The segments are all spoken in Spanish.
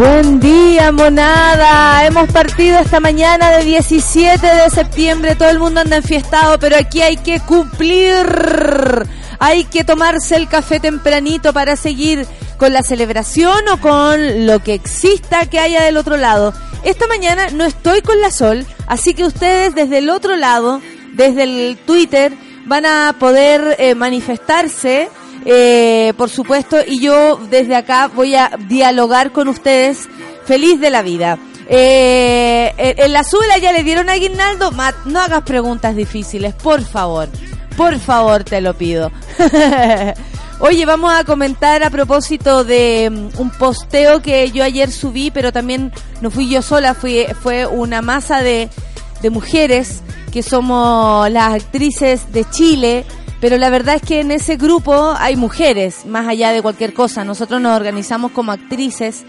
Buen día, monada. Hemos partido esta mañana de 17 de septiembre. Todo el mundo anda enfiestado, pero aquí hay que cumplir. Hay que tomarse el café tempranito para seguir con la celebración o con lo que exista que haya del otro lado. Esta mañana no estoy con la Sol, así que ustedes desde el otro lado, desde el Twitter, van a poder eh, manifestarse eh, por supuesto, y yo desde acá voy a dialogar con ustedes feliz de la vida. Eh, en la suela ya le dieron a Aguinaldo, Matt, no hagas preguntas difíciles, por favor, por favor te lo pido. Oye, vamos a comentar a propósito de mm, un posteo que yo ayer subí, pero también no fui yo sola, fui, fue una masa de, de mujeres que somos las actrices de Chile, pero la verdad es que en ese grupo hay mujeres, más allá de cualquier cosa. Nosotros nos organizamos como actrices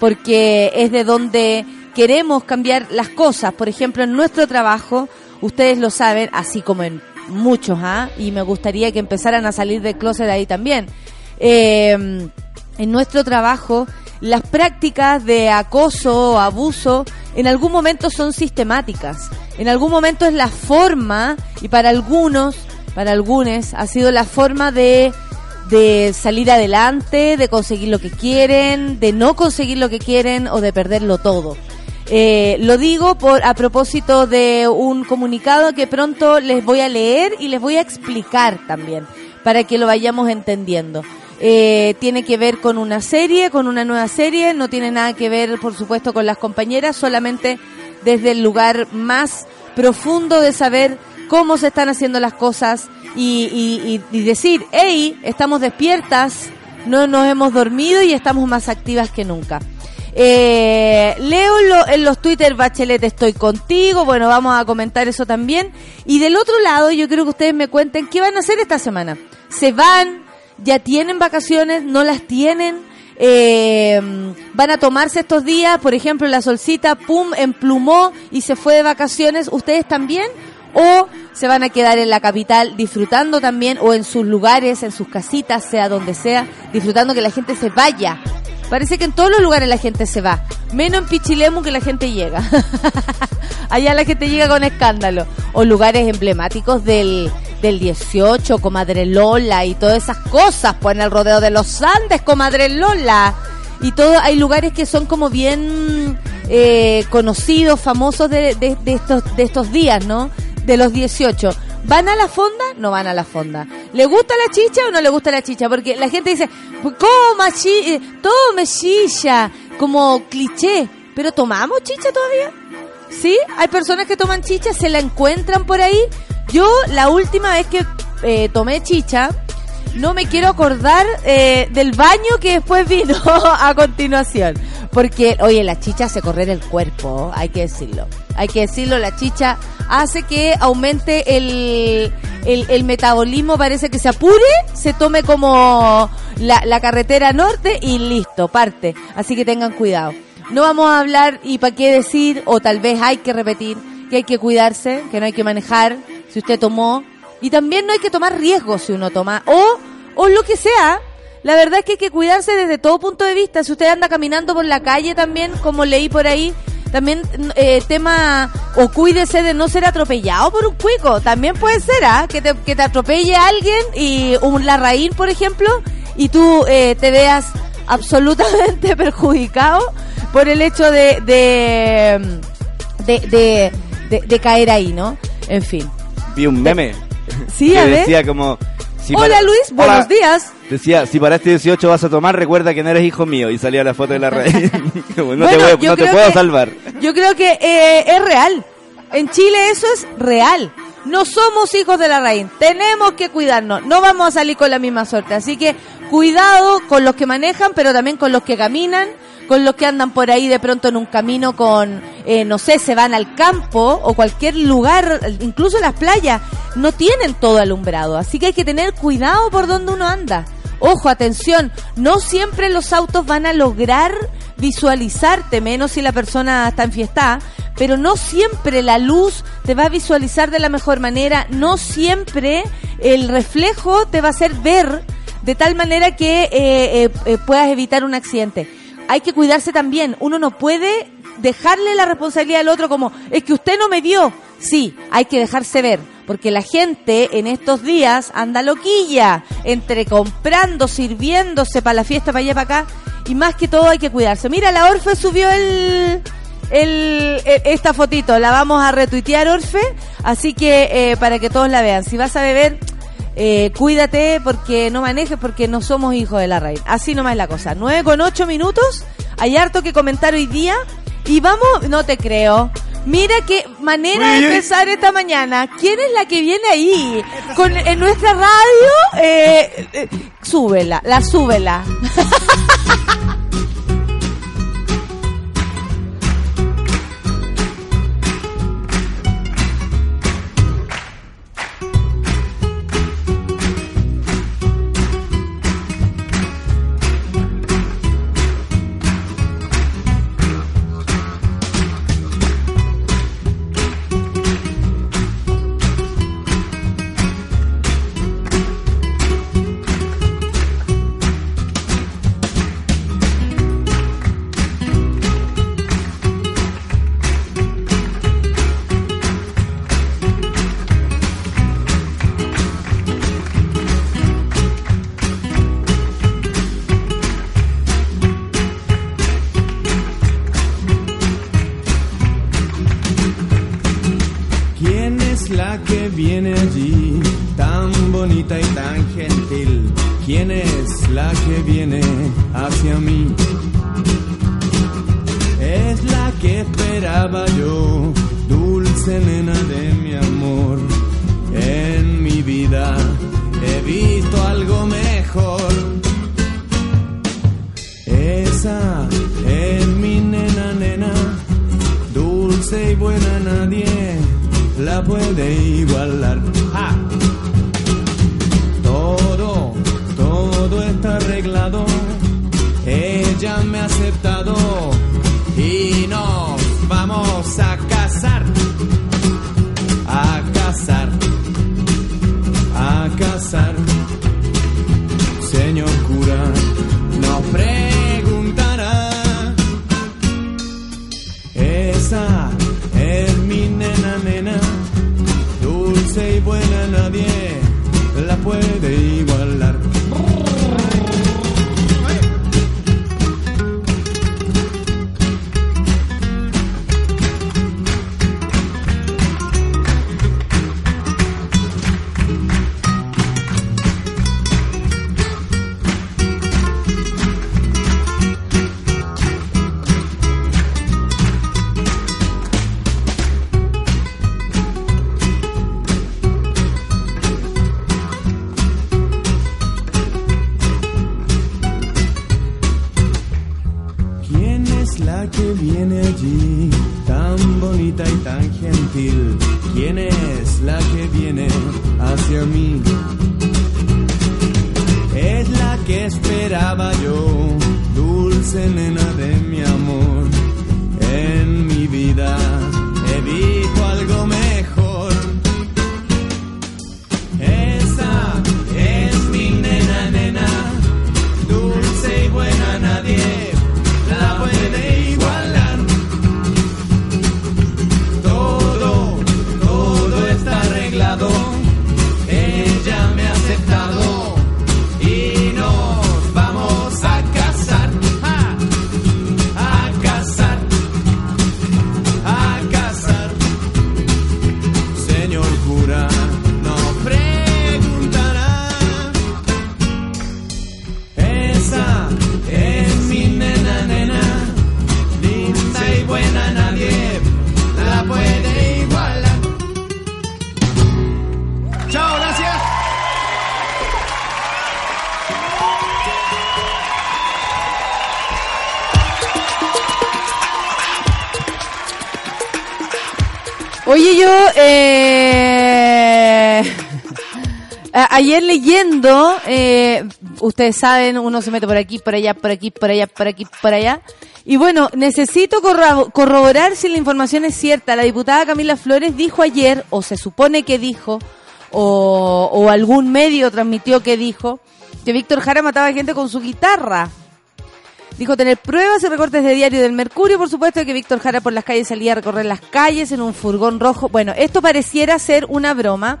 porque es de donde queremos cambiar las cosas. Por ejemplo, en nuestro trabajo, ustedes lo saben, así como en muchos, ¿ah? Y me gustaría que empezaran a salir del closet ahí también. Eh, en nuestro trabajo, las prácticas de acoso o abuso en algún momento son sistemáticas. En algún momento es la forma, y para algunos para algunos, ha sido la forma de, de salir adelante, de conseguir lo que quieren, de no conseguir lo que quieren o de perderlo todo. Eh, lo digo por a propósito de un comunicado que pronto les voy a leer y les voy a explicar también para que lo vayamos entendiendo. Eh, tiene que ver con una serie, con una nueva serie, no tiene nada que ver, por supuesto, con las compañeras, solamente desde el lugar más profundo de saber cómo se están haciendo las cosas y, decir, hey, estamos despiertas, no nos hemos dormido y estamos más activas que nunca. Eh, leo en los Twitter, Bachelet, estoy contigo. Bueno, vamos a comentar eso también. Y del otro lado, yo quiero que ustedes me cuenten qué van a hacer esta semana. ¿Se van? ¿Ya tienen vacaciones? ¿No las tienen? Eh, van a tomarse estos días, por ejemplo, la solcita, pum, emplumó y se fue de vacaciones. ¿Ustedes también? O se van a quedar en la capital disfrutando también o en sus lugares, en sus casitas, sea donde sea, disfrutando que la gente se vaya. Parece que en todos los lugares la gente se va, menos en Pichilemu que la gente llega. Allá la gente llega con escándalo. O lugares emblemáticos del, del 18, Comadre Lola y todas esas cosas, pues en el rodeo de los Andes, Comadre Lola. Y todo, hay lugares que son como bien eh, conocidos, famosos de, de, de, estos, de estos días, ¿no? De los 18. ¿Van a la fonda? No van a la fonda. ¿Le gusta la chicha o no le gusta la chicha? Porque la gente dice, coma chi tome chicha, como cliché. ¿Pero tomamos chicha todavía? ¿Sí? Hay personas que toman chicha, se la encuentran por ahí. Yo la última vez que eh, tomé chicha, no me quiero acordar eh, del baño que después vino a continuación. Porque, oye, la chicha hace correr el cuerpo, hay que decirlo. Hay que decirlo, la chicha hace que aumente el, el, metabolismo, parece que se apure, se tome como la, la carretera norte y listo, parte. Así que tengan cuidado. No vamos a hablar y para qué decir, o tal vez hay que repetir, que hay que cuidarse, que no hay que manejar si usted tomó. Y también no hay que tomar riesgos si uno toma. O, o lo que sea, la verdad es que hay que cuidarse desde todo punto de vista. Si usted anda caminando por la calle también, como leí por ahí, también eh, tema, o cuídese de no ser atropellado por un cuico. También puede ser, ¿ah? Que, te, que te atropelle alguien y un larraín, por ejemplo, y tú eh, te veas absolutamente perjudicado por el hecho de, de, de, de, de caer ahí, ¿no? En fin. Vi un meme Sí, que a ver. decía como... si Hola para- Luis, buenos Hola. días. Decía, si para este 18 vas a tomar, recuerda que no eres hijo mío. Y salía la foto de la red. No Bueno, te, voy- yo no te creo puedo que- salvar. Yo creo que eh, es real. En Chile eso es real. No somos hijos de la raíz. Tenemos que cuidarnos. No vamos a salir con la misma suerte. Así que cuidado con los que manejan, pero también con los que caminan, con los que andan por ahí de pronto en un camino con, eh, no sé, se van al campo o cualquier lugar, incluso las playas, no tienen todo alumbrado. Así que hay que tener cuidado por donde uno anda. Ojo, atención, no siempre los autos van a lograr visualizarte, menos si la persona está enfiestada, pero no siempre la luz te va a visualizar de la mejor manera, no siempre el reflejo te va a hacer ver de tal manera que eh, eh, eh, puedas evitar un accidente. Hay que cuidarse también, uno no puede dejarle la responsabilidad al otro como, es que usted no me vio. Sí, hay que dejarse ver, porque la gente en estos días anda loquilla, entre comprando, sirviéndose para la fiesta, para allá, para acá, y más que todo hay que cuidarse. Mira, la Orfe subió el, el, e- esta fotito, la vamos a retuitear, Orfe, así que eh, para que todos la vean. Si vas a beber, eh, cuídate porque no manejes, porque no somos hijos de la raíz. Así nomás es la cosa. 9 con 8 minutos, hay harto que comentar hoy día, y vamos, no te creo. Mira qué manera de empezar esta mañana. ¿Quién es la que viene ahí? Con, en nuestra radio, eh, eh, súbela, la súbela. ¿Quién es la que viene hacia mí? Es la que esperaba yo, dulce nena de mi amor. En mi vida he visto algo mejor. Esa es mi nena, nena, dulce y buena nadie la puede igualar. ¡Ja! Ella me ha aceptado y nos vamos a casar, a casar, a casar. Señor cura, no preguntará. Esa es mi nena, nena, dulce y buena, nadie la puede igualar. Ayer leyendo, eh, ustedes saben, uno se mete por aquí, por allá, por aquí, por allá, por aquí, por allá. Y bueno, necesito corro- corroborar si la información es cierta. La diputada Camila Flores dijo ayer, o se supone que dijo, o, o algún medio transmitió que dijo, que Víctor Jara mataba gente con su guitarra. Dijo tener pruebas y recortes de diario del Mercurio, por supuesto, de que Víctor Jara por las calles salía a recorrer las calles en un furgón rojo. Bueno, esto pareciera ser una broma.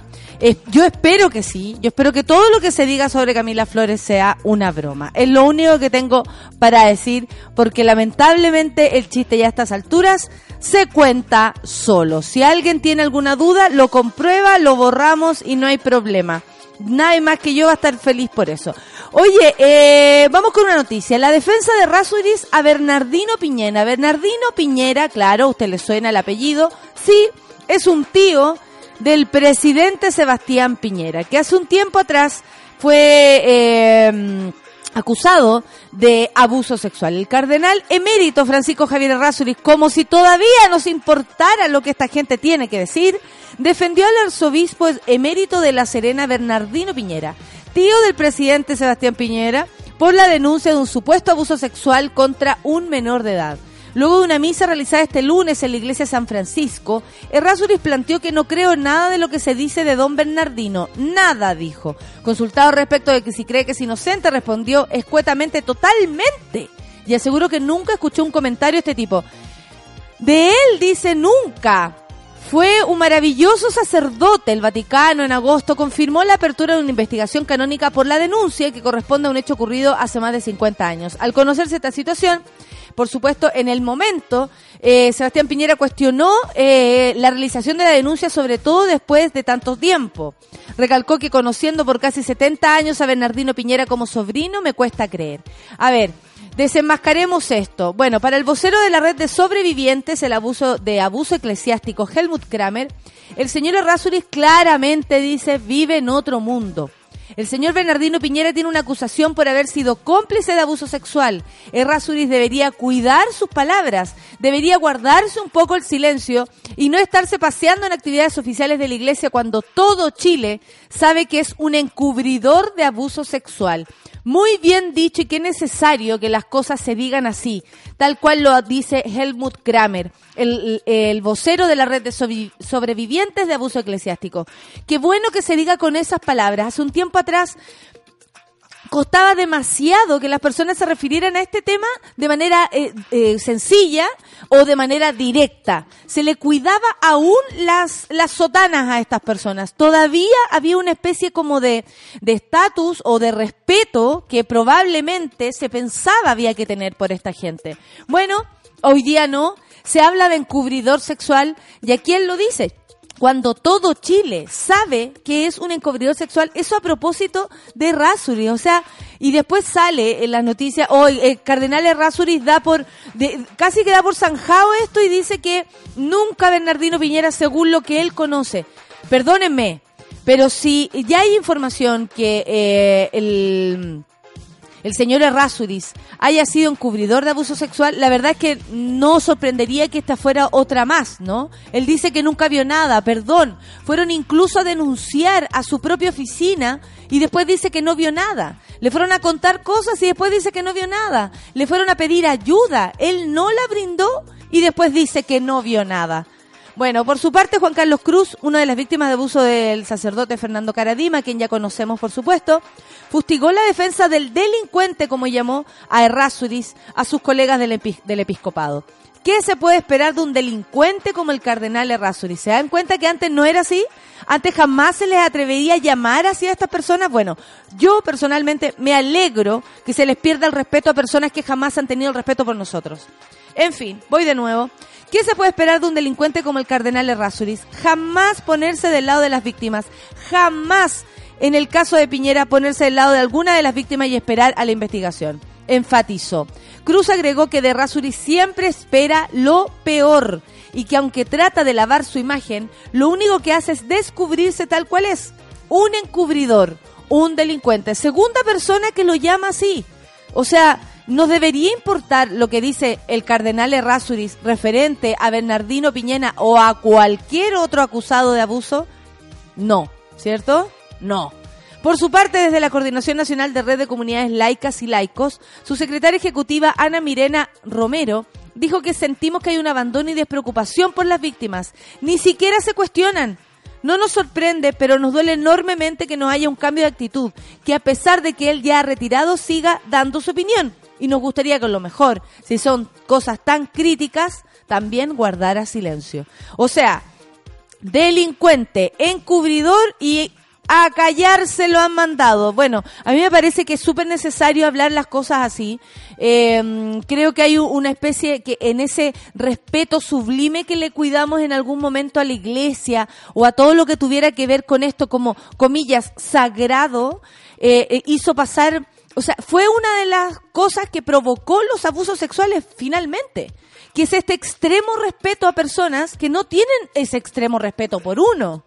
Yo espero que sí. Yo espero que todo lo que se diga sobre Camila Flores sea una broma. Es lo único que tengo para decir, porque lamentablemente el chiste ya a estas alturas se cuenta solo. Si alguien tiene alguna duda, lo comprueba, lo borramos y no hay problema. Nadie más que yo va a estar feliz por eso. Oye, eh, vamos con una noticia. La defensa de Rasuris a Bernardino Piñera. Bernardino Piñera, claro, usted le suena el apellido. Sí, es un tío del presidente Sebastián Piñera, que hace un tiempo atrás fue eh, acusado de abuso sexual. El cardenal emérito Francisco Javier Rasuris, como si todavía nos importara lo que esta gente tiene que decir, defendió al arzobispo emérito de La Serena, Bernardino Piñera, tío del presidente Sebastián Piñera, por la denuncia de un supuesto abuso sexual contra un menor de edad. Luego de una misa realizada este lunes en la iglesia de San Francisco, Errázuriz planteó que no creo nada de lo que se dice de don Bernardino. Nada, dijo. Consultado respecto de que si cree que es inocente, respondió escuetamente totalmente. Y aseguró que nunca escuchó un comentario de este tipo. De él dice nunca. Fue un maravilloso sacerdote. El Vaticano en agosto confirmó la apertura de una investigación canónica por la denuncia que corresponde a un hecho ocurrido hace más de 50 años. Al conocerse esta situación, por supuesto, en el momento, eh, Sebastián Piñera cuestionó eh, la realización de la denuncia, sobre todo después de tanto tiempo. Recalcó que conociendo por casi 70 años a Bernardino Piñera como sobrino, me cuesta creer. A ver, Desenmascaremos esto. Bueno, para el vocero de la red de sobrevivientes el abuso de abuso eclesiástico Helmut Kramer, el señor Errázuriz claramente dice vive en otro mundo. El señor Bernardino Piñera tiene una acusación por haber sido cómplice de abuso sexual. Errázuriz debería cuidar sus palabras, debería guardarse un poco el silencio y no estarse paseando en actividades oficiales de la iglesia cuando todo Chile sabe que es un encubridor de abuso sexual. Muy bien dicho y qué necesario que las cosas se digan así, tal cual lo dice Helmut Kramer, el, el vocero de la red de sobrevivientes de abuso eclesiástico. Qué bueno que se diga con esas palabras. Hace un tiempo atrás costaba demasiado que las personas se refirieran a este tema de manera eh, eh, sencilla o de manera directa. Se le cuidaba aún las, las sotanas a estas personas. Todavía había una especie como de estatus o de respeto que probablemente se pensaba había que tener por esta gente. Bueno, hoy día no. Se habla de encubridor sexual y aquí él lo dice cuando todo Chile sabe que es un encubridor sexual, eso a propósito de Rasuri, o sea, y después sale en las noticias, hoy el cardenal Rasuri da por, casi que da por zanjado esto y dice que nunca Bernardino Piñera, según lo que él conoce, perdónenme, pero si ya hay información que eh, el el señor Errázuriz haya sido encubridor de abuso sexual, la verdad es que no sorprendería que esta fuera otra más, ¿no? Él dice que nunca vio nada, perdón. Fueron incluso a denunciar a su propia oficina y después dice que no vio nada. Le fueron a contar cosas y después dice que no vio nada. Le fueron a pedir ayuda. Él no la brindó y después dice que no vio nada. Bueno, por su parte, Juan Carlos Cruz, una de las víctimas de abuso del sacerdote Fernando Caradima, quien ya conocemos, por supuesto, fustigó la defensa del delincuente, como llamó a Errázuriz, a sus colegas del, del episcopado. ¿Qué se puede esperar de un delincuente como el cardenal Errázuriz? ¿Se dan cuenta que antes no era así? Antes jamás se les atrevería a llamar así a estas personas. Bueno, yo personalmente me alegro que se les pierda el respeto a personas que jamás han tenido el respeto por nosotros. En fin, voy de nuevo. ¿Qué se puede esperar de un delincuente como el cardenal Errázuriz? Jamás ponerse del lado de las víctimas. Jamás, en el caso de Piñera, ponerse del lado de alguna de las víctimas y esperar a la investigación. Enfatizó. Cruz agregó que de Errázuriz siempre espera lo peor y que aunque trata de lavar su imagen, lo único que hace es descubrirse tal cual es. Un encubridor, un delincuente. Segunda persona que lo llama así. O sea, ¿Nos debería importar lo que dice el cardenal Errázuriz referente a Bernardino Piñena o a cualquier otro acusado de abuso? No, ¿cierto? No. Por su parte, desde la Coordinación Nacional de Red de Comunidades Laicas y Laicos, su secretaria ejecutiva Ana Mirena Romero dijo que sentimos que hay un abandono y despreocupación por las víctimas. Ni siquiera se cuestionan. No nos sorprende, pero nos duele enormemente que no haya un cambio de actitud, que a pesar de que él ya ha retirado, siga dando su opinión y nos gustaría que lo mejor, si son cosas tan críticas, también guardara silencio. O sea, delincuente, encubridor y a callarse lo han mandado. Bueno, a mí me parece que es súper necesario hablar las cosas así. Em, creo que hay una especie que en ese respeto sublime que le cuidamos en algún momento a la iglesia o a todo lo que tuviera que ver con esto como, comillas, sagrado, eh, eh, hizo pasar o sea, fue una de las cosas que provocó los abusos sexuales finalmente, que es este extremo respeto a personas que no tienen ese extremo respeto por uno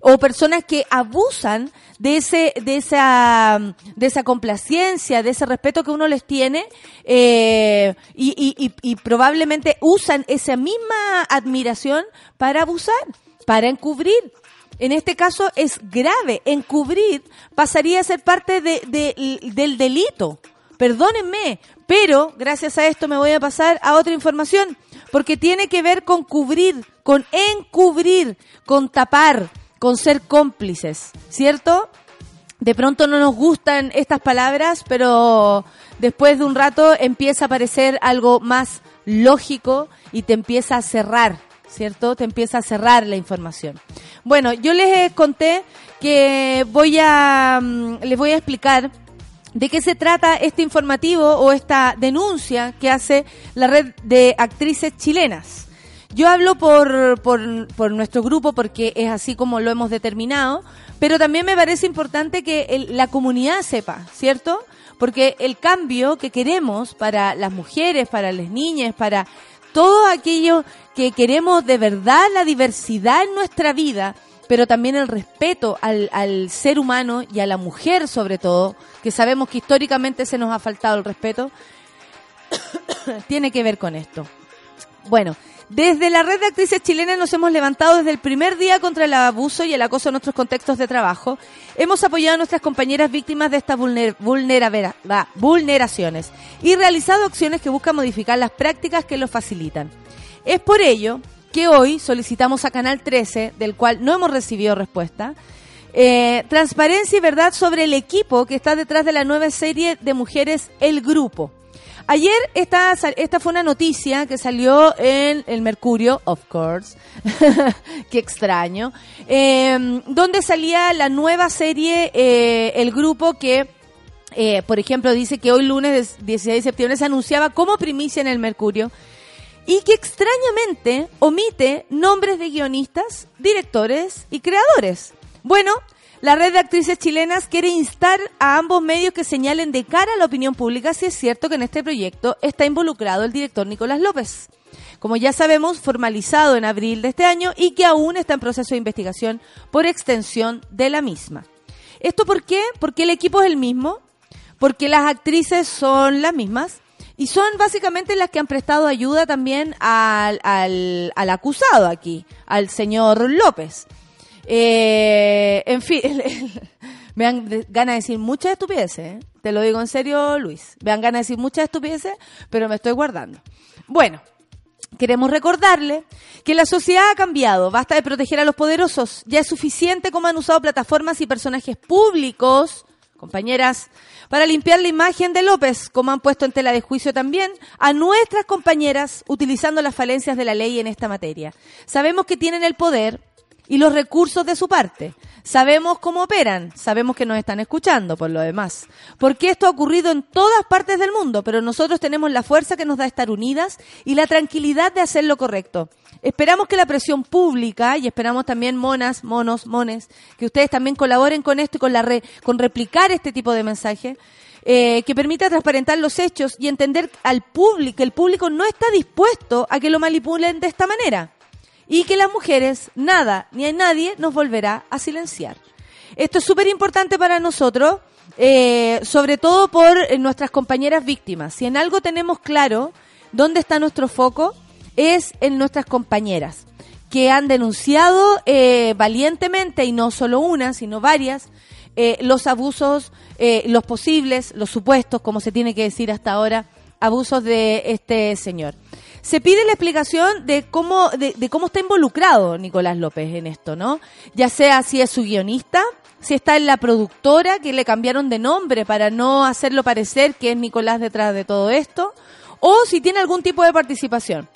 o personas que abusan de ese de esa de esa complacencia de ese respeto que uno les tiene eh, y, y, y, probablemente usan esa misma admiración para abusar para encubrir en este caso es grave. Encubrir pasaría a ser parte de, del delito. Perdónenme, pero gracias a esto me voy a pasar a otra información, porque tiene que ver con cubrir, con encubrir, con tapar, con ser cómplices, ¿cierto? De pronto no nos gustan estas palabras, pero después de un rato empieza a aparecer algo más lógico y te empieza a cerrar ¿cierto? Te empieza a cerrar la información. Bueno, yo les conté que voy a, mm, les voy a explicar de qué se trata este informativo o esta denuncia que hace la red de actrices chilenas. Yo hablo por, por, por nuestro grupo porque es así como lo hemos determinado, pero también me parece importante que la comunidad sepa, ¿cierto? Porque el cambio que queremos para las mujeres, para las niñas, para todo aquello que queremos de verdad la diversidad en nuestra vida, pero también el respeto al, ser humano y a la mujer sobre todo, que sabemos que históricamente se nos ha faltado el respeto, tiene que ver con esto. Bueno, desde la red de actrices chilenas nos hemos levantado desde el primer día contra el abuso y el acoso en nuestros contextos de trabajo. Hemos apoyado a nuestras compañeras víctimas de estas vulneraciones y realizado acciones que buscan modificar las prácticas que lo facilitan. Es por ello que hoy solicitamos a Canal 13, del cual no hemos recibido respuesta, eh, transparencia y verdad sobre el equipo que está detrás de la nueva serie de mujeres El Grupo. Ayer esta, esta fue una noticia que salió en el Mercurio, of course, qué extraño, em, donde salía la nueva serie eh, El Grupo que, eh, por ejemplo, dice que hoy lunes 16 de septiembre se anunciaba como primicia en el Mercurio y que extrañamente omite nombres de guionistas, directores y creadores. Bueno, la red de actrices chilenas quiere instar a ambos medios que señalen de cara a la opinión pública si es cierto que en este proyecto está involucrado el director Nicolás López. Como ya sabemos, formalizado en abril de este año y que aún está en proceso de investigación por extensión de la misma. ¿Esto por qué? Porque el equipo es el mismo, porque las actrices son las mismas y son básicamente las que han prestado ayuda también al, al, al acusado aquí, al señor López. Eh, en fin, me dan ganas de decir muchas estupideces, ¿eh? te lo digo en serio, Luis. Me dan ganas de decir muchas estupideces, pero me estoy guardando. Bueno, queremos recordarle que la sociedad ha cambiado. Basta de proteger a los poderosos. Ya es suficiente como han usado plataformas y personajes públicos, compañeras, para limpiar la imagen de López, como han puesto en tela de juicio también a nuestras compañeras utilizando las falencias de la ley en esta materia. Sabemos que tienen el poder y los recursos de su parte. Sabemos cómo operan, sabemos que nos están escuchando por lo demás. Porque esto ha ocurrido en todas partes del mundo, pero nosotros tenemos la fuerza que nos da estar unidas y la tranquilidad de hacer lo correcto. Esperamos que la presión pública y esperamos también monas, monos, mones, que ustedes también colaboren con esto y con la re, con replicar este tipo de mensaje. Eh, que permita transparentar los hechos y entender al público que el público no está dispuesto a que lo manipulen de esta manera y que las mujeres, nada ni a nadie nos volverá a silenciar. Esto es súper importante para nosotros eh, sobre todo por eh, nuestras compañeras víctimas. Si en algo tenemos claro dónde está nuestro foco, es en nuestras compañeras, que han denunciado eh, valientemente, y no solo una, sino varias, eh, los abusos, los posibles, los supuestos, como se tiene que decir hasta ahora, abusos de este señor. Se pide la explicación de cómo, de, de cómo está involucrado Nicolás López en esto, ¿no? Ya sea si es su guionista, si está en la productora, que le cambiaron de nombre para no hacerlo parecer que es Nicolás detrás de todo esto, o si tiene algún tipo de participación.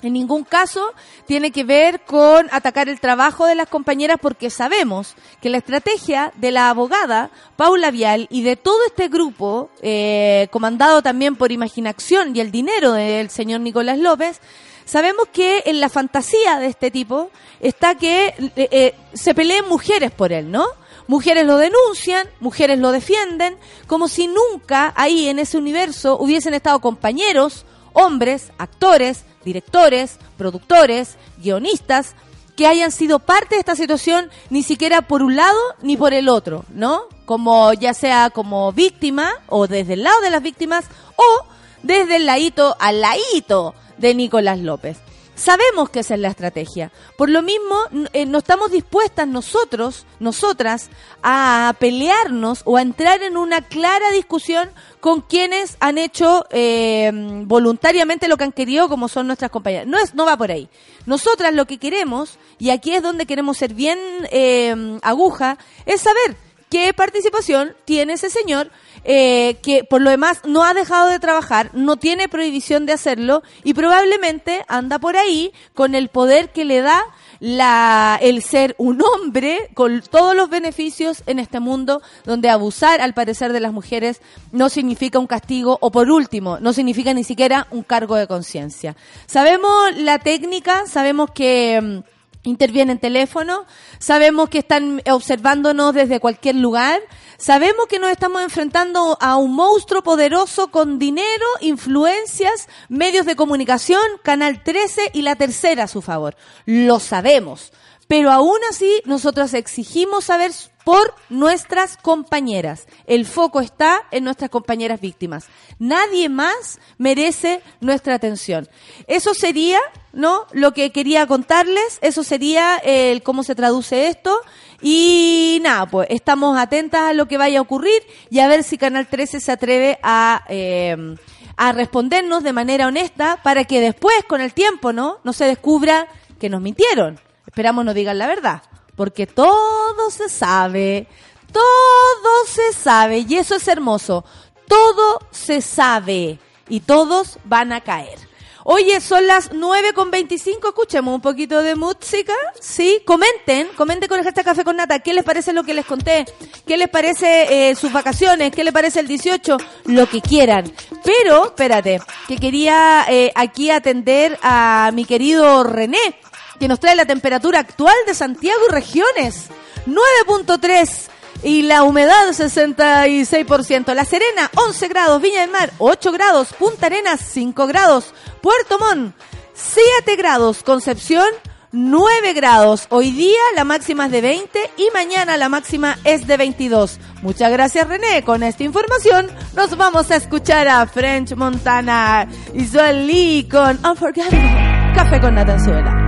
En ningún caso tiene que ver con atacar el trabajo de las compañeras porque sabemos que la estrategia de la abogada Paula Vial y de todo este grupo, eh, comandado también por Imaginación y el dinero del señor Nicolás López, sabemos que en la fantasía de este tipo está que eh, eh, se peleen mujeres por él, ¿no? Mujeres lo denuncian, mujeres lo defienden, como si nunca ahí en ese universo hubiesen estado compañeros, hombres, actores, directores, productores, guionistas, que hayan sido parte de esta situación ni siquiera por un lado ni por el otro, ¿no? Como ya sea como víctima o desde el lado de las víctimas o desde el ladito al ladito de Nicolás López. Sabemos que esa es la estrategia. Por lo mismo, eh, no estamos dispuestas nosotros, nosotras, a pelearnos o a entrar en una clara discusión con quienes han hecho eh, voluntariamente lo que han querido, como son nuestras compañeras. No es, no va por ahí. Nosotras lo que queremos, y aquí es donde queremos ser bien eh, aguja, es saber qué participación tiene ese señor eh, que por lo demás no ha dejado de trabajar, no tiene prohibición de hacerlo y probablemente anda por ahí con el poder que le da la, el ser un hombre con todos los beneficios en este mundo donde abusar al parecer de las mujeres no significa un castigo o por último no significa ni siquiera un cargo de conciencia. Sabemos la técnica, sabemos que mm, intervienen teléfono, sabemos que están observándonos desde cualquier lugar, sabemos que nos estamos enfrentando a un monstruo poderoso con dinero, influencias, medios de comunicación, Canal 13 y la tercera a su favor. Lo sabemos. Pero aún así, nosotros exigimos saber por nuestras compañeras. El foco está en nuestras compañeras víctimas. Nadie más merece nuestra atención. Eso sería, ¿no? Lo que quería contarles. Eso sería el cómo se traduce esto. Y nada, pues estamos atentas a lo que vaya a ocurrir y a ver si Canal 13 se atreve a, eh, a respondernos de manera honesta para que después, con el tiempo, ¿no? No se descubra que nos mintieron. Esperamos no digan la verdad, porque todo se sabe, todo se sabe, y eso es hermoso, todo se sabe, y todos van a caer. Oye, son las 9 con 25, escuchemos un poquito de música, ¿sí? Comenten, comenten con el hashtag Café con Nata, ¿qué les parece lo que les conté? ¿Qué les parece eh, sus vacaciones? ¿Qué les parece el 18? Lo que quieran. Pero, espérate, que quería eh, aquí atender a mi querido René, que nos trae la temperatura actual de Santiago regiones. 9.3 y la humedad 66%. La Serena 11 grados, Viña del Mar 8 grados, Punta Arenas 5 grados, Puerto Montt 7 grados, Concepción 9 grados. Hoy día la máxima es de 20 y mañana la máxima es de 22. Muchas gracias René. Con esta información nos vamos a escuchar a French Montana y Joel Lee con Unforgettable. Café con Natanzuela.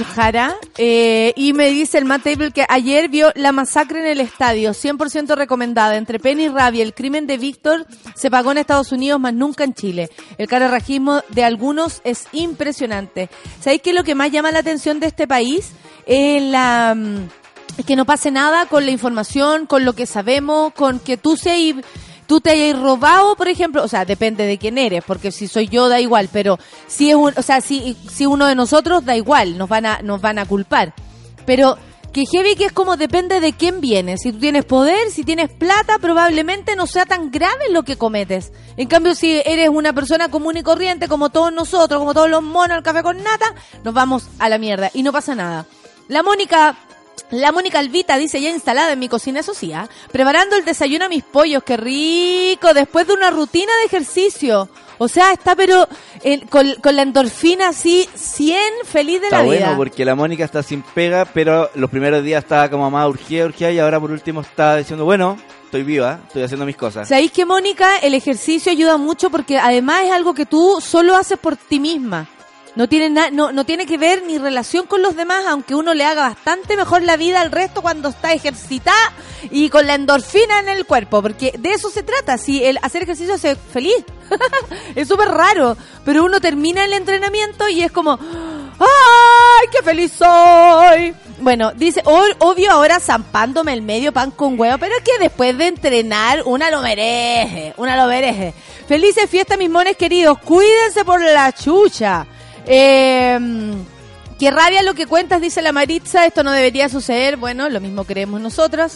Jara eh, y me dice el Matt Table que ayer vio la masacre en el estadio, 100% recomendada, entre pena y rabia. El crimen de Víctor se pagó en Estados Unidos, más nunca en Chile. El cararrajismo de algunos es impresionante. ¿Sabéis qué es lo que más llama la atención de este país? Es la... mm, es que no pase nada con la información, con lo que sabemos, con que tú seas tú te hayas robado, por ejemplo, o sea, depende de quién eres, porque si soy yo da igual, pero si es un, o sea, si, si uno de nosotros da igual, nos van a, nos van a culpar. Pero que heavy que es como depende de quién viene. Si tú tienes poder, si tienes plata, probablemente no sea tan grave lo que cometes. En cambio, si eres una persona común y corriente, como todos nosotros, como todos los monos al café con nata, nos vamos a la mierda y no pasa nada. La Mónica la Mónica Alvita dice ya instalada en mi cocina, eso sí, ¿ah? preparando el desayuno a mis pollos, qué rico, después de una rutina de ejercicio. O sea, está pero eh, con, con la endorfina así, 100, feliz de Está la bueno vida. porque la Mónica está sin pega, pero los primeros días estaba como más urgida, urgida y ahora por último está diciendo, bueno, estoy viva, estoy haciendo mis cosas. ¿Sabéis que, Mónica, el ejercicio ayuda mucho porque además es algo que tú solo haces por ti misma? No tiene, na- no, no tiene que ver ni relación con los demás, aunque uno le haga bastante mejor la vida al resto cuando está ejercitada y con la endorfina en el cuerpo, porque de eso se trata. Si el hacer ejercicio hace feliz, es súper raro, pero uno termina el entrenamiento y es como, ¡ay, qué feliz soy! Bueno, dice, "O- obvio ahora zampándome el medio pan con huevo, pero es que después de entrenar, una lo merece, una lo merece. Felices fiestas, mis mones queridos, cuídense por la chucha. Eh, Qué rabia lo que cuentas, dice la Maritza, esto no debería suceder. Bueno, lo mismo creemos nosotros.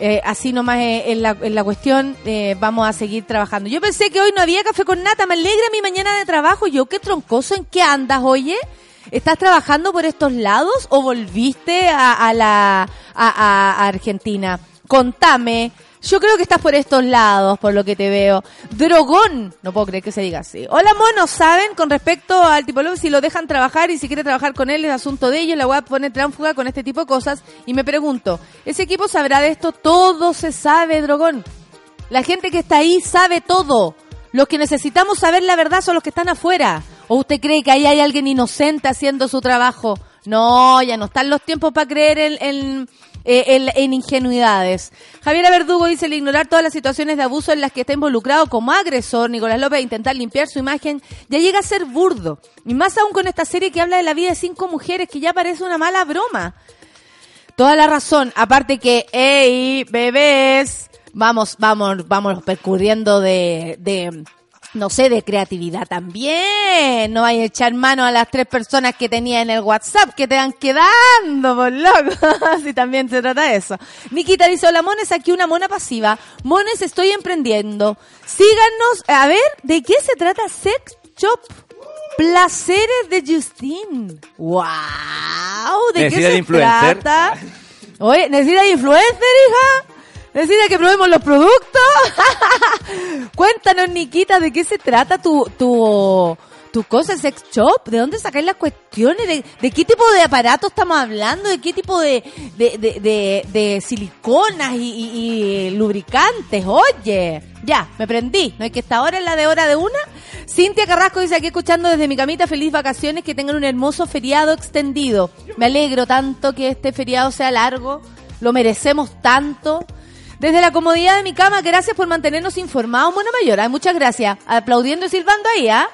Eh, así nomás eh, en la, en la cuestión eh, vamos a seguir trabajando. Yo pensé que hoy no había café con nata, me alegra mi mañana de trabajo. Yo qué troncoso, ¿en qué andas, oye? ¿Estás trabajando por estos lados o volviste a, la a Argentina? Contame. Yo creo que estás por estos lados, por lo que te veo. Drogón. No puedo creer que se diga así. Hola, monos. ¿Saben con respecto al tipo si lo dejan trabajar y si quiere trabajar con él es asunto de ellos? La web pone tránfuga con este tipo de cosas. Y me pregunto, ¿ese equipo sabrá de esto? Todo se sabe, Drogón. La gente que está ahí sabe todo. Los que necesitamos saber la verdad son los que están afuera. ¿O usted cree que ahí hay alguien inocente haciendo su trabajo? No, ya no están los tiempos para creer en, en, eh, en- en ingenuidades. Javiera Verdugo dice, el ignorar todas las situaciones de abuso en las que está involucrado como agresor, Nicolás López, intentar limpiar su imagen, ya llega a ser burdo. Y más aún con esta serie que habla de la vida de cinco mujeres, que ya parece una mala broma. Toda la razón. Aparte que, hey, bebés, vamos, vamos, vamos percurriendo de, no sé, de creatividad también. No hay a echar mano a las tres personas que tenía en el WhatsApp que te van quedando, por loco. si también se trata de eso. Nikita dice, hola Mones, aquí una mona pasiva. Mones, estoy emprendiendo. Síganos, a ver, ¿de qué se trata Sex Shop? Placeres de Justin. ¡Wow! ¿De qué ¿Necesita se influencer? trata? Oye, ¿necesita de influencer, hija? ¿Necesita que probemos los productos? Cuéntanos, Nikita, ¿de qué se trata tu, tu, tu cosa, sex shop? ¿De dónde sacáis las cuestiones? ¿De, de qué tipo de aparato estamos hablando? ¿De qué tipo de, de, de, de siliconas y, y- y lubricantes? Oye, ya, me prendí. ¿No es que esta hora es la de hora de una? Cintia Carrasco dice aquí escuchando desde mi camita, feliz vacaciones, que tengan un hermoso feriado extendido. Me alegro tanto que este feriado sea largo, lo merecemos tanto. Desde la comodidad de mi cama, gracias por mantenernos informados, Mona Mayor. Ay, muchas gracias. Aplaudiendo y silbando ahí, ¿ah?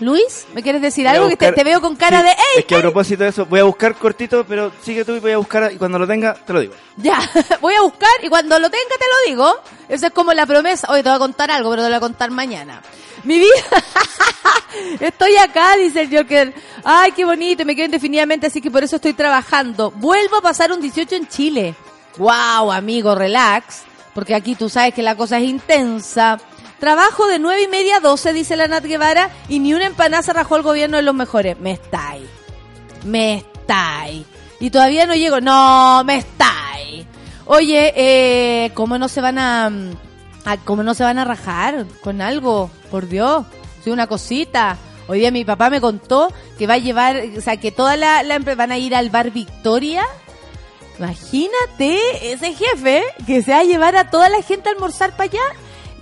Luis, ¿me quieres decir algo? Que te, veo con cara Sí, de ¡Ey! Es que a propósito de eso, voy a buscar cortito, pero sigue tú y voy a buscar, y cuando lo tenga, te lo digo. Ya, voy a buscar y cuando lo tenga te lo digo. Esa es como la promesa. Hoy te voy a contar algo, pero te lo voy a contar mañana. Mi vida. estoy acá, dice el Joker. Ay, qué bonito, me quedo indefinidamente, así que por eso estoy trabajando. Vuelvo a pasar un 18 en Chile. Wow, amigo, relax. Porque aquí tú sabes que la cosa es intensa. Trabajo de nueve y media a 12, dice la Nat Guevara, y ni una empanada se rajó el gobierno de los mejores. Me estáis. Me estáis. Y todavía no llego. No, me estáis. Oye, eh, ¿cómo no se van a, mm, cómo no se van a rajar con algo? Por Dios, sí, una cosita. Hoy día mi papá me contó que va a llevar, o sea, que toda la, la van a ir al bar Victoria. Imagínate ese jefe que se va a llevar a toda la gente a almorzar para allá,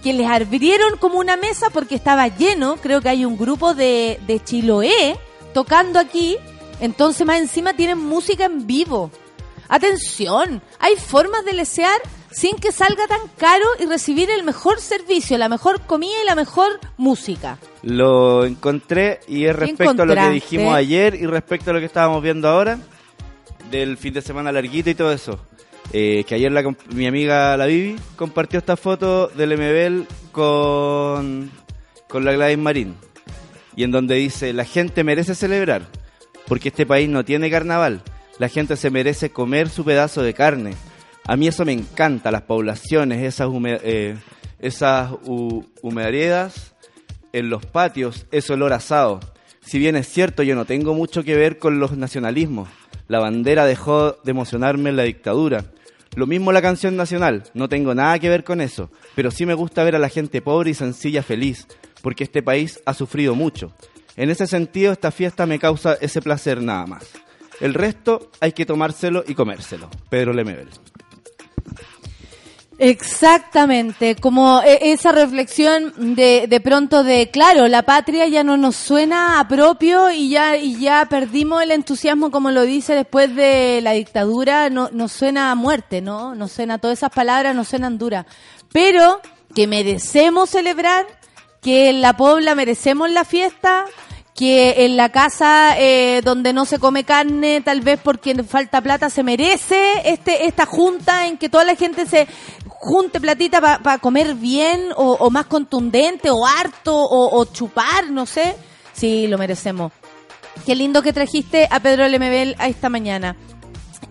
que les abrieron como una mesa porque estaba lleno, creo que hay un grupo de, de Chiloé tocando aquí, entonces más encima tienen música en vivo. Atención, hay formas de lesear sin que salga tan caro y recibir el mejor servicio, la mejor comida y la mejor música. Lo encontré y es respecto a lo que dijimos ayer y respecto a lo que estábamos viendo ahora, del fin de semana larguito y todo eso. Eh, que ayer mi amiga la Vivi compartió esta foto del MBL con, con la Gladys Marín. Y en donde dice, la gente merece celebrar, porque este país no tiene carnaval. La gente se merece comer su pedazo de carne. A mí eso me encanta, las poblaciones, esas, hume- eh, esas en los patios, ese olor asado. Si bien es cierto, yo no tengo mucho que ver con los nacionalismos. La bandera dejó de emocionarme en la dictadura. Lo mismo la canción nacional, no tengo nada que ver con eso, pero sí me gusta ver a la gente pobre y sencilla feliz, porque este país ha sufrido mucho. En ese sentido, esta fiesta me causa ese placer nada más. El resto hay que tomárselo y comérselo. Pedro Lemebel. Exactamente, como e- esa reflexión de, de pronto de, claro, la patria ya no nos suena a propio y ya, y ya perdimos el entusiasmo, como lo dice después de la dictadura, no, nos suena a muerte, ¿no? Nos suena, todas esas palabras nos suenan duras. Pero que merecemos celebrar, que en la Pobla merecemos la fiesta, que en la casa eh, donde no se come carne, tal vez porque falta plata, se merece este esta junta en que toda la gente se junte platita para comer bien o, más contundente o harto o, chupar, no sé. Sí, lo merecemos. Qué lindo que trajiste a Pedro Lemebel a esta mañana.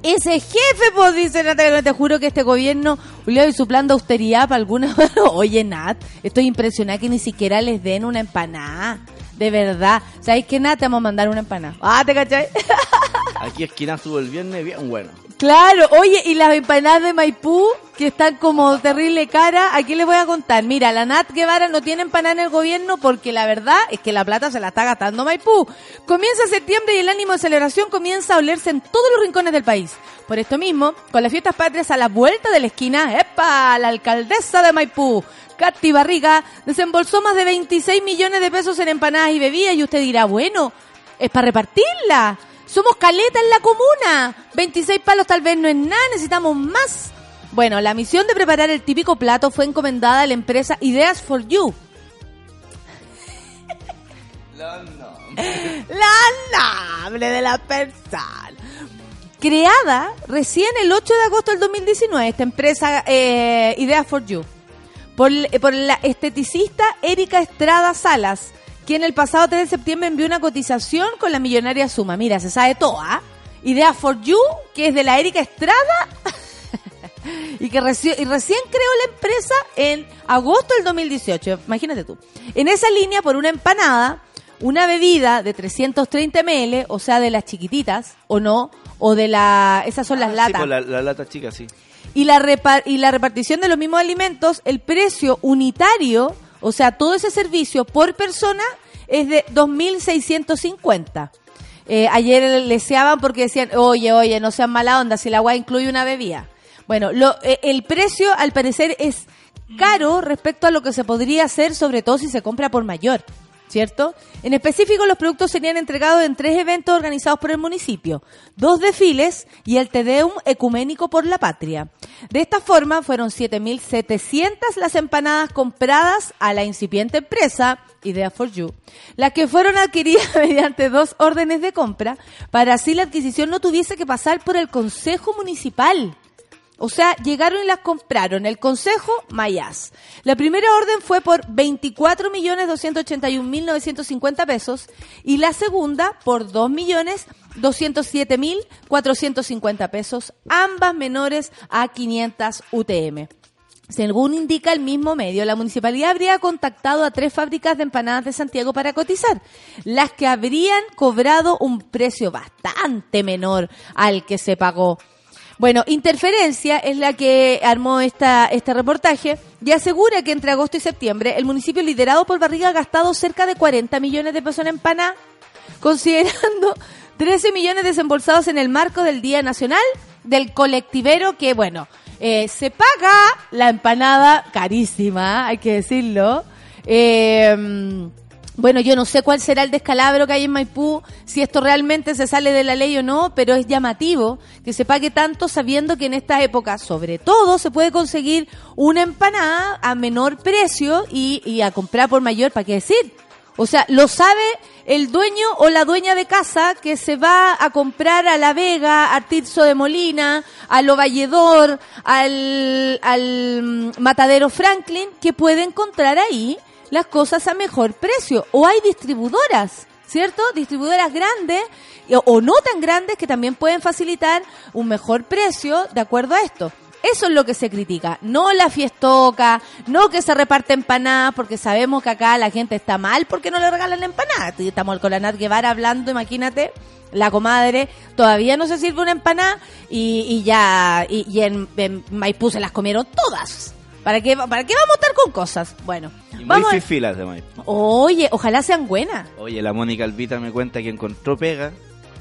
Ese jefe, pues dice Natalia, te juro que este gobierno, Julio, y su plan de austeridad para alguna... Oye, Nat, estoy impresionada que ni siquiera les den una empanada. De verdad. ¿Sabes qué, Nat? Te vamos a mandar una empanada. Ah, ¿te cachai? Aquí esquinazo el viernes, bien bueno. Claro, oye, y las empanadas de Maipú, que están como terrible cara, aquí les voy a contar. Mira, la Nat Guevara no tiene empanada en el gobierno porque la verdad es que la plata se la está gastando Maipú. Comienza septiembre y el ánimo de celebración comienza a olerse en todos los rincones del país. Por esto mismo, con las fiestas patrias a la vuelta de la esquina, ¡epa! La alcaldesa de Maipú, Katy Barriga, desembolsó más de 26 millones de pesos en empanadas y bebidas y usted dirá, bueno, es para repartirla. Somos caleta en la comuna. 26 palos tal vez no es nada, necesitamos más. Bueno, la misión de preparar el típico plato fue encomendada a la empresa Ideas for You. La nombre de la persona. Creada recién el 8 de agosto del 2019, esta empresa eh, Ideas for You, por, por la esteticista Erika Estrada Salas, quien el pasado 3 de septiembre envió una cotización con la millonaria suma. Mira, se sabe todo, ¿ah? Idea for You, que es de la Erika Estrada y que reci- y recién creó la empresa en agosto del 2018. Imagínate tú. En esa línea, por una empanada, una bebida de 330 ml, o sea, de las chiquititas, o no, o de la... Esas son las Ah, sí, latas pues, la, la lata chica, sí. y la, y la repartición de los mismos alimentos, el precio unitario, o sea, todo ese servicio por persona es de 2.650. Eh, ayer leseaban porque decían, oye, oye, no sean mala onda, si el agua incluye una bebida. Bueno, lo, eh, el precio al parecer es caro respecto a lo que se podría hacer, sobre todo si se compra por mayor. ¿Cierto? En específico, los productos serían entregados en tres eventos organizados por el municipio, dos desfiles y el Tedeum Ecuménico por la Patria. De esta forma, fueron 7.700 las empanadas compradas a la incipiente empresa Idea for You, las que fueron adquiridas mediante dos órdenes de compra, para así la adquisición no tuviese que pasar por el Consejo Municipal. O sea, llegaron y las compraron. El Consejo Mayas. La primera orden fue por 24.281.950 pesos y la segunda por 2.207.450 pesos, ambas menores a 500 UTM. Según indica el mismo medio, la municipalidad habría contactado a tres fábricas de empanadas de Santiago para cotizar, las que habrían cobrado un precio bastante menor al que se pagó. Bueno, Interferencia es la que armó esta, este reportaje y asegura que entre agosto y septiembre el municipio liderado por Barriga ha gastado cerca de 40 millones de pesos en empanadas, considerando 13 millones desembolsados en el marco del Día Nacional del colectivero que, bueno, eh, se paga la empanada carísima, hay que decirlo. Eh, bueno, yo no sé cuál será el descalabro que hay en Maipú, si esto realmente se sale de la ley o no, pero es llamativo que se pague tanto sabiendo que en esta época, sobre todo, se puede conseguir una empanada a menor precio y, y a comprar por mayor, ¿para qué decir? O sea, lo sabe el dueño o la dueña de casa que se va a comprar a La Vega, a Tirso de Molina, a Lo Valledor, al, al mm, Matadero Franklin, que puede encontrar ahí las cosas a mejor precio. O hay distribuidoras, ¿cierto? Distribuidoras grandes o, no tan grandes que también pueden facilitar un mejor precio de acuerdo a esto. Eso es lo que se critica, no la fiestoca, no que se reparte empanadas, porque sabemos que acá la gente está mal porque no le regalan empanadas. Estamos con la Nat Guevara hablando, imagínate, la comadre, todavía no se sirve una empanada y, y ya, y, y en, en Maipú se las comieron todas. ¿Para qué, ¿Para qué vamos a estar con cosas? Bueno, Y muy vamos. a- fifilas de Maipo. Oye, ojalá sean buenas. Oye, la Mónica Albita me cuenta que encontró pega,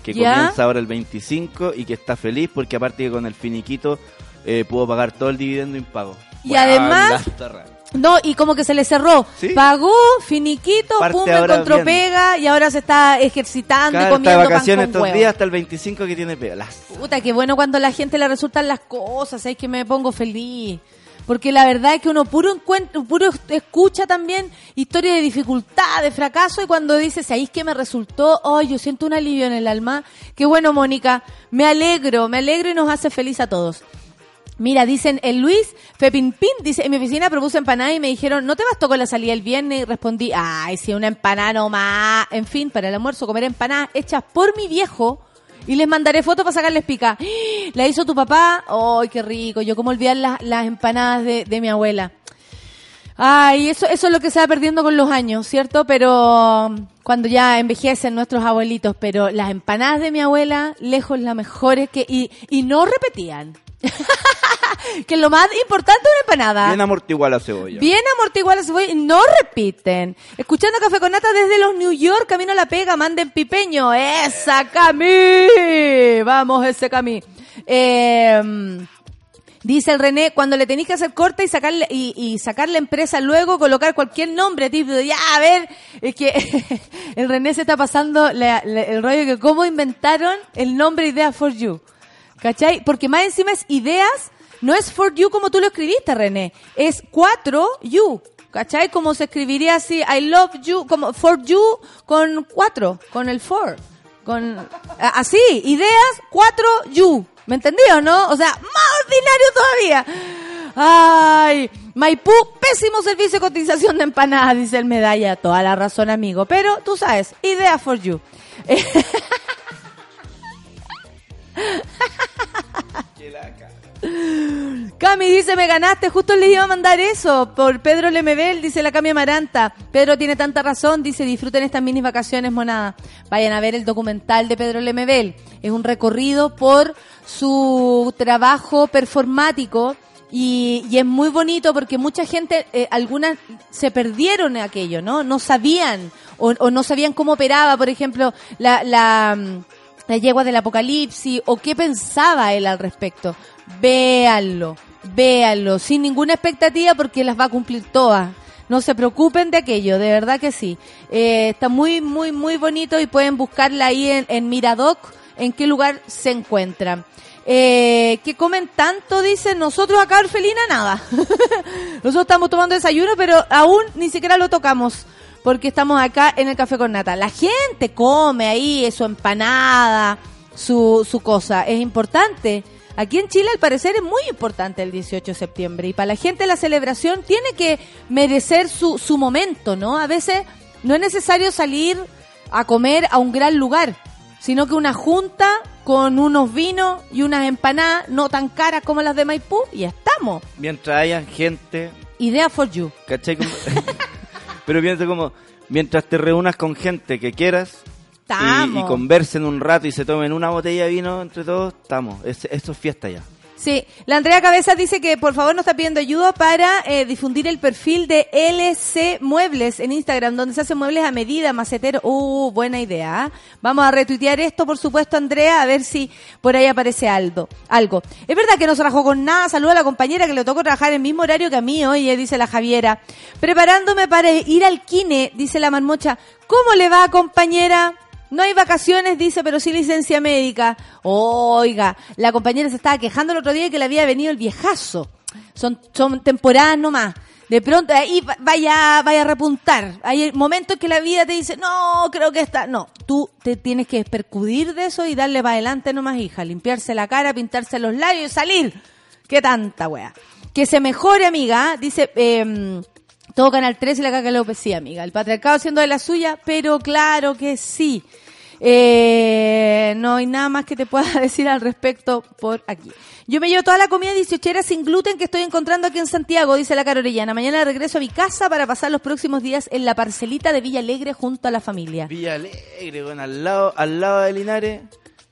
que ¿Ya? comienza ahora el 25 y que está feliz porque aparte que con el finiquito eh, pudo pagar todo el dividendo impago. Y además-. No, y como que se le cerró. ¿Sí? Pagó, finiquito, Parte pum, encontró bien. pega y ahora se está ejercitando y Claro, está de comiendo pan vacaciones con estos huevo. días hasta el 25 que tiene pega. Las- Puta, qué bueno cuando a la gente le resultan las cosas, es que me pongo feliz. Porque la verdad es que uno puro encuentra, puro escucha también historias de dificultad, de fracaso, y cuando dices, ahí es que me resultó, ay, yo siento un alivio en el alma. Qué bueno, Mónica, me alegro, me alegro y nos hace feliz a todos. Mira, dicen el Luis Fepinpin, dice, en mi oficina propuse empanada y me dijeron, ¿no te bastó con la salida el viernes? Y respondí, ay, si una empanada nomás. En fin, para el almuerzo comer empanadas hechas por mi viejo y les mandaré fotos para sacarles pica. ¿La hizo tu papá? ¡Ay, qué rico! Yo como olvidar las, las empanadas de, de mi abuela. Ay, eso, eso es lo que se va perdiendo con los años, ¿cierto? Pero, cuando ya envejecen nuestros abuelitos, pero las empanadas de mi abuela, lejos las mejores que, y, y no repetían. que lo más importante de una empanada. Bien amortiguada la cebolla. Bien amortiguada la cebolla no repiten. Escuchando Café con Nata desde los New York, camino a la pega, manden pipeño. ¡Esa Cami! Vamos, ese Cami. Eh, dice el René, cuando le tenéis que hacer corta y sacarle, y, y sacar la empresa luego, colocar cualquier nombre, tipo, ya, a ver, es que el René se está pasando la- la- el rollo que cómo inventaron el nombre Idea for You. ¿Cachai? Porque más encima es ideas, no es for you como tú lo escribiste, René. Es 4 you. ¿Cachai? Como se escribiría así, I love you, como for you con 4, con el for. Con, así, ideas 4 you. ¿Me entendió, no? O sea, más ordinario todavía. Ay, Maipú, pésimo servicio de cotización de empanadas, dice el medalla. Toda la razón, amigo. Pero tú sabes, idea for you. Cami dice, me ganaste, justo les iba a mandar eso por Pedro Lemebel, dice la Cami Amaranta. Pedro tiene tanta razón, dice, disfruten estas mini vacaciones, monada. Vayan a ver el documental de Pedro Lemebel. Es un recorrido por su trabajo performático y, es muy bonito porque mucha gente, eh, algunas se perdieron en aquello, ¿no? No sabían o, no sabían cómo operaba, por ejemplo, la... la mm, la yegua del apocalipsis o qué pensaba él al respecto. Véanlo, véanlo, sin ninguna expectativa porque las va a cumplir todas. No se preocupen de aquello, de verdad que sí. Eh, está muy, muy, muy bonito y pueden buscarla ahí en, Miradoc, en qué lugar se encuentra. Eh, que comen tanto, dicen nosotros acá, Orfelina, nada. nosotros estamos tomando desayuno, pero aún ni siquiera lo tocamos porque estamos acá en el café con nata. La gente come ahí su empanada, su, su cosa. Es importante. Aquí en Chile, al parecer, es muy importante el 18 de septiembre. Y para la gente la celebración tiene que merecer su, su momento, ¿no? A veces no es necesario salir a comer a un gran lugar, sino que una junta con unos vinos y unas empanadas no tan caras como las de Maipú y estamos. Mientras haya gente, Idea for you. ¿cachai? Pero piensa como, mientras te reúnas con gente que quieras y conversen un rato y se tomen una botella de vino entre todos, estamos. Es, esto es fiesta ya. Sí, la Andrea Cabezas dice que por favor nos está pidiendo ayuda para eh, difundir el perfil de LC Muebles en Instagram, donde se hacen muebles a medida, macetero. Uh, buena idea. ¿ah? Vamos a retuitear esto, por supuesto, Andrea, a ver si por ahí aparece algo. algo. Es verdad que no se rajó con nada. Saluda a la compañera que le tocó trabajar en el mismo horario que a mí, oye, dice la Javiera. Preparándome para ir al kine, dice la marmocha. ¿Cómo le va, compañera? No hay vacaciones, dice, pero sí licencia médica. Oiga, la compañera se estaba quejando el otro día que le había venido el viejazo. Son, son temporadas nomás. De pronto ahí va- vaya, vaya a repuntar. Hay momentos que la vida te dice, no, creo que está. No, tú te tienes que percudir de eso y darle para adelante nomás, hija. Limpiarse la cara, pintarse los labios y salir. Qué tanta wea. Que se mejore, amiga. Dice, eh, todo Canal 3 y la caca López, amiga. El patriarcado haciendo de la suya, pero claro que sí. Eh, no hay nada más que te pueda decir al respecto por aquí. Yo me llevo toda la comida 18 sin gluten que estoy encontrando aquí en Santiago, dice la Carorellana. Mañana regreso a mi casa para pasar los próximos días en la parcelita de Villa Alegre junto a la familia. Villa Alegre, bueno, al lado, al lado de Linares,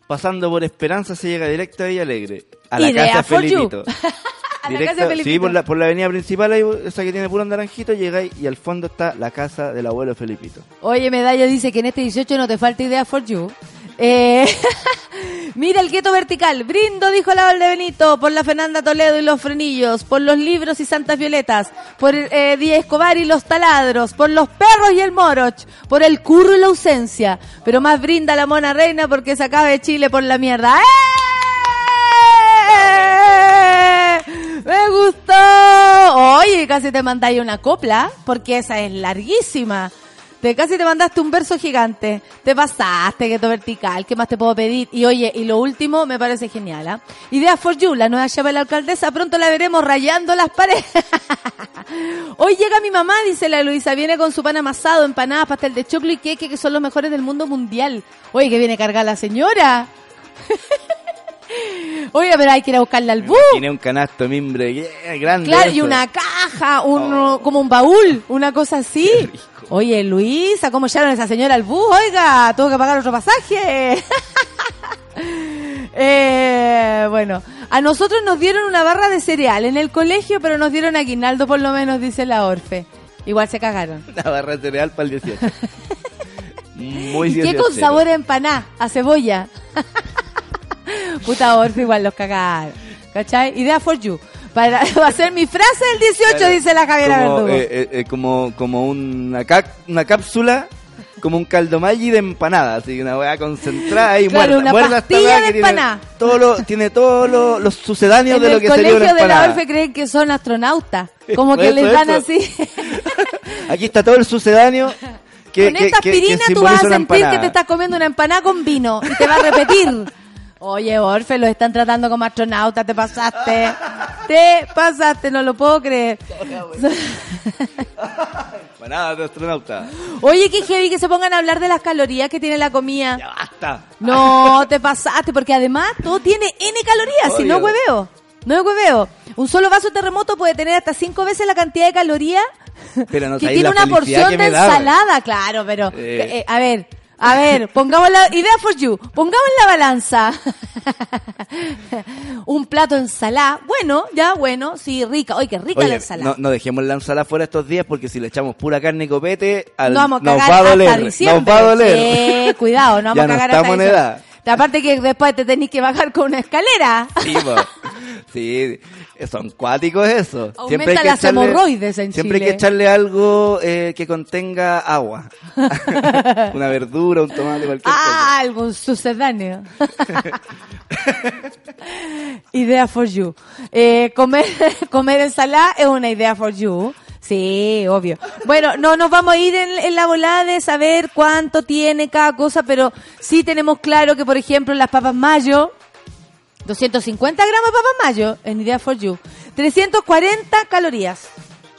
pasando por Esperanza se llega directo a Villa Alegre. A la Idea casa. Felipito. A la Directo- casa de Sí, por la, por la avenida principal, ahí, esa que tiene puro naranjito, llegáis y al fondo está la casa del abuelo Felipito. Oye, Medalla dice que en este 18 no te falta idea for you. Eh, mira el gueto vertical. Brindo, dijo la Valde Benito, por la Fernanda Toledo y los frenillos, por los libros y Santas Violetas, por eh, Díaz Escobar y los taladros, por los perros y el moroch, por el curro y la ausencia. Pero más brinda la mona reina porque se acaba de Chile por la mierda. ¡Eh! ¡Me gustó! Oye, casi te mandáis una copla, porque esa es larguísima. Te casi te mandaste un verso gigante. Te pasaste, Gueto Vertical. ¿Qué más te puedo pedir? Y oye, y lo último me parece genial, ¿ah? Idea for You, la nueva llave de la alcaldesa. Pronto la veremos rayando las paredes. Hoy llega mi mamá, dice la Luisa. Viene con su pan amasado, empanadas, pastel de choclo y queque, que son los mejores del mundo mundial. Oye, que viene cargada la señora. Oye, pero hay que ir a buscarla al bus. Tiene un canasto mimbre yeah, grande. Claro, y una caja un, como un baúl, una cosa así. Oye, Luisa, ¿cómo echaron a esa señora al bus? Oiga, tuvo que pagar otro pasaje. Eh, bueno, a nosotros nos dieron una barra de cereal en el colegio, pero nos dieron aguinaldo por lo menos, dice la Orfe. Igual se cagaron. Una barra de cereal para el 18. Muy ¿Y qué 18. con sabor a empaná, a cebolla? Puta Orfe, igual los cagaron. ¿Cachai? Idea for you. Para, va a ser mi frase del 18, Claro, dice la Javiera como, Verdugo. eh, eh, eh, como, como una, una cápsula, como un caldo Maggi de empanada, así una weá concentrada y Claro, muerda. una pastilla de que tiene empanada. todo lo- tiene todos lo- los sucedáneos en de lo el que sería colegio una de la empanada. Orfe creen que son astronautas. Como que Eso, les dan eso. así. Aquí está todo el sucedáneo que, con que- esta aspirina que tú vas a sentir que empanada. te estás comiendo una empanada con vino y te va a repetir. Oye, Orfe, los están tratando como astronautas, te pasaste. Te pasaste, no lo puedo creer. Empanada de astronauta. Oye, qué heavy que se pongan a hablar de las calorías que tiene la comida. Ya basta. No, te pasaste, porque además todo tiene N calorías, si no hueveo. No es hueveo. Un solo vaso de terremoto puede tener hasta cinco veces la cantidad de calorías Pero no que tiene la una porción de ensalada, claro, pero Eh. eh, a ver, a ver, pongamos la idea for you, pongamos en la balanza un plato de ensalada, bueno, ya bueno, sí, rica, oye, qué rica la ensalada. no, no dejemos la ensalada fuera estos días porque si le echamos pura carne y copete, al- no vamos a nos cagar va a hasta doler. diciembre. Nos va a doler. Sí, cuidado, no vamos Ya a no cagar estamos hasta en diciembre. edad. Aparte que después te tenés que bajar con una escalera. Sí, po. sí, son cuáticos eso. Aumenta las hemorroides en Siempre hay que echarle algo eh, que contenga agua. Una verdura, un tomate, cualquier Ah, algún sucedáneo. idea for you. Eh, comer, comer ensalada es una idea for you. Sí, obvio. Bueno, no nos vamos a ir en, en la volada de saber cuánto tiene cada cosa, pero sí tenemos claro que, por ejemplo, las papas mayo, 250 gramos de papas mayo, en idea for you. 340 calorías.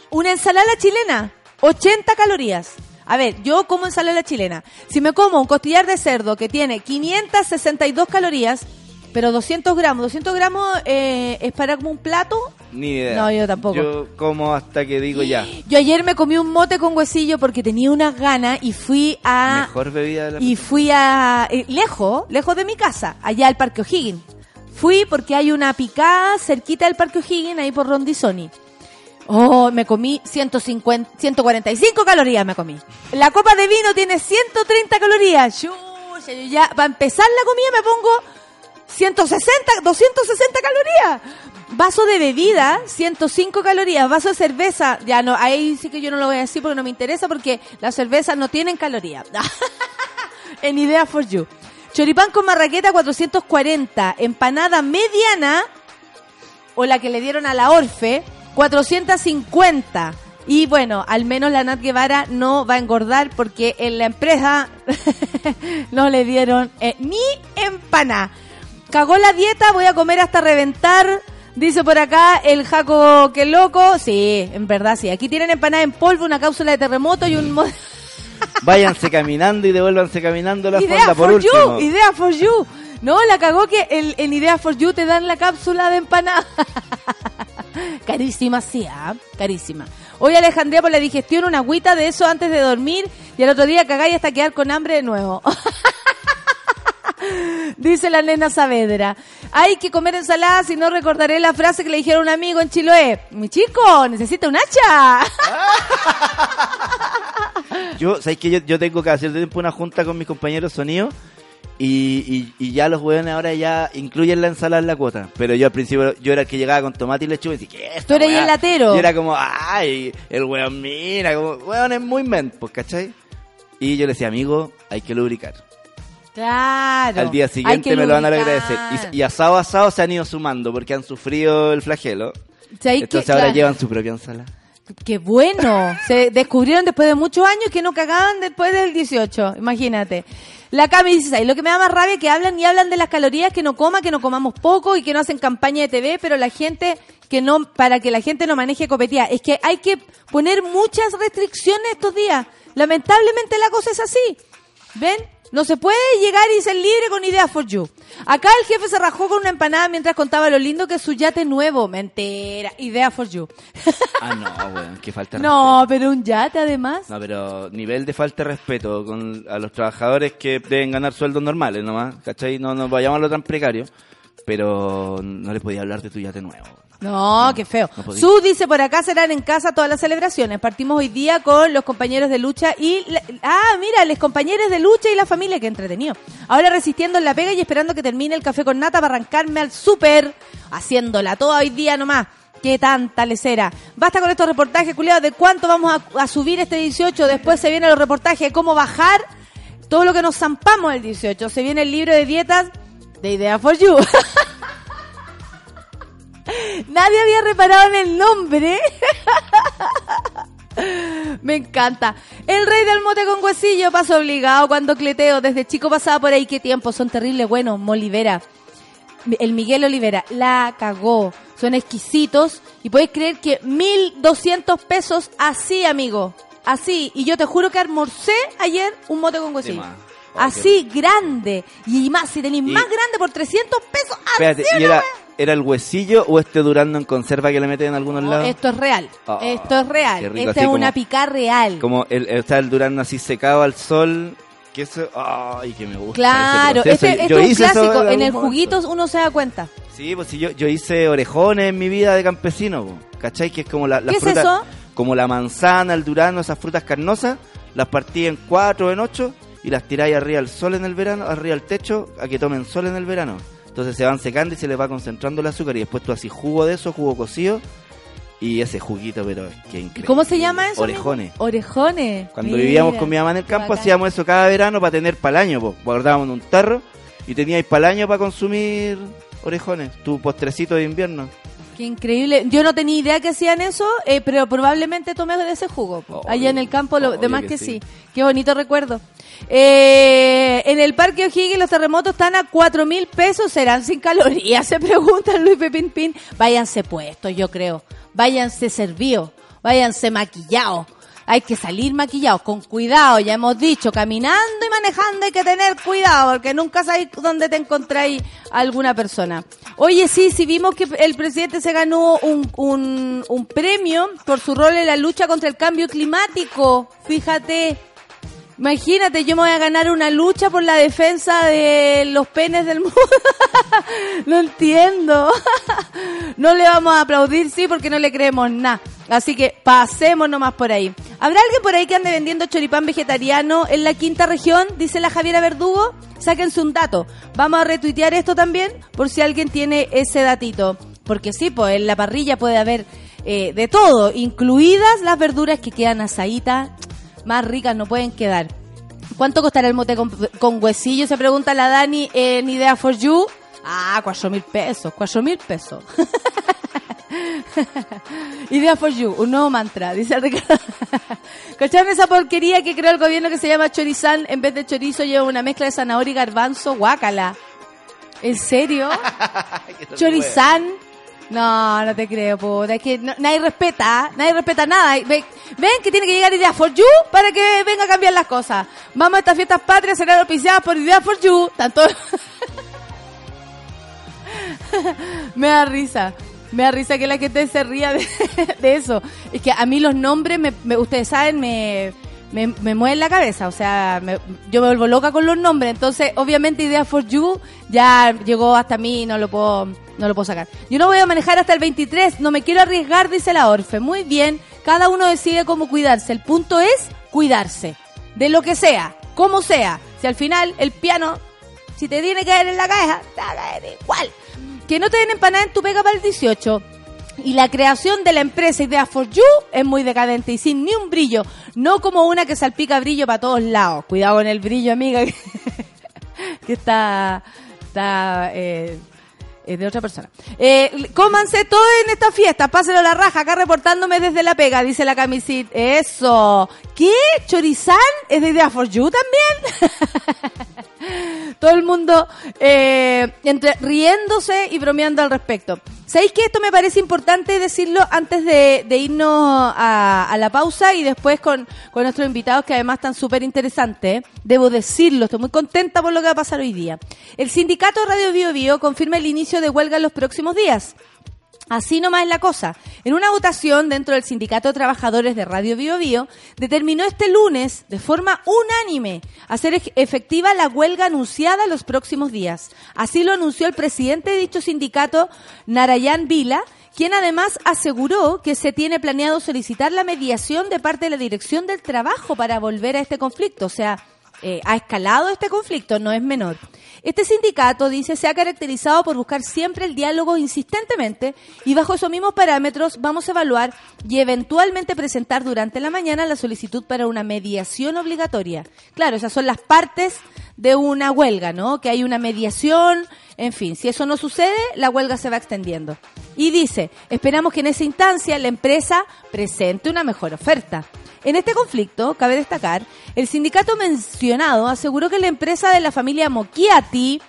Una ensalada chilena, 80 calorías. A ver, yo como ensalada chilena. Si me como un costillar de cerdo que tiene 562 calorías, pero 200 gramos, 200 gramos eh, es para como un plato. Ni idea. No, yo tampoco. Yo como hasta que digo ya. Yo ayer me comí un mote con huesillo porque tenía unas ganas y fui a... Mejor bebida de la Y fui a... eh, lejos, lejos de mi casa, allá al Parque O'Higgins. Fui porque hay una picada cerquita del Parque O'Higgins, ahí por Rondizoni. Oh, me comí 150, 145 calorías me comí. La copa de vino tiene 130 calorías. Yo ya, para empezar la comida me pongo 160, 260 calorías. Vaso de bebida, 105 calorías. Vaso de cerveza, ya no, ahí sí que yo no lo voy a decir porque no me interesa porque las cervezas no tienen calorías. en Idea for You. Choripán con marraqueta 440. Empanada mediana, o la que le dieron a la Orfe, 450. Y bueno, al menos la Nat Guevara no va a engordar porque en la empresa no le dieron eh, ni empaná. Cagó la dieta, voy a comer hasta reventar. Dice por acá el Jaco, que loco. Sí, en verdad sí. Aquí tienen empanada en polvo, una cápsula de terremoto y un... Váyanse caminando y devuélvanse caminando la Idea fonda por for último. you, idea for you. No, la cagó que el, en Idea for You te dan la cápsula de empanada. Carísima, sí, ¿ah? Carísima. Hoy Alejandría por la digestión, una agüita de eso antes de dormir y al otro día cagáis hasta quedar con hambre de nuevo. Dice la nena Saavedra. Hay que comer ensalada, si no recordaré la frase que le dijeron a un amigo en Chiloé. Mi chico, necesita un hacha. Yo, ¿sabes que yo, yo tengo que hacer tiempo una junta con mis compañeros sonido y, y, y ya los hueones ahora ya incluyen la ensalada en la cuota. Pero yo al principio, yo era el que llegaba con tomate y lechuga y decía, ¿qué es Tú eres weá?" el latero. Y era como, ay, el hueón mira, como, hueón es muy men, pues, ¿cachai? Y yo le decía, amigo, hay que lubricar. Claro. Al día siguiente me lo van a agradecer. Y, y asado a asado se han ido sumando porque han sufrido el flagelo. Entonces ahora Claro. llevan su propia ensalada. Qué bueno. Se descubrieron después de muchos años que no cagaban después del 18. Imagínate. La Cami dice, "Ay, lo que me da más rabia es que hablan y hablan de las calorías, que no coma, que no comamos poco y que no hacen campaña de TV, pero la gente que no, para que la gente no maneje copetía. Es que hay que poner muchas restricciones estos días. Lamentablemente la cosa es así. ¿Ven? No se puede llegar y ser libre con ideas for you. Acá el jefe se rajó con una empanada mientras contaba lo lindo que es su yate nuevo. Mentira. Idea for you. Ah, no, weón, que falta de no, pero un yate además. No, pero nivel de falta de respeto con a los trabajadores que deben ganar sueldos normales nomás, ¿cachai? No nos vayamos a lo tan precario, pero no le podía hablar de tu yate nuevo. No, qué feo. no. Su dice, por acá serán en casa todas las celebraciones. Partimos hoy día con los compañeros de lucha y... la- ah, mira, los compañeros de lucha y la familia, qué entretenido. Ahora resistiendo en la pega y esperando que termine el café con nata para arrancarme al súper, haciéndola toda hoy día nomás. Qué tanta lecera. Basta con estos reportajes, culiados, de cuánto vamos a, a subir este 18. Después se vienen los reportajes de cómo bajar todo lo que nos zampamos el 18. Se viene el libro de dietas de Idea for You. Nadie había reparado en el nombre. Me encanta. El rey del mote con huesillo paso obligado cuando cleteo. Desde chico pasaba por ahí. Qué tiempo. Son terribles buenos. Molivera. El Miguel Olivera. La cagó. Son exquisitos. Y podéis creer que 1200 pesos así, amigo. Así. Y yo te juro que almorcé ayer un mote con huesillo. Así, grande. Y más, si tenéis más grande por 300 pesos. Espérate, ¿y era, el huesillo o este durando en conserva que le meten en algunos No, lados? esto es real. Oh, esto es real. rico, Esta es una picar real. Como el, está el durazno así secado al sol, que eso, ay, que me gusta. Claro, este, Yo esto es un clásico. En el juguito uno se da cuenta. Sí, pues sí, yo, yo hice orejones en mi vida de campesino, ¿cachai? Que es como la, las ¿Qué es frutas, eso? como la manzana, el durazno, esas frutas carnosas, las partí en cuatro en ocho y las tiráis arriba al sol en el verano, arriba al techo, a que tomen sol en el verano. Entonces se van secando y se les va concentrando el azúcar y después tú así jugo de eso, jugo cocido y ese juguito, pero es que increíble. ¿Cómo se llama eso? Orejones. Orejones. Cuando Mira, vivíamos con mi mamá en el campo, bacán. hacíamos eso cada verano para tener palaño, po. guardábamos en un tarro y teníais palaño para consumir orejones, tu postrecito de invierno. Qué increíble. Yo no tenía idea que hacían eso, eh, pero probablemente tomé de ese jugo. Allá en el campo, lo demás que que, sí. sí. Qué bonito recuerdo. Eh, en el Parque O'Higgins los terremotos están a cuatro mil pesos. ¿Serán sin calorías? Se pregunta Luis Pepín Pin. Váyanse puestos, yo creo. Váyanse servidos. Váyanse maquillados. Hay que salir maquillados, con cuidado, ya hemos dicho, caminando y manejando hay que tener cuidado, porque nunca sabéis dónde te encontráis alguna persona. Oye, sí, sí vimos que el presidente se ganó un, un, un premio por su rol en la lucha contra el cambio climático. Fíjate, imagínate, yo me voy a ganar una lucha por la defensa de los penes del mundo. no entiendo. no le vamos a aplaudir, sí, porque no le creemos nada. Así que pasemos nomás por ahí. ¿Habrá alguien por ahí que ande vendiendo choripán vegetariano en la quinta región? Dice la Javiera Verdugo. Sáquense un dato. Vamos a retuitear esto también por si alguien tiene ese datito. Porque sí, pues en la parrilla puede haber eh, de todo, incluidas las verduras que quedan asaditas. Más ricas no pueden quedar. ¿Cuánto costará el mote con, con huesillo? Se pregunta la Dani en Idea for You. Ah, cuatro mil pesos, cuatro mil pesos. Idea for you, un nuevo mantra, dice Ricardo. ¿Cacharon esa porquería que creó el gobierno que se llama chorizán? En vez de chorizo lleva una mezcla de zanahoria y garbanzo, guácala. ¿En serio? ¿Chorizán? No, no te creo, puta. Es que nadie respeta, nadie respeta nada. Ven, que tiene que llegar Idea for You para que venga a cambiar las cosas. Vamos a estas fiestas patrias, serán auspiciadas por Idea for You. Tanto... me da risa. Me da risa que la gente se ría de, de eso. Es que a mí los nombres, me, me- ustedes saben, me, me, me mueven la cabeza. O sea, me- yo me vuelvo loca con los nombres. Entonces, obviamente, Idea for You ya llegó hasta mí no lo puedo, no lo puedo sacar. Yo no voy a manejar hasta el 23. No me quiero arriesgar, dice la Orfe. Muy bien. Cada uno decide cómo cuidarse. El punto es cuidarse. De lo que sea. Como sea. Si al final el piano, si te tiene que caer en la cabeza, te va a caer igual que no te den empanada en tu pega para el 18. Y la creación de la empresa Idea for You es muy decadente y sin ni un brillo. No como una que salpica brillo para todos lados. Cuidado con el brillo, amiga, que, que está, está eh, es de otra persona. Eh, cómanse todo en esta fiesta, pásenlo la raja, acá reportándome desde la pega, dice la camisita. Eso. ¿Qué? ¿Chorizán? ¿Es de Idea for You también? todo el mundo eh, entre riéndose y bromeando al respecto. ¿Sabéis que esto me parece importante decirlo antes de, irnos a, la pausa y después con, nuestros invitados que además están súper interesantes? Debo decirlo, estoy muy contenta por lo que va a pasar hoy día. El sindicato Radio Bio Bio confirma el inicio de huelga en los próximos días. Así nomás es la cosa. En una votación dentro del Sindicato de Trabajadores de Radio Bio Bio, determinó este lunes, de forma unánime, hacer efectiva la huelga anunciada los próximos días. Así lo anunció el presidente de dicho sindicato, Narayan Vila, quien además aseguró que se tiene planeado solicitar la mediación de parte de la Dirección del Trabajo para volver a este conflicto. O sea, eh, ha escalado este conflicto, no es menor. Este sindicato, dice, se ha caracterizado por buscar siempre el diálogo insistentemente y bajo esos mismos parámetros vamos a evaluar y eventualmente presentar durante la mañana la solicitud para una mediación obligatoria. Claro, esas son las partes de una huelga, ¿no? Que hay una mediación, en fin, si eso no sucede, la huelga se va extendiendo. Y dice, esperamos que en esa instancia la empresa presente una mejor oferta. En este conflicto, cabe destacar, el sindicato mencionado aseguró que la empresa de la familia Mochiati,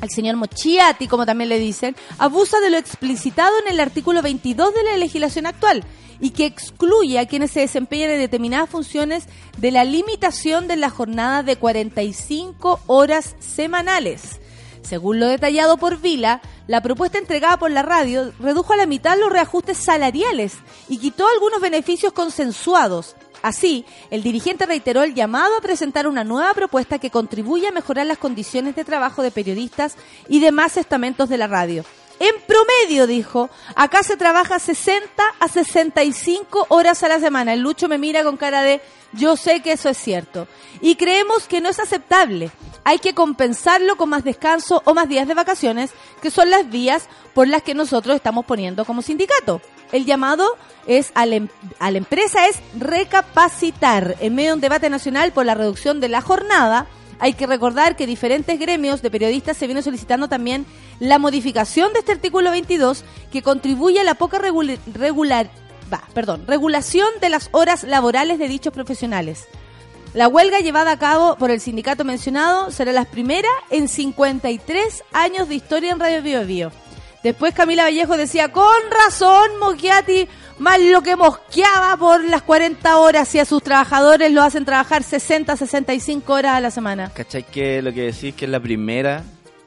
el señor Mochiati, como también le dicen, abusa de lo explicitado en el artículo 22 de la legislación actual y que excluye a quienes se desempeñan en determinadas funciones de la limitación de la jornada de 45 horas semanales. Según lo detallado por Vila, la propuesta entregada por la radio redujo a la mitad los reajustes salariales y quitó algunos beneficios consensuados. Así, el dirigente reiteró el llamado a presentar una nueva propuesta que contribuya a mejorar las condiciones de trabajo de periodistas y demás estamentos de la radio. En promedio, dijo, acá se trabaja 60 a 65 horas a la semana. El Lucho me mira con cara de yo sé que eso es cierto. Y creemos que no es aceptable. Hay que compensarlo con más descanso o más días de vacaciones, que son las vías por las que nosotros estamos poniendo como sindicato. El llamado es a la, em- a la empresa es recapacitar en medio de un debate nacional por la reducción de la jornada. Hay que recordar que diferentes gremios de periodistas se vienen solicitando también la modificación de este artículo 22 que contribuye a la poca regulación de las horas laborales de dichos profesionales. La huelga llevada a cabo por el sindicato mencionado será la primera en 53 años de historia en Radio Bio. Después Camila Vallejo decía, con razón, Mochiati, más lo que mosqueaba por las 40 horas y a sus trabajadores lo hacen trabajar 60, 65 horas a la semana. ¿Cachai que lo que decís que es la primera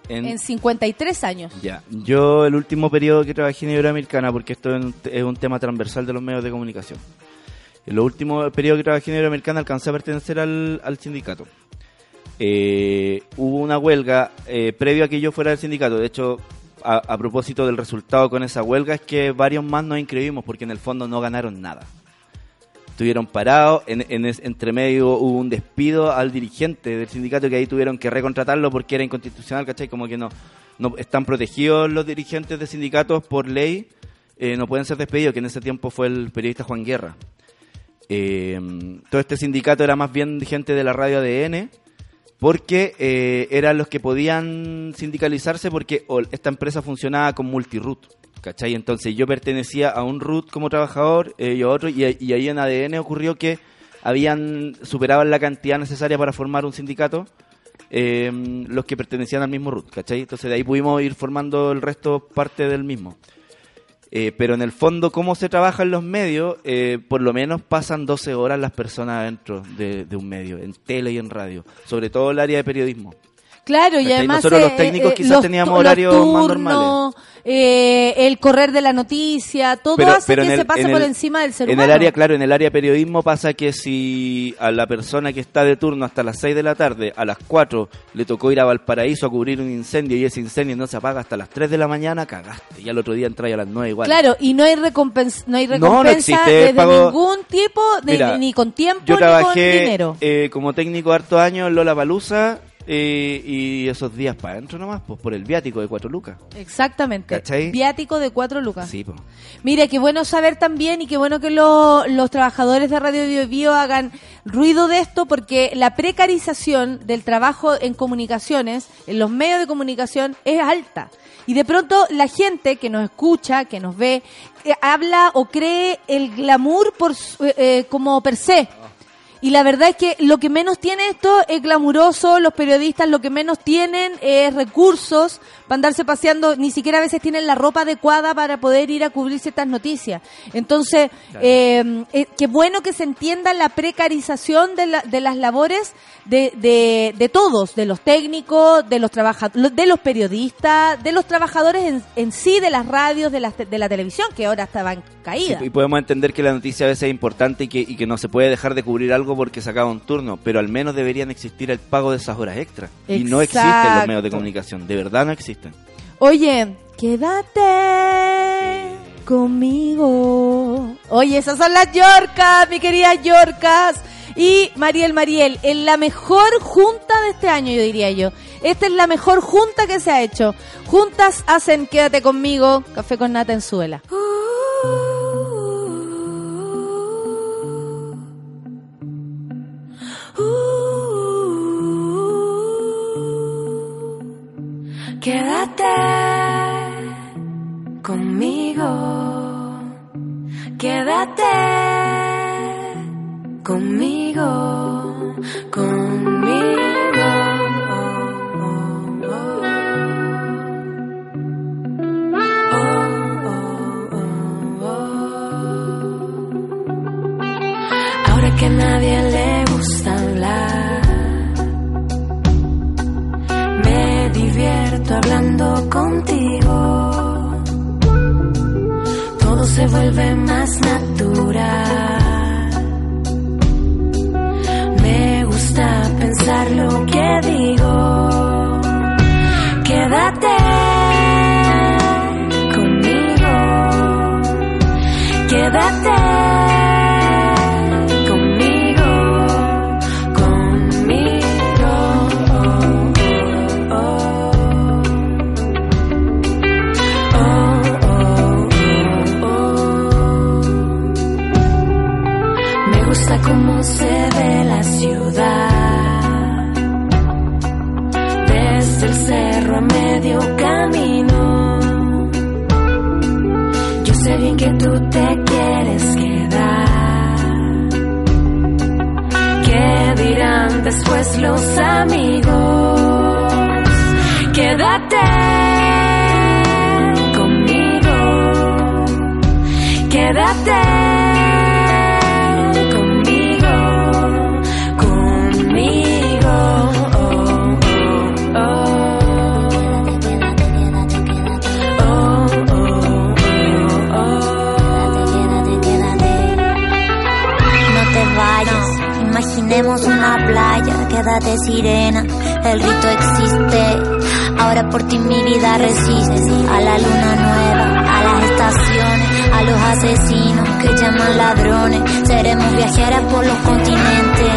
en... En 53 años. Ya, yo el último periodo que trabajé en Iberoamericana, porque esto es un, tema transversal de los medios de comunicación. En los últimos periodos que trabajé en Iberoamericana alcancé a pertenecer al, al sindicato. Eh, hubo una huelga eh, previo a que yo fuera del sindicato. De hecho, a, propósito del resultado con esa huelga, es que varios más nos inscribimos porque en el fondo no ganaron nada. Estuvieron parados, en, en es- entre medio hubo un despido al dirigente del sindicato que ahí tuvieron que recontratarlo porque era inconstitucional, ¿cachai? Como que no, no están protegidos los dirigentes de sindicatos por ley, eh, no pueden ser despedidos, que en ese tiempo fue el periodista Juan Guerra. Eh, todo este sindicato era más bien gente de la radio ADN, porque eh, eran los que podían sindicalizarse porque esta empresa funcionaba con multiroot, ¿cachai? Entonces yo pertenecía a un root como trabajador eh, y a otro, y, y ahí en ADN ocurrió que habían superaban la cantidad necesaria para formar un sindicato eh, los que pertenecían al mismo root, ¿cachai? Entonces de ahí pudimos ir formando el resto parte del mismo. Eh, pero en el fondo, cómo se trabaja en los medios, eh, por lo menos pasan 12 horas las personas dentro de, de un medio, en tele y en radio, sobre todo el área de periodismo. Claro, y ¿Cachai? además Nosotros los eh, técnicos eh, quizás los teníamos los horarios más turnos, normales. eh, el correr de la noticia, todo hace que se pase por encima del ser en humano. el área, claro, en el área periodismo pasa que si a la persona que está de turno hasta las 6 de la tarde, a las 4 le tocó ir a Valparaíso a cubrir un incendio y ese incendio no se apaga hasta las 3 de la mañana, cagaste. Y al otro día entra a las 9 igual. Claro, y no hay, recompens no hay No, no recompensa existe desde pago- ningún tipo, de- Mira, ni con tiempo Yo ni con trabajé dinero. eh, como técnico harto años en Lola Palusa y esos días para adentro nomás, pues por el viático de 4 lucas. Exactamente. ¿Cachai? Viático de cuatro lucas. Sí, pues. Mira, qué bueno saber también y qué bueno que lo- los trabajadores de Radio Bio Bio hagan ruido de esto porque la precarización del trabajo en comunicaciones, en los medios de comunicación, es alta. Y de pronto la gente que nos escucha, que nos ve, eh, habla o cree el glamour por, eh, eh, como per se. Y la verdad es que lo que menos tiene esto es glamuroso, los periodistas lo que menos tienen es recursos para andarse paseando, ni siquiera a veces tienen la ropa adecuada para poder ir a cubrir ciertas noticias. Entonces, eh, eh, qué bueno que se entienda la precarización de, la- de las labores de, de, de todos, de los técnicos, de los trabajadores, de los periodistas, de los trabajadores en, en sí, de las radios, de la, de la televisión, que ahora estaban caídas. Y podemos entender que la noticia a veces es importante y que, y que no se puede dejar de cubrir algo porque se acaba un turno, pero al menos deberían existir el pago de esas horas extra. Y no existen los medios de comunicación, de verdad no existen. Oye, quédate conmigo. Oye, esas son las Yorkas, mi querida Yorkas. Y Mariel Mariel, en la mejor junta de este año, yo diría yo. Esta es la mejor junta que se ha hecho. Juntas hacen Quédate conmigo, café con nata en suela. Quédate conmigo. Quédate conmigo. Hablando contigo. Todo se vuelve más natural. Los quédate sirena, el rito existe, ahora por ti mi vida resiste, a la luna nueva, a las estaciones, a los asesinos que llaman ladrones, seremos viajeras por los continentes,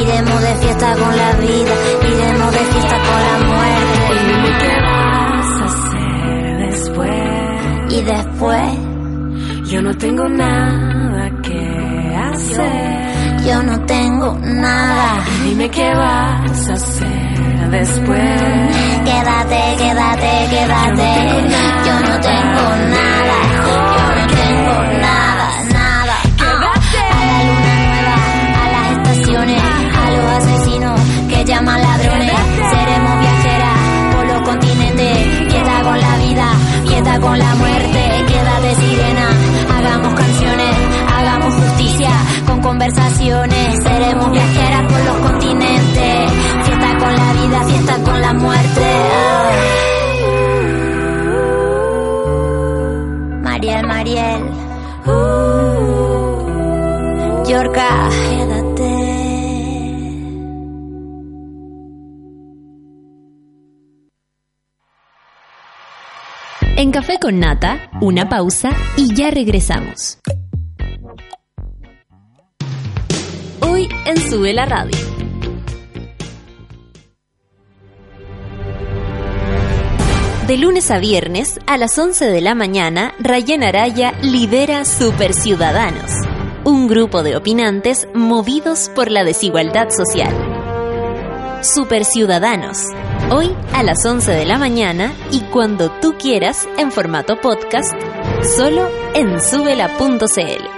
iremos de fiesta con la vida, iremos de fiesta con la muerte, Dime qué vas a hacer después. y después Yo no tengo nada que hacer. Yo no tengo nada. Dime qué vas a hacer después. Quédate, quédate, quédate. Yo no tengo nada. Yo no tengo nada, nada. A la luna nueva, a las estaciones, a los asesinos que llaman ladrones. Seremos viajeras por los continentes. Fiesta con la vida, fiesta con la muerte. Quédate sirena, con conversaciones. Seremos viajeras por los continentes. Fiesta con la vida, fiesta con la muerte. Mariel, Mariel. Yorka, quédate. En Café con Nata, una pausa y ya regresamos. En Sube la Radio. De lunes a viernes, a las 11 de la mañana, Rayen Araya lidera Super Ciudadanos, un grupo de opinantes movidos por la desigualdad social. Super Ciudadanos, hoy a las 11 de la mañana y cuando tú quieras en formato podcast, solo en subela.cl.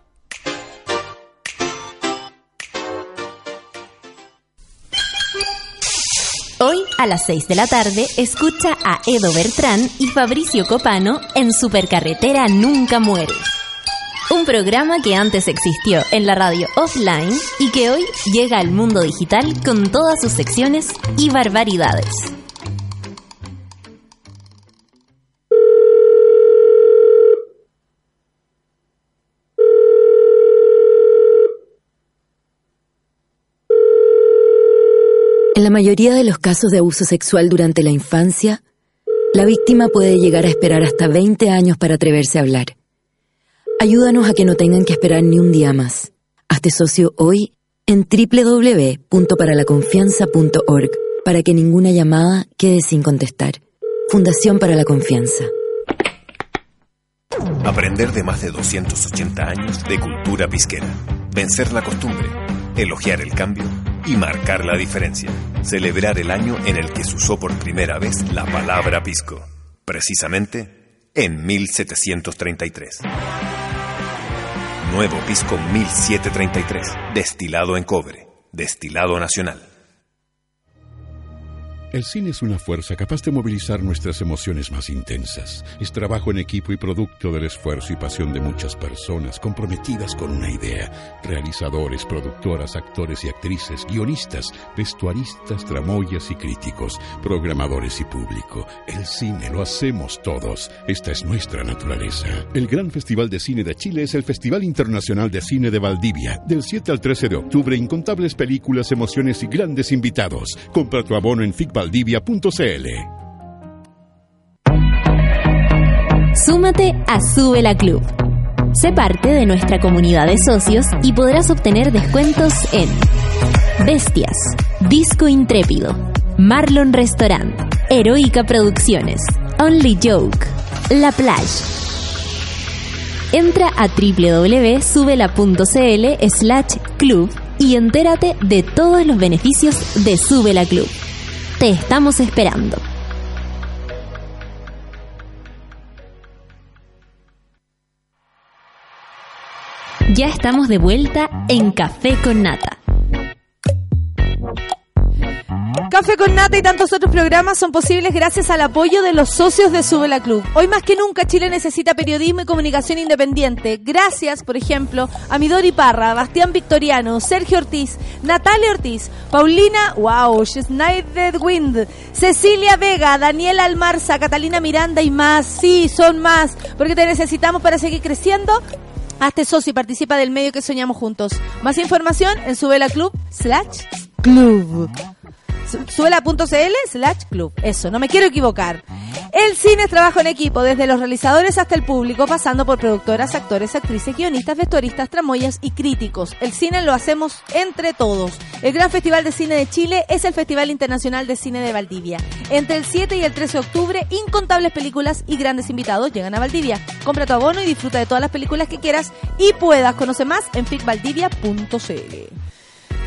A las 6 de la tarde escucha a Edo Bertrán y Fabricio Copano en Supercarretera Nunca Muere. Un programa que antes existió en la radio offline y que hoy llega al mundo digital con todas sus secciones y barbaridades. Mayoría de los casos de abuso sexual durante la infancia, la víctima puede llegar a esperar hasta 20 años para atreverse a hablar. Ayúdanos a que no tengan que esperar ni un día más. Hazte socio hoy en www.paralaconfianza.org para que ninguna llamada quede sin contestar. Fundación para la Confianza. Aprender de más de 280 años de cultura pisquera. Vencer la costumbre. Elogiar el cambio y marcar la diferencia. Celebrar el año en el que se usó por primera vez la palabra pisco. Precisamente en 1733. Nuevo pisco 1733. Destilado en cobre. Destilado nacional. El cine es una fuerza capaz de movilizar nuestras emociones más intensas. Es trabajo en equipo y producto del esfuerzo y pasión de muchas personas comprometidas con una idea. Realizadores, productoras, actores y actrices, guionistas, vestuaristas, tramoyas y críticos, programadores y público. El cine lo hacemos todos. Esta es nuestra naturaleza. El Gran Festival de Cine de Chile es el Festival Internacional de Cine de Valdivia. Del 7 al 13 de octubre, incontables películas, emociones y grandes invitados. Compra tu abono en FICValdivia.cl. Súmate a Sube la Club. Sé parte de nuestra comunidad de socios y podrás obtener descuentos en Bestias, Disco Intrépido, Marlon Restaurant, Heroica Producciones, Only Joke, La Plage. Entra a www.subela.cl slash club y entérate de todos los beneficios de Sube la Club. Te estamos esperando. Ya estamos de vuelta en Café con Nata. Café con Nata y tantos otros programas son posibles gracias al apoyo de los socios de Sube la Club. Hoy más que nunca Chile necesita periodismo y comunicación independiente. Gracias, por ejemplo, a Midori Parra, Bastián Victoriano, Sergio Ortiz, Natalia Ortiz, Paulina, wow, Schneider Wind, Cecilia Vega, Daniela Almarza, Catalina Miranda y más. Sí, son más, porque te necesitamos para seguir creciendo. Hazte socio y participa del medio que soñamos juntos. Más información en Subela Club slash club. Suela.cl slash club. Eso, no me quiero equivocar. El cine es trabajo en equipo, desde los realizadores hasta el público, pasando por productoras, actores, actrices, guionistas, vestuaristas, tramoyas y críticos. El cine lo hacemos entre todos. El Gran Festival de Cine de Chile es el Festival Internacional de Cine de Valdivia. Entre el 7 y el 13 de octubre, incontables películas y grandes invitados llegan a Valdivia. Compra tu abono y disfruta de todas las películas que quieras y puedas. Conoce más en ficvaldivia.cl.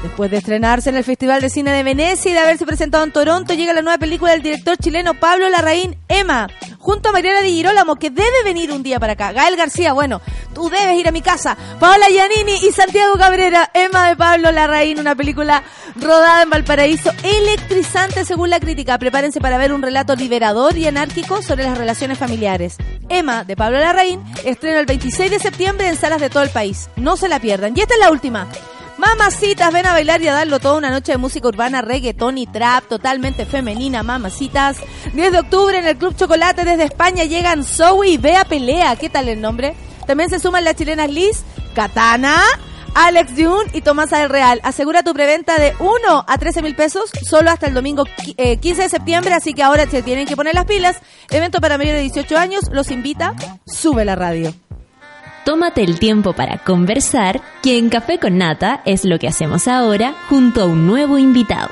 Después de estrenarse en el Festival de Cine de Venecia y de haberse presentado en Toronto, llega la nueva película del director chileno Pablo Larraín, Emma, junto a Mariela Di Girolamo, que debe venir un día para acá. Gael García, bueno, tú debes ir a mi casa. Paola Giannini y Santiago Cabrera, Emma de Pablo Larraín, una película rodada en Valparaíso, electrizante según la crítica. Prepárense para ver un relato liberador y anárquico sobre las relaciones familiares. Emma, de Pablo Larraín, estrena el 26 de septiembre en salas de todo el país. No se la pierdan. Y esta es la última. Mamacitas, ven a bailar y a darlo toda una noche de música urbana, reggaetón y trap, totalmente femenina, mamacitas. 10 de octubre en el Club Chocolate desde España llegan Zoe y Bea Pelea, ¿qué tal el nombre? También se suman las chilenas Liz, Katana, Alex June y Tomasa del Real. Asegura tu preventa de 1 a 13 mil pesos solo hasta el domingo qui- eh, 15 de septiembre, así que ahora se tienen que poner las pilas. Evento para mayores de 18 años, los invita, sube la radio. Tómate el tiempo para conversar, que en Café con Nata es lo que hacemos ahora junto a un nuevo invitado.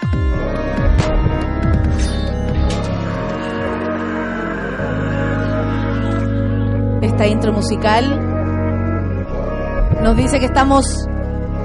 Esta intro musical nos dice que estamos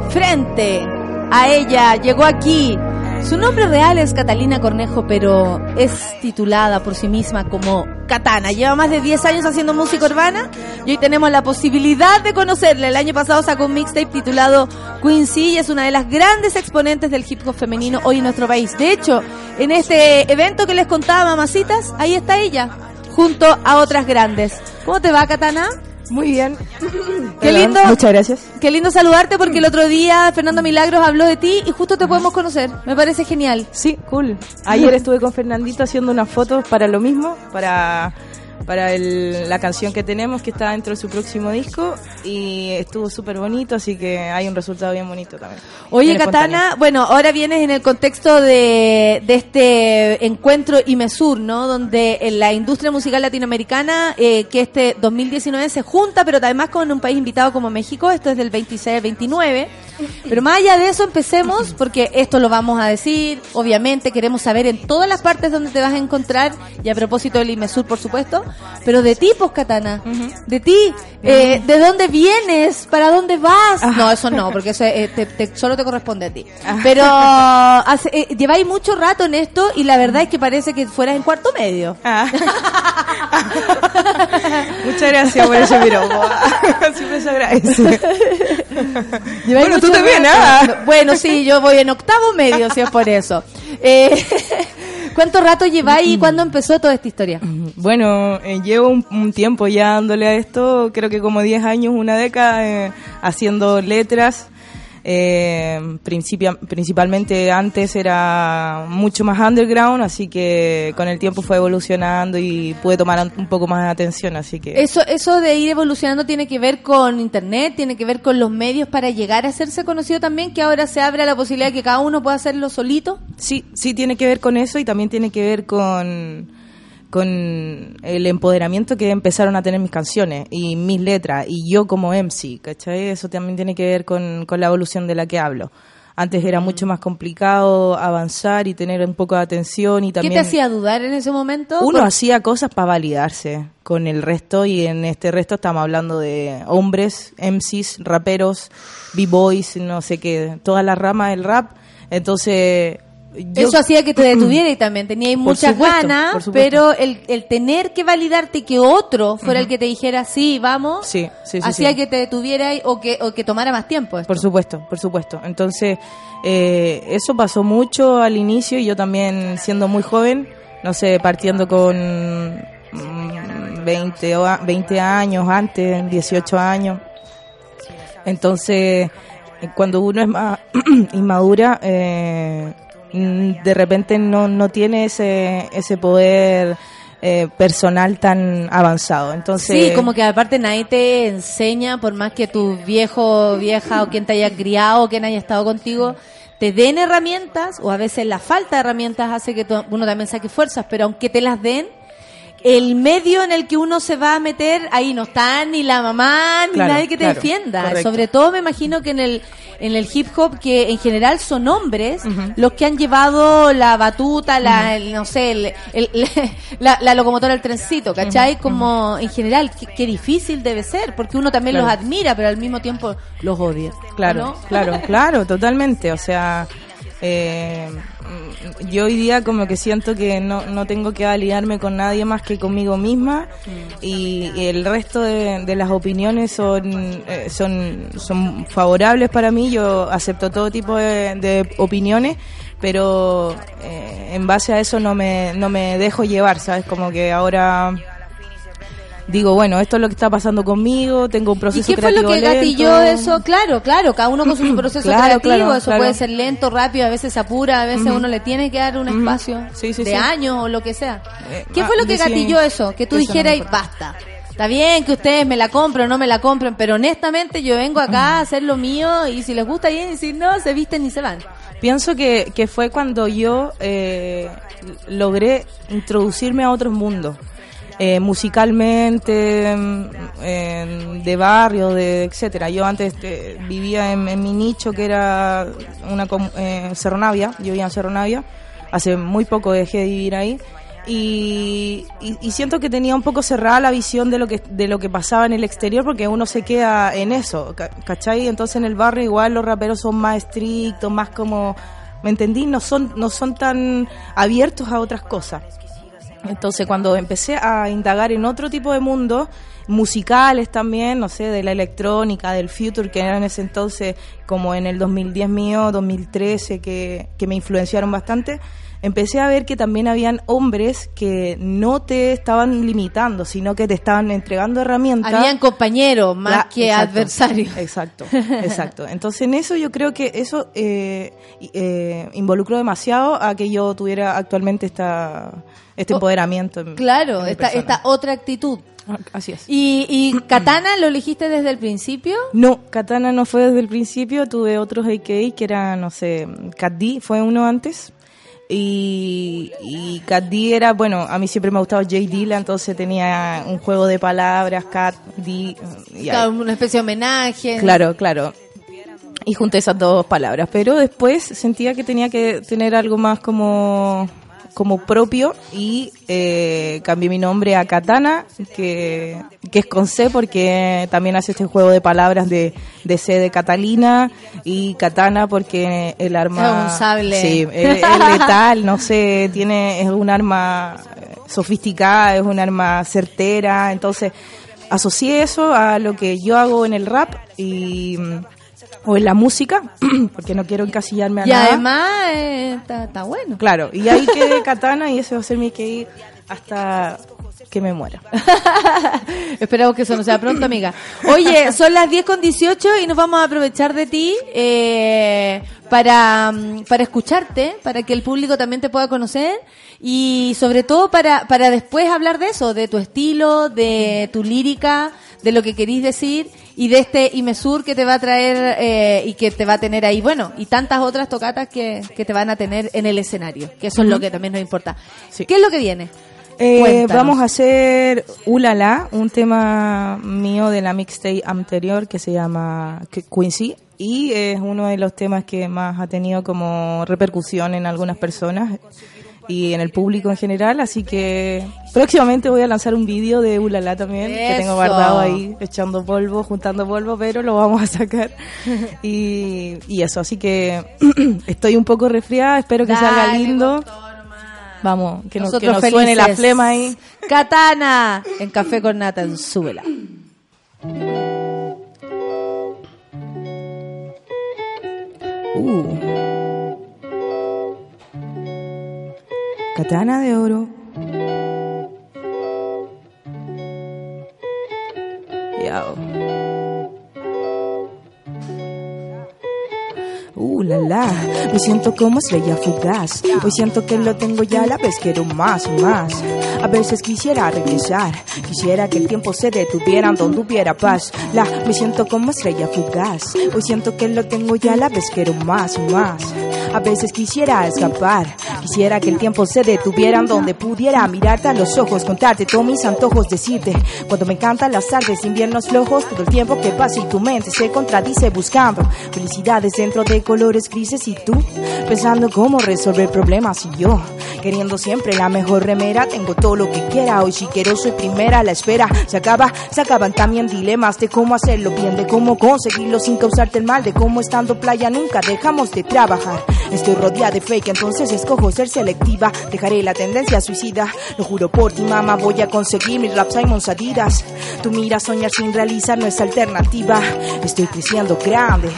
frente a ella. Llegó aquí su nombre real es Catalina Cornejo, pero es titulada por sí misma como Katana. Lleva más de 10 años haciendo música urbana y hoy tenemos la posibilidad de conocerla. El año pasado sacó un mixtape titulado Quincy y es una de las grandes exponentes del hip hop femenino hoy en nuestro país. De hecho, en este evento que les contaba, mamacitas, ahí está ella, junto a otras grandes. ¿Cómo te va, Katana? Muy bien. Qué lindo. Muchas gracias. Qué lindo saludarte porque el otro día Fernando Milagros habló de ti y justo te podemos conocer. Me parece genial. Sí, cool. Ayer estuve con Fernandito haciendo unas fotos para lo mismo, para, para el- la canción que tenemos que está dentro de su próximo disco y estuvo súper bonito, así que hay un resultado bien bonito también. Oye, Bien. Katana, bueno, ahora vienes en el contexto de, de este encuentro IMESUR, ¿no? Donde en la industria musical latinoamericana, eh, que este 2019 se junta, pero además con un país invitado como México, esto es del 26 al 29. Pero más allá de eso, empecemos, porque esto lo vamos a decir, obviamente, queremos saber en todas las partes donde te vas a encontrar, y a propósito del IMESUR, por supuesto, pero de ti, pues, Katana, de ti, eh, ¿de dónde vienes? ¿Para dónde vas? No, eso no, porque eso eh, te- te- solo te corresponde a ti. Pero hace- eh, lleváis mucho rato en esto y la verdad es que parece que fueras en cuarto medio. Muchas gracias por ese piropo. Siempre se agradece. Bueno, tú también. ¿ah? Bueno, sí, yo voy en octavo medio, si es por eso. Eh, ¿Cuánto rato lleváis y cuándo empezó toda esta historia? Bueno, eh, llevo un, un tiempo ya dándole a esto, creo que como 10 años, una década, eh, haciendo letras. Eh, principia- principalmente antes era mucho más underground, así que con el tiempo fue evolucionando y pude tomar un- un poco más de atención, así que... Eso, eso de ir evolucionando tiene que ver con internet, tiene que ver con los medios para llegar a hacerse conocido también, que ahora se abre la posibilidad de que cada uno pueda hacerlo solito. Sí, sí tiene que ver con eso y también tiene que ver con, con el empoderamiento que empezaron a tener mis canciones y mis letras y yo como MC, ¿cachai? Eso también tiene que ver con, con la evolución de la que hablo. Antes era mucho más complicado avanzar y tener un poco de atención y también... ¿Qué te hacía dudar en ese momento? Uno Por- hacía cosas para validarse con el resto y en este resto estamos hablando de hombres, MCs, raperos, b-boys, no sé qué, toda la rama del rap. Entonces... yo- Eso hacía que te detuviera y también tenías Por muchas supuesto, ganas, pero el, el tener que validarte que otro fuera el que te dijera sí, vamos, Sí, sí, sí, hacía que te detuviera y- o que, o que tomara más tiempo. esto. Por supuesto, por supuesto. Entonces, eh, eso pasó mucho al inicio y yo también siendo muy joven, no sé, partiendo con mm, 20, o a- 20 años antes, 18 años. Entonces, cuando uno es más inmadura, eh, mm, de repente no, no tiene ese, ese poder eh, personal tan avanzado. Entonces, Sí, como que aparte nadie te enseña, por más que tu viejo, vieja o quien te haya criado o quien haya estado contigo, te den herramientas, o a veces la falta de herramientas hace que uno también saque fuerzas, pero aunque te las den, el medio en el que uno se va a meter, ahí no está ni la mamá, ni Claro, nadie que te claro, defienda. correcto. Sobre todo me imagino que en el, en el hip hop, que en general son hombres, los que han llevado la batuta, la, el, no sé, el- el- la, la locomotora del trencito, ¿cachai? Como en general, qué, qué difícil debe ser, porque uno también Claro. los admira, pero al mismo tiempo los odia. Claro, ¿no? claro, claro, totalmente. O sea, eh, yo hoy día como que siento que no, no tengo que aliarme con nadie más que conmigo misma y, el resto de, las opiniones son, eh, son, son favorables para mí. Yo acepto todo tipo de, de opiniones. Pero eh, en base a eso no me, no me dejo llevar, ¿sabes? Como que ahora digo, bueno, esto es lo que está pasando conmigo, tengo un ¿Y proceso qué fue lo que gatilló lento. eso? Claro, claro, cada uno con su proceso Claro, creativo, claro, eso claro. puede ser lento, rápido, a veces se apura, a veces uno le tiene que dar un espacio Sí, sí, de sí. años o lo que sea. Eh, ¿Qué ah, fue lo que gatilló eso? Que tú no dijeras, importa. basta. Está bien que ustedes me la compren o no me la compren, pero honestamente yo vengo acá a hacer lo mío y si les gusta bien y si no, se visten y se van. Pienso que, que fue cuando yo eh, logré introducirme a otros mundos. Eh, musicalmente, en- de barrio, de etcétera. Yo antes eh, vivía en, mi nicho que era una eh, Cerro Navia, yo vivía en Cerro Navia. Hace muy poco dejé de vivir ahí Y, y- y siento que tenía un poco cerrada la visión de lo que de lo que pasaba en el exterior porque uno se queda en eso, ca- ¿cachai? Entonces en el barrio igual los raperos son más estrictos, más como, ¿me entendí? No son, no son tan abiertos a otras cosas. Entonces cuando empecé a indagar en otro tipo de mundos, musicales también, no sé, de la electrónica, del future, que era en ese entonces, como en el 2010 mío, 2013, que, que me influenciaron bastante, empecé a ver que también habían hombres que no te estaban limitando, sino que te estaban entregando herramientas. Habían compañeros más La- que adversarios. Exacto, exacto. Entonces en eso yo creo que eso eh, eh, involucró demasiado a que yo tuviera actualmente esta, este Oh, empoderamiento. en- Claro, en esta, otra actitud. Así es. ¿Y, y Katana lo elegiste desde el principio? No, Katana no fue desde el principio, tuve otros AKA que eran, no sé, Cat D fue uno antes. Y, y Cat D era, bueno, a mí siempre me ha gustado J. Dilla, entonces tenía un juego de palabras, Cat D. y una especie de homenaje. Claro, claro. Y junté esas dos palabras. Pero después sentía que tenía que tener algo más como, como propio y eh, cambié mi nombre a Katana, que, que es con C porque también hace este juego de palabras de, de C de Catalina y Katana porque el arma... Es un sable. Sí, es, es letal, no sé, tiene, es un arma sofisticada, es un arma certera, entonces asocié eso a lo que yo hago en el rap y o en la música, porque no quiero encasillarme a Y nada. además eh, está, bueno. Claro, y ahí quedé katana y ese va a ser mi que ir hasta que me muera. Esperamos que eso no sea pronto, amiga. Oye, son las 10 con 18 y nos vamos a aprovechar de ti eh, para, mm, para escucharte, para que el público también te pueda conocer y sobre todo para, para después hablar de eso, de tu estilo, de tu lírica, de lo que querís decir y de este Imesur que te va a traer eh, y que te va a tener ahí, bueno, y tantas otras tocatas que, que te van a tener en el escenario, que eso es lo que también nos importa. ¿Qué es lo que viene? Eh, vamos a hacer Ulala, un tema mío de la mixtape anterior que se llama Qu- Quincy y es uno de los temas que más ha tenido como repercusión en algunas personas y en el público en general, así que próximamente voy a lanzar un vídeo de Ulala también que tengo guardado ahí echando polvo, juntando polvo, pero lo vamos a sacar y, y eso, así que estoy un poco resfriada, espero que salga Dale, lindo. Vamos, que, nos suene la flema ahí. Katana en Café con Nata en Súbela. Uh. Katana de oro. Uh, la la, me siento como estrella fugaz. Hoy siento que lo tengo ya la vez quiero más y más. A veces quisiera regresar, quisiera que el tiempo se detuviera donde hubiera paz. La, me siento como estrella fugaz. Hoy siento que lo tengo ya la vez quiero más y más. A veces quisiera escapar, quisiera que el tiempo se detuviera donde pudiera mirarte a los ojos, contarte todos mis antojos, decirte cuando me encantan las tardes, inviernos flojos, todo el tiempo que pasa y tu mente se contradice buscando felicidades dentro de colores grises y tú pensando cómo resolver problemas y yo queriendo siempre la mejor remera, tengo todo lo que quiera, hoy si quiero soy primera, la espera se acaba, se acaban también dilemas de cómo hacerlo bien, de cómo conseguirlo sin causarte el mal, de cómo estando playa nunca dejamos de trabajar. Estoy rodeada de fake, entonces escojo ser selectiva. Dejaré la tendencia suicida. Lo juro por ti, mamá, voy a conseguir mis rap Simons Adidas. Tú miras soñar sin realizar no es alternativa. Estoy creciendo grande.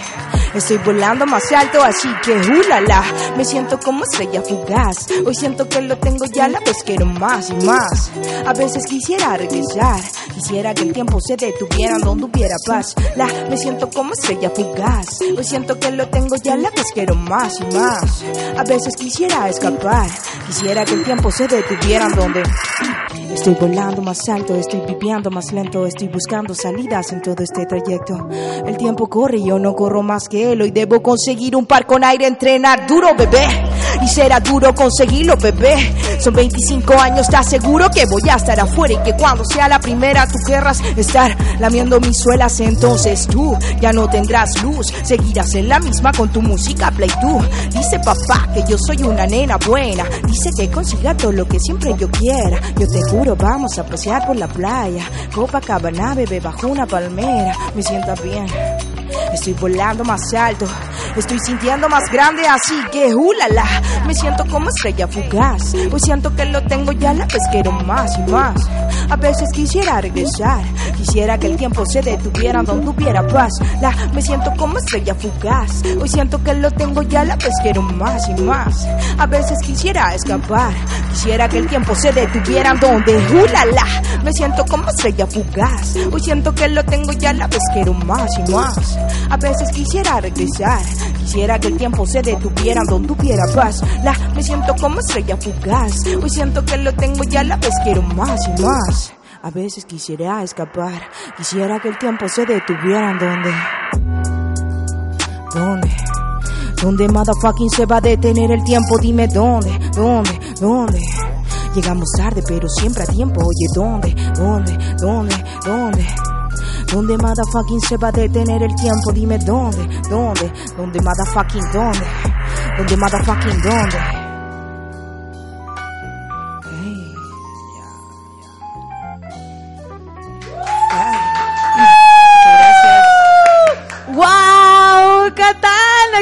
Estoy volando más alto, así que ulala. Me siento como estrella fugaz. Hoy siento que lo tengo ya, la vez quiero más y más. A veces quisiera regresar. Quisiera que el tiempo se detuviera donde hubiera paz. La, me siento como estrella fugaz. Hoy siento que lo tengo ya, la vez quiero más y más. A veces quisiera escapar. Quisiera que el tiempo se detuviera donde Estoy volando más alto, estoy viviendo más lento, estoy buscando salidas en todo este trayecto. El tiempo corre y yo no corro más que él. Hoy debo conseguir un par con aire, entrenar duro, bebé. y será duro conseguirlo, bebé. Son 25 años, ¿estás seguro que voy a estar afuera y que cuando sea la primera tú querrás estar lamiendo mis suelas? Entonces tú ya no tendrás luz, seguirás en la misma con tu música play tú. Dice papá que yo soy una nena buena, dice que consiga todo lo que siempre yo quiera. Yo te juro, vamos a pasear por la playa, Copacabana, bebé, bajo una palmera, me siento bien. Estoy volando más alto, estoy sintiendo más grande, así que hulala. Me siento como estrella fugaz, pues siento que lo tengo ya la vez quiero más y más. A veces quisiera regresar, quisiera que el tiempo se detuviera donde hubiera paz. La, me siento como estrella fugaz, hoy siento que lo tengo ya la vez quiero más y más. A veces quisiera escapar, quisiera que el tiempo se detuviera donde hulala. Me siento como estrella fugaz, hoy siento que lo tengo ya la vez quiero más y más. A veces quisiera regresar, quisiera que el tiempo se detuviera donde hubiera paz. La, me siento como estrella fugaz, hoy siento que lo tengo ya la vez quiero más y más. A veces quisiera escapar, quisiera que el tiempo se detuviera donde. ¿Dónde? ¿Dónde motherfucking se va a detener el tiempo? Dime dónde, dónde, dónde. Llegamos tarde, pero siempre a tiempo. Oye, ¿dónde, dónde, dónde, dónde? ¿Dónde motherfucking se va a detener el tiempo? Dime dónde, dónde, dónde motherfucking dónde, dónde motherfucking dónde.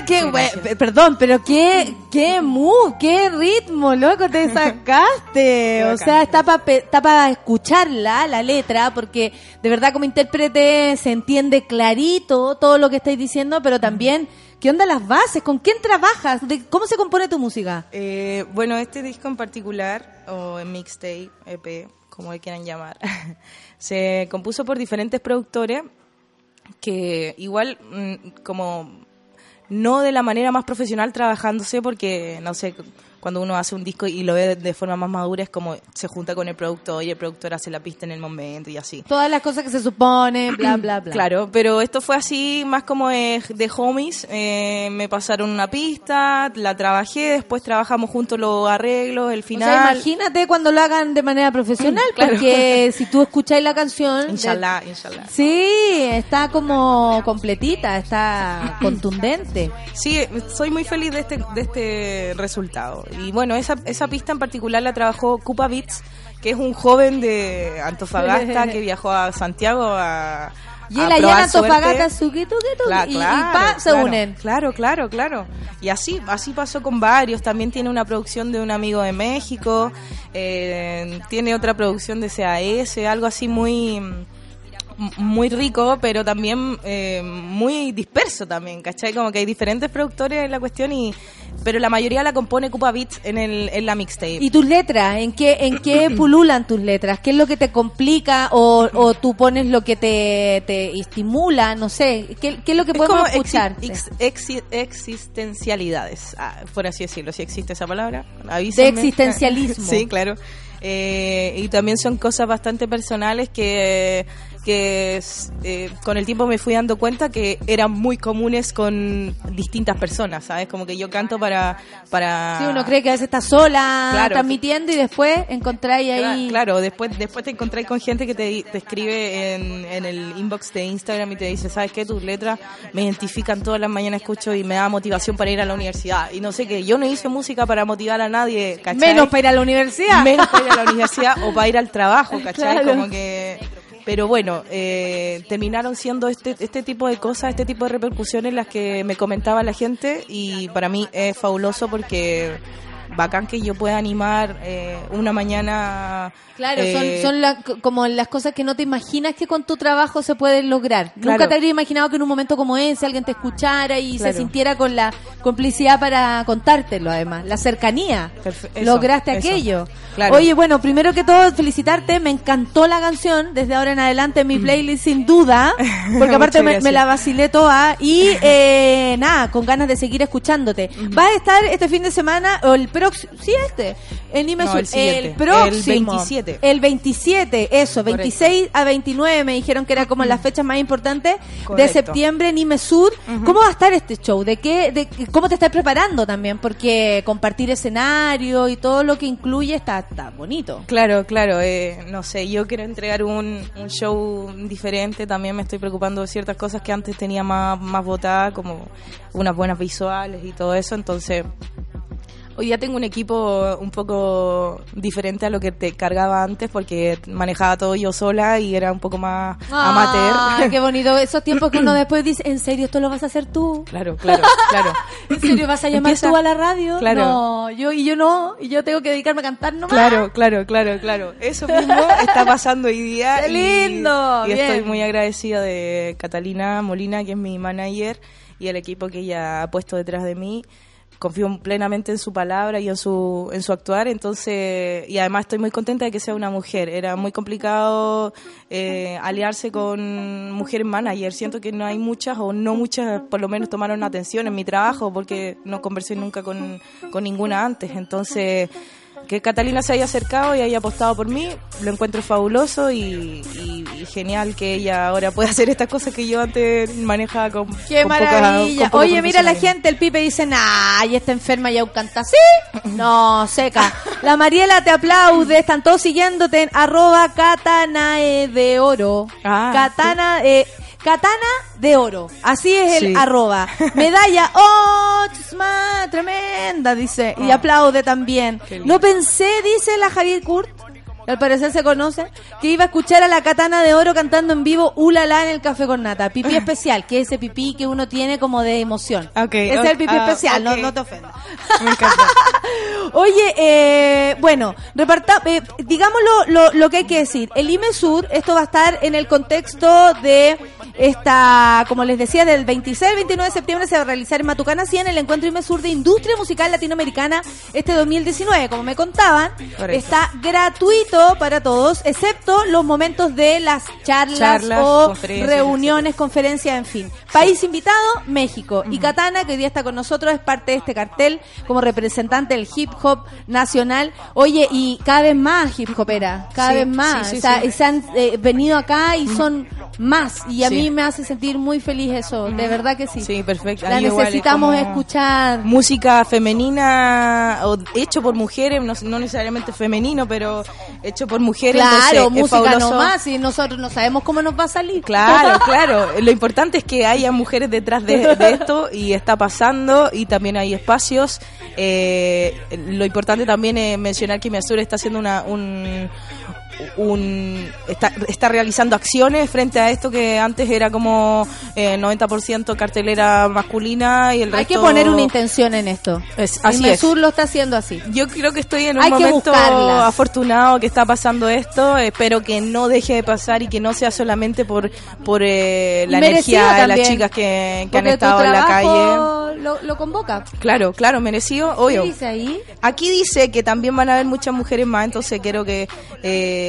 Qué pe- perdón, pero qué qué mood, qué ritmo, loco, te sacaste. o sea, está para escucharla, la letra, porque de verdad como intérprete se entiende clarito todo lo que estáis diciendo, pero también ¿qué onda las bases? ¿Con quién trabajas? ¿De ¿Cómo se compone tu música? Eh, bueno, este disco en particular, o en mixtape, EP, como le quieran llamar, se compuso por diferentes productores que igual mm, como no de la manera más profesional trabajándose porque no sé cuando uno hace un disco y lo ve de, de forma más madura es como se junta con el productor y el productor hace la pista en el momento y así Todas las cosas que se suponen, bla, bla, bla. Claro, pero esto fue así más como de, de homies. eh, me pasaron una pista, la trabajé, después trabajamos juntos los arreglos, el O final. sea, imagínate cuando lo hagan de manera profesional, Claro. porque si tú escucháis la canción... de- Inshallah, inshallah. Sí, está como completita, está contundente. Sí, soy muy feliz de este, de este resultado. Y bueno, esa, esa pista en particular la trabajó Cupa Beats, que es un joven de Antofagasta que viajó a Santiago a. Y él allá en Antofagasta, suerte. suqui, tuqui, tuqui, Cla- y- y claro, pa, se claro, unen. Claro, claro, claro. Y así, así pasó con varios. También tiene una producción de un amigo de México, eh, tiene otra producción de CAS, algo así muy muy rico, pero también eh, muy disperso también, ¿cachai? Como que hay diferentes productores en la cuestión y pero la mayoría la compone Cupa Beats en, el, en la mixtape. ¿Y tus letras? ¿En qué, en qué pululan tus letras? ¿Qué es lo que te complica o, o tú pones lo que te, te estimula? No sé. ¿Qué, qué es lo que Es podemos escuchar? ex- exi- existencialidades, ah, por así decirlo, si existe esa palabra. De avísenme. existencialismo. sí, claro. Eh, y también son cosas bastante personales que, que eh, con el tiempo me fui dando cuenta que eran muy comunes con distintas personas, ¿sabes? Como que yo canto para... para Sí, uno cree que a veces está sola Claro. transmitiendo y después encontráis ahí... Cla- Claro, después, después te encontrás con gente que te, te escribe en, en el inbox de Instagram y te dice, ¿sabes qué? Tus letras me identifican todas las mañanas, escucho y me da motivación para ir a la universidad. Y no sé qué, yo no hice música para motivar a nadie, ¿cachai? Menos para ir a la universidad. Menos para ir a la universidad o para ir al trabajo, ¿cachai? Claro. Como que... Pero bueno, eh, terminaron siendo este, este tipo de cosas, este tipo de repercusiones las que me comentaba la gente y para mí es fabuloso porque bacán que yo pueda animar eh, una mañana. Claro, eh, son, son la- como las cosas que no te imaginas que con tu trabajo se pueden lograr. Nunca te habría imaginado que en un momento como ese alguien te escuchara y Claro. se sintiera con la complicidad para contártelo, además. La cercanía. eso, Lograste eso. aquello. Claro. Oye, bueno, primero que todo, felicitarte. Me encantó la canción. Desde ahora en adelante en mi playlist, sin duda. Porque aparte Mm. Me, la vacilé toda. Y eh, nada, con ganas de seguir escuchándote. ¿Vas a estar este fin de semana o el próximo? Próximo, sí, este, el Nime No, Sur, el el próximo, El 27. el 27, eso, 26 a 29 me dijeron que era como las fechas más importantes de Correcto. septiembre, Nime Sur. ¿Cómo va a estar este show? ¿De qué, de cómo te estás preparando también? Porque compartir escenario y todo lo que incluye está, está bonito. Claro, claro, eh, no sé, yo quiero entregar un, un show diferente, también me estoy preocupando de ciertas cosas que antes tenía más, más votadas, como unas buenas visuales y todo eso, entonces hoy ya tengo un equipo un poco diferente a lo que te cargaba antes porque manejaba todo yo sola y era un poco más Ah, amateur. qué bonito. Esos tiempos que uno después dice, ¿en serio esto lo vas a hacer tú? Claro, claro, claro. ¿En serio vas a llamar Empieza- tú a la radio? Claro. No, yo y yo no, y yo tengo que dedicarme a cantar nomás. Claro, claro, claro, claro. Eso mismo está pasando hoy día. ¡Qué y- lindo! Y, estoy Bien. muy agradecida de Catalina Molina, que es mi manager, y el equipo que ella ha puesto detrás de mí. Confío plenamente en su palabra y en su, en su actuar, entonces, y además estoy muy contenta de que sea una mujer. Era muy complicado eh, aliarse con mujeres managers. Siento que no hay muchas, o no muchas, por lo menos tomaron atención en mi trabajo, porque no conversé nunca con, con ninguna antes. Entonces, que Catalina se haya acercado y haya apostado por mí, lo encuentro fabuloso y, y- y genial que ella ahora pueda hacer estas cosas que yo antes manejaba con ¡Qué con poca- maravilla! con Oye, mira la gente, el Pipe dice, nah, y está enferma y aún canta así. No, seca. La Mariela te aplaude, están todos siguiéndote en arroba katanae de oro. Ah, Katana, eh, katana de oro. Así es el Sí. arroba. Medalla, oh, tremenda, dice. Y Ah. aplaude también. No pensé, dice la Javier Kurt, al parecer se conoce, que iba a escuchar a la katana de oro cantando en vivo Ulala en el café con nata. Pipí especial, que es ese pipí que uno tiene como de emoción. Ok, Ese es el pipí ah, especial, no, no te ofendas. Me encanta. Oye, eh, bueno, reparta, eh, digamos lo, lo, lo que hay que decir. El IME Sur, esto va a estar en el contexto de esta, como les decía, del 26 al 29 de septiembre se va a realizar en Matucana 100 el encuentro IME Sur de Industria Musical Latinoamericana este 2019. Como me contaban, está gratuito para todos, excepto los momentos de las charlas, Charlas, o conferencias, reuniones, conferencias, en fin. País invitado, México. Y Katana, que hoy día está con nosotros, es parte de este cartel como representante del hip hop nacional. Oye, y cada vez más hip hopera, cada Sí, vez más. sí, sí, o sea, se han eh, venido acá y son más. Y a mí me hace sentir muy feliz eso, de verdad que sí. Sí, perfecto. La igual necesitamos escuchar. Música femenina o hecho por mujeres, no, no necesariamente femenino, pero hecho por mujeres. Claro, entonces música nomás y nosotros no sabemos cómo nos va a salir. Claro, claro. Lo importante es que haya mujeres detrás de, de esto y está pasando y también hay espacios. Eh, lo importante también es mencionar que Miasur está haciendo una, un, un está, está realizando acciones frente a esto que antes era como eh, 90% cartelera masculina y el Hay resto que poner una intención en esto. Es- Y así. Mesur lo está haciendo así. Yo creo que estoy en un Hay momento afortunado que está pasando esto. Espero que no deje de pasar y que no sea solamente por por eh, la Merecido energía de las chicas que, que han estado en la calle. Lo, lo convoca. Claro, claro, merecido, obvio. ¿Qué dice ahí? Aquí dice que también van a haber muchas mujeres más, entonces quiero que eh,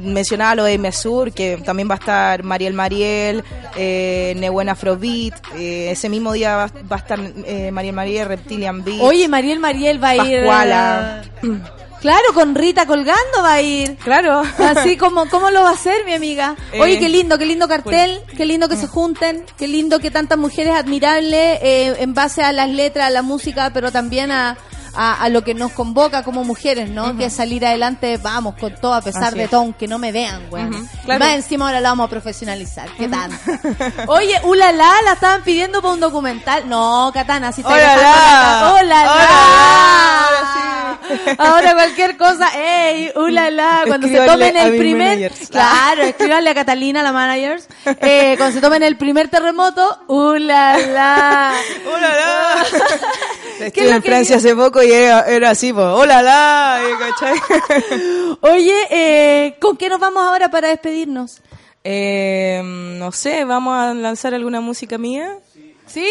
mencionaba lo de Mesur, que también va a estar Mariel Mariel, eh, Nebuena Afrobeat, eh, ese mismo día va, va a estar eh, Mariel Mariel, Reptilian Beat. Oye, Mariel Mariel va a ir. Eh, Claro, con Rita colgando va a ir. Claro. Así como, ¿cómo lo va a hacer, mi amiga? Eh, Oye, qué lindo, qué lindo cartel, qué lindo que se junten, qué lindo que tantas mujeres admirables eh, en base a las letras, a la música, pero también a, a, a lo que nos convoca como mujeres, ¿no? Que es salir adelante, vamos, con todo, a pesar Así de todo, aunque no me vean, weón. Ujú, Y claro. Más encima ahora la vamos a profesionalizar, ¿qué tal? Oye, ulala, la estaban pidiendo para un documental. No, Katana, si está Hola, Hola, la. Hola, ahora cualquier cosa, ey, ulala, cuando se tomen el primer, claro, escríbanle a Catalina, la managers, eh, cuando se tomen el primer terremoto, ulala. ¡Hola, la! ¿Qué Estuve en Francia hace poco y era, era así, pues, ¡hola, la! ¿cachai? Oye, eh, ¿con qué nos vamos ahora para despedirnos? Eh, no sé, ¿vamos a lanzar alguna música mía? ¿Sí?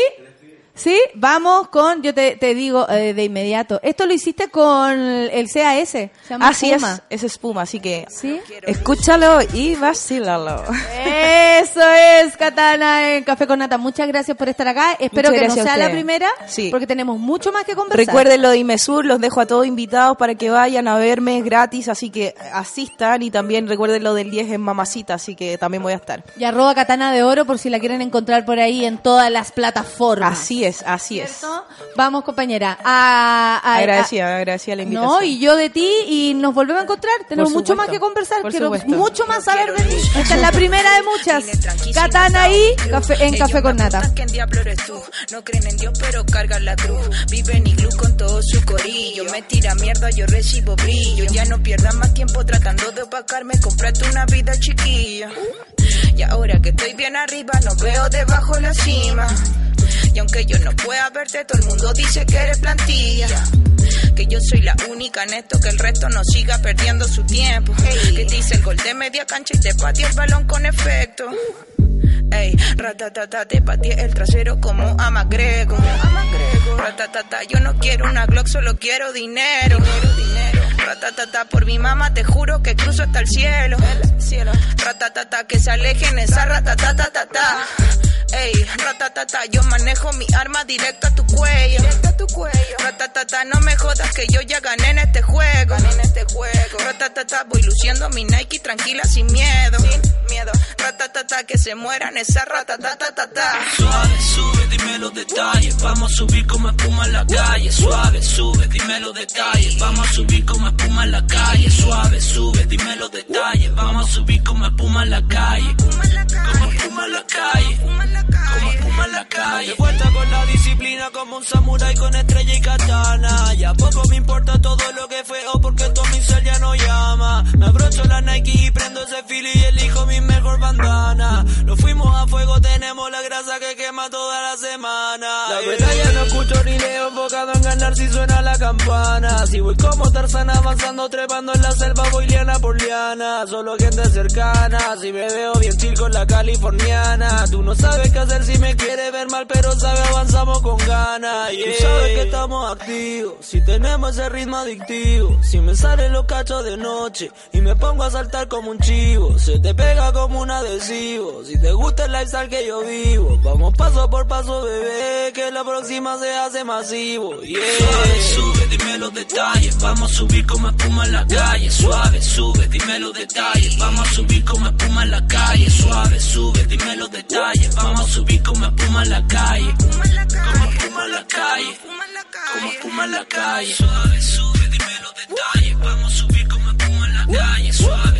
Sí, vamos con, yo te, te digo eh, de inmediato, esto lo hiciste con el CAS, se llama Así Espuma. es, es espuma, así que ¿Sí? escúchalo y vacílalo. Eso es, Katana en Café con Nata. Muchas gracias por estar acá. Espero Muchas que no sea la primera, Sí. porque tenemos mucho más que conversar. Recuerden lo de Imesur, los dejo a todos invitados para que vayan a verme, es gratis, así que asistan y también recuerden lo del 10 en Mamacita, así que también voy a estar. Y arroba Katana de Oro por si la quieren encontrar por ahí en todas las plataformas. Así es, así es. ¿Cierto? Vamos, compañera. A, a- Agradecida, agradecida la invitación. no, y yo de ti y nos volvemos a encontrar. Tenemos mucho más que conversar. por Quiero supuesto. mucho más saber de ti. Esta es la primera de muchas. Katana ahí café- en Café con Nata. ¿Quién diablo eres tú? No creen en Dios, pero cargan la cruz. Viven iglú con todo su corillo. Me tira mierda, yo recibo brillo. Ya no pierdas más tiempo tratando de opacarme. Comprate una vida chiquilla. Y ahora que estoy bien arriba, no veo debajo la cima. Y aunque yo no pueda verte, todo el mundo dice que eres plantilla. Que yo soy la única en esto, que el resto no siga perdiendo su tiempo. Que te hice el gol de media cancha y te pateé el balón con efecto. Ey, ratatata, te pateé el trasero como a Magrego. Ratatata, yo no quiero una Glock, solo quiero dinero. Ratatata, por mi mamá te juro que cruzo hasta el cielo. Ratatata, que se alejen esa ratatatata. Ey, ratatata, yo manejo mi arma directo a tu cuello. Ratatata, no me jodas que yo ya gané en este juego. Ratatata, voy luciendo mi Nike tranquila sin miedo. miedo. Ratatata, que se mueran esa ratatatata. Suave, sube, dime los detalles. Vamos a subir como espuma en la calle. Suave, sube, dime los detalles. Vamos a subir como espuma en la calle. Suave, sube, dime los detalles. Vamos a subir como espuma en la calle. Como espuma en la calle. Como espuma en la calle. De vuelta con la disciplina como un samurái con estrella y katana. Ya poco me importa todo lo que fue o porque todo mi ser ya no llama. Me abrocho la Nike y prendo ese fili y elijo mi mejor bandana. Nos fuimos a fuego, tenemos la grasa que quema toda la semana. La verdad ya no escucho ni leo, enfocado en ganar si suena la campana. Si voy como Tarzán avanzando, trepando en la selva, voy liana por liana. Solo gente cercana, si me veo bien chill con la californiana. Tú no sabes qué hacer si me quieres ver mal, pero sabes avanzamos con ganas. Tú sabes que estamos activos, si tenemos ese ritmo adictivo. Si me salen los cachos de noche y me pongo a saltar como un chivo, se te pega como un adhesivo. Si te gusta el lifestyle que yo vivo, vamos paso por paso, bebé, que la próxima se hace masivo. Yeah. Suave, sube, dime los detalles. Vamos a subir como espuma en la calle. Suave, sube, dime los detalles. Vamos a subir como espuma en la calle. Suave, sube, dime los detalles. Vamos a subir como espuma en la calle. Como espuma en la calle. Como espuma en la calle. Suave, sube, dime los detalles. Vamos a subir como espuma en la calle. Suave,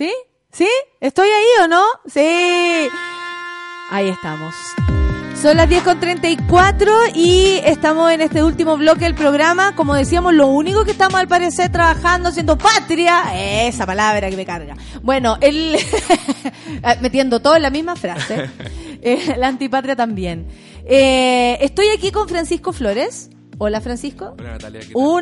¿Sí? ¿Sí? ¿Estoy ahí o no? Sí. Ahí estamos. Son las 10 con 34 y estamos en este último bloque del programa. Como decíamos, lo único que estamos al parecer trabajando, haciendo patria, esa palabra que me carga. Bueno, el metiendo todo en la misma frase. Eh, la antipatria también. Eh, estoy aquí con Francisco Flores. Hola Francisco. Hola Natalia,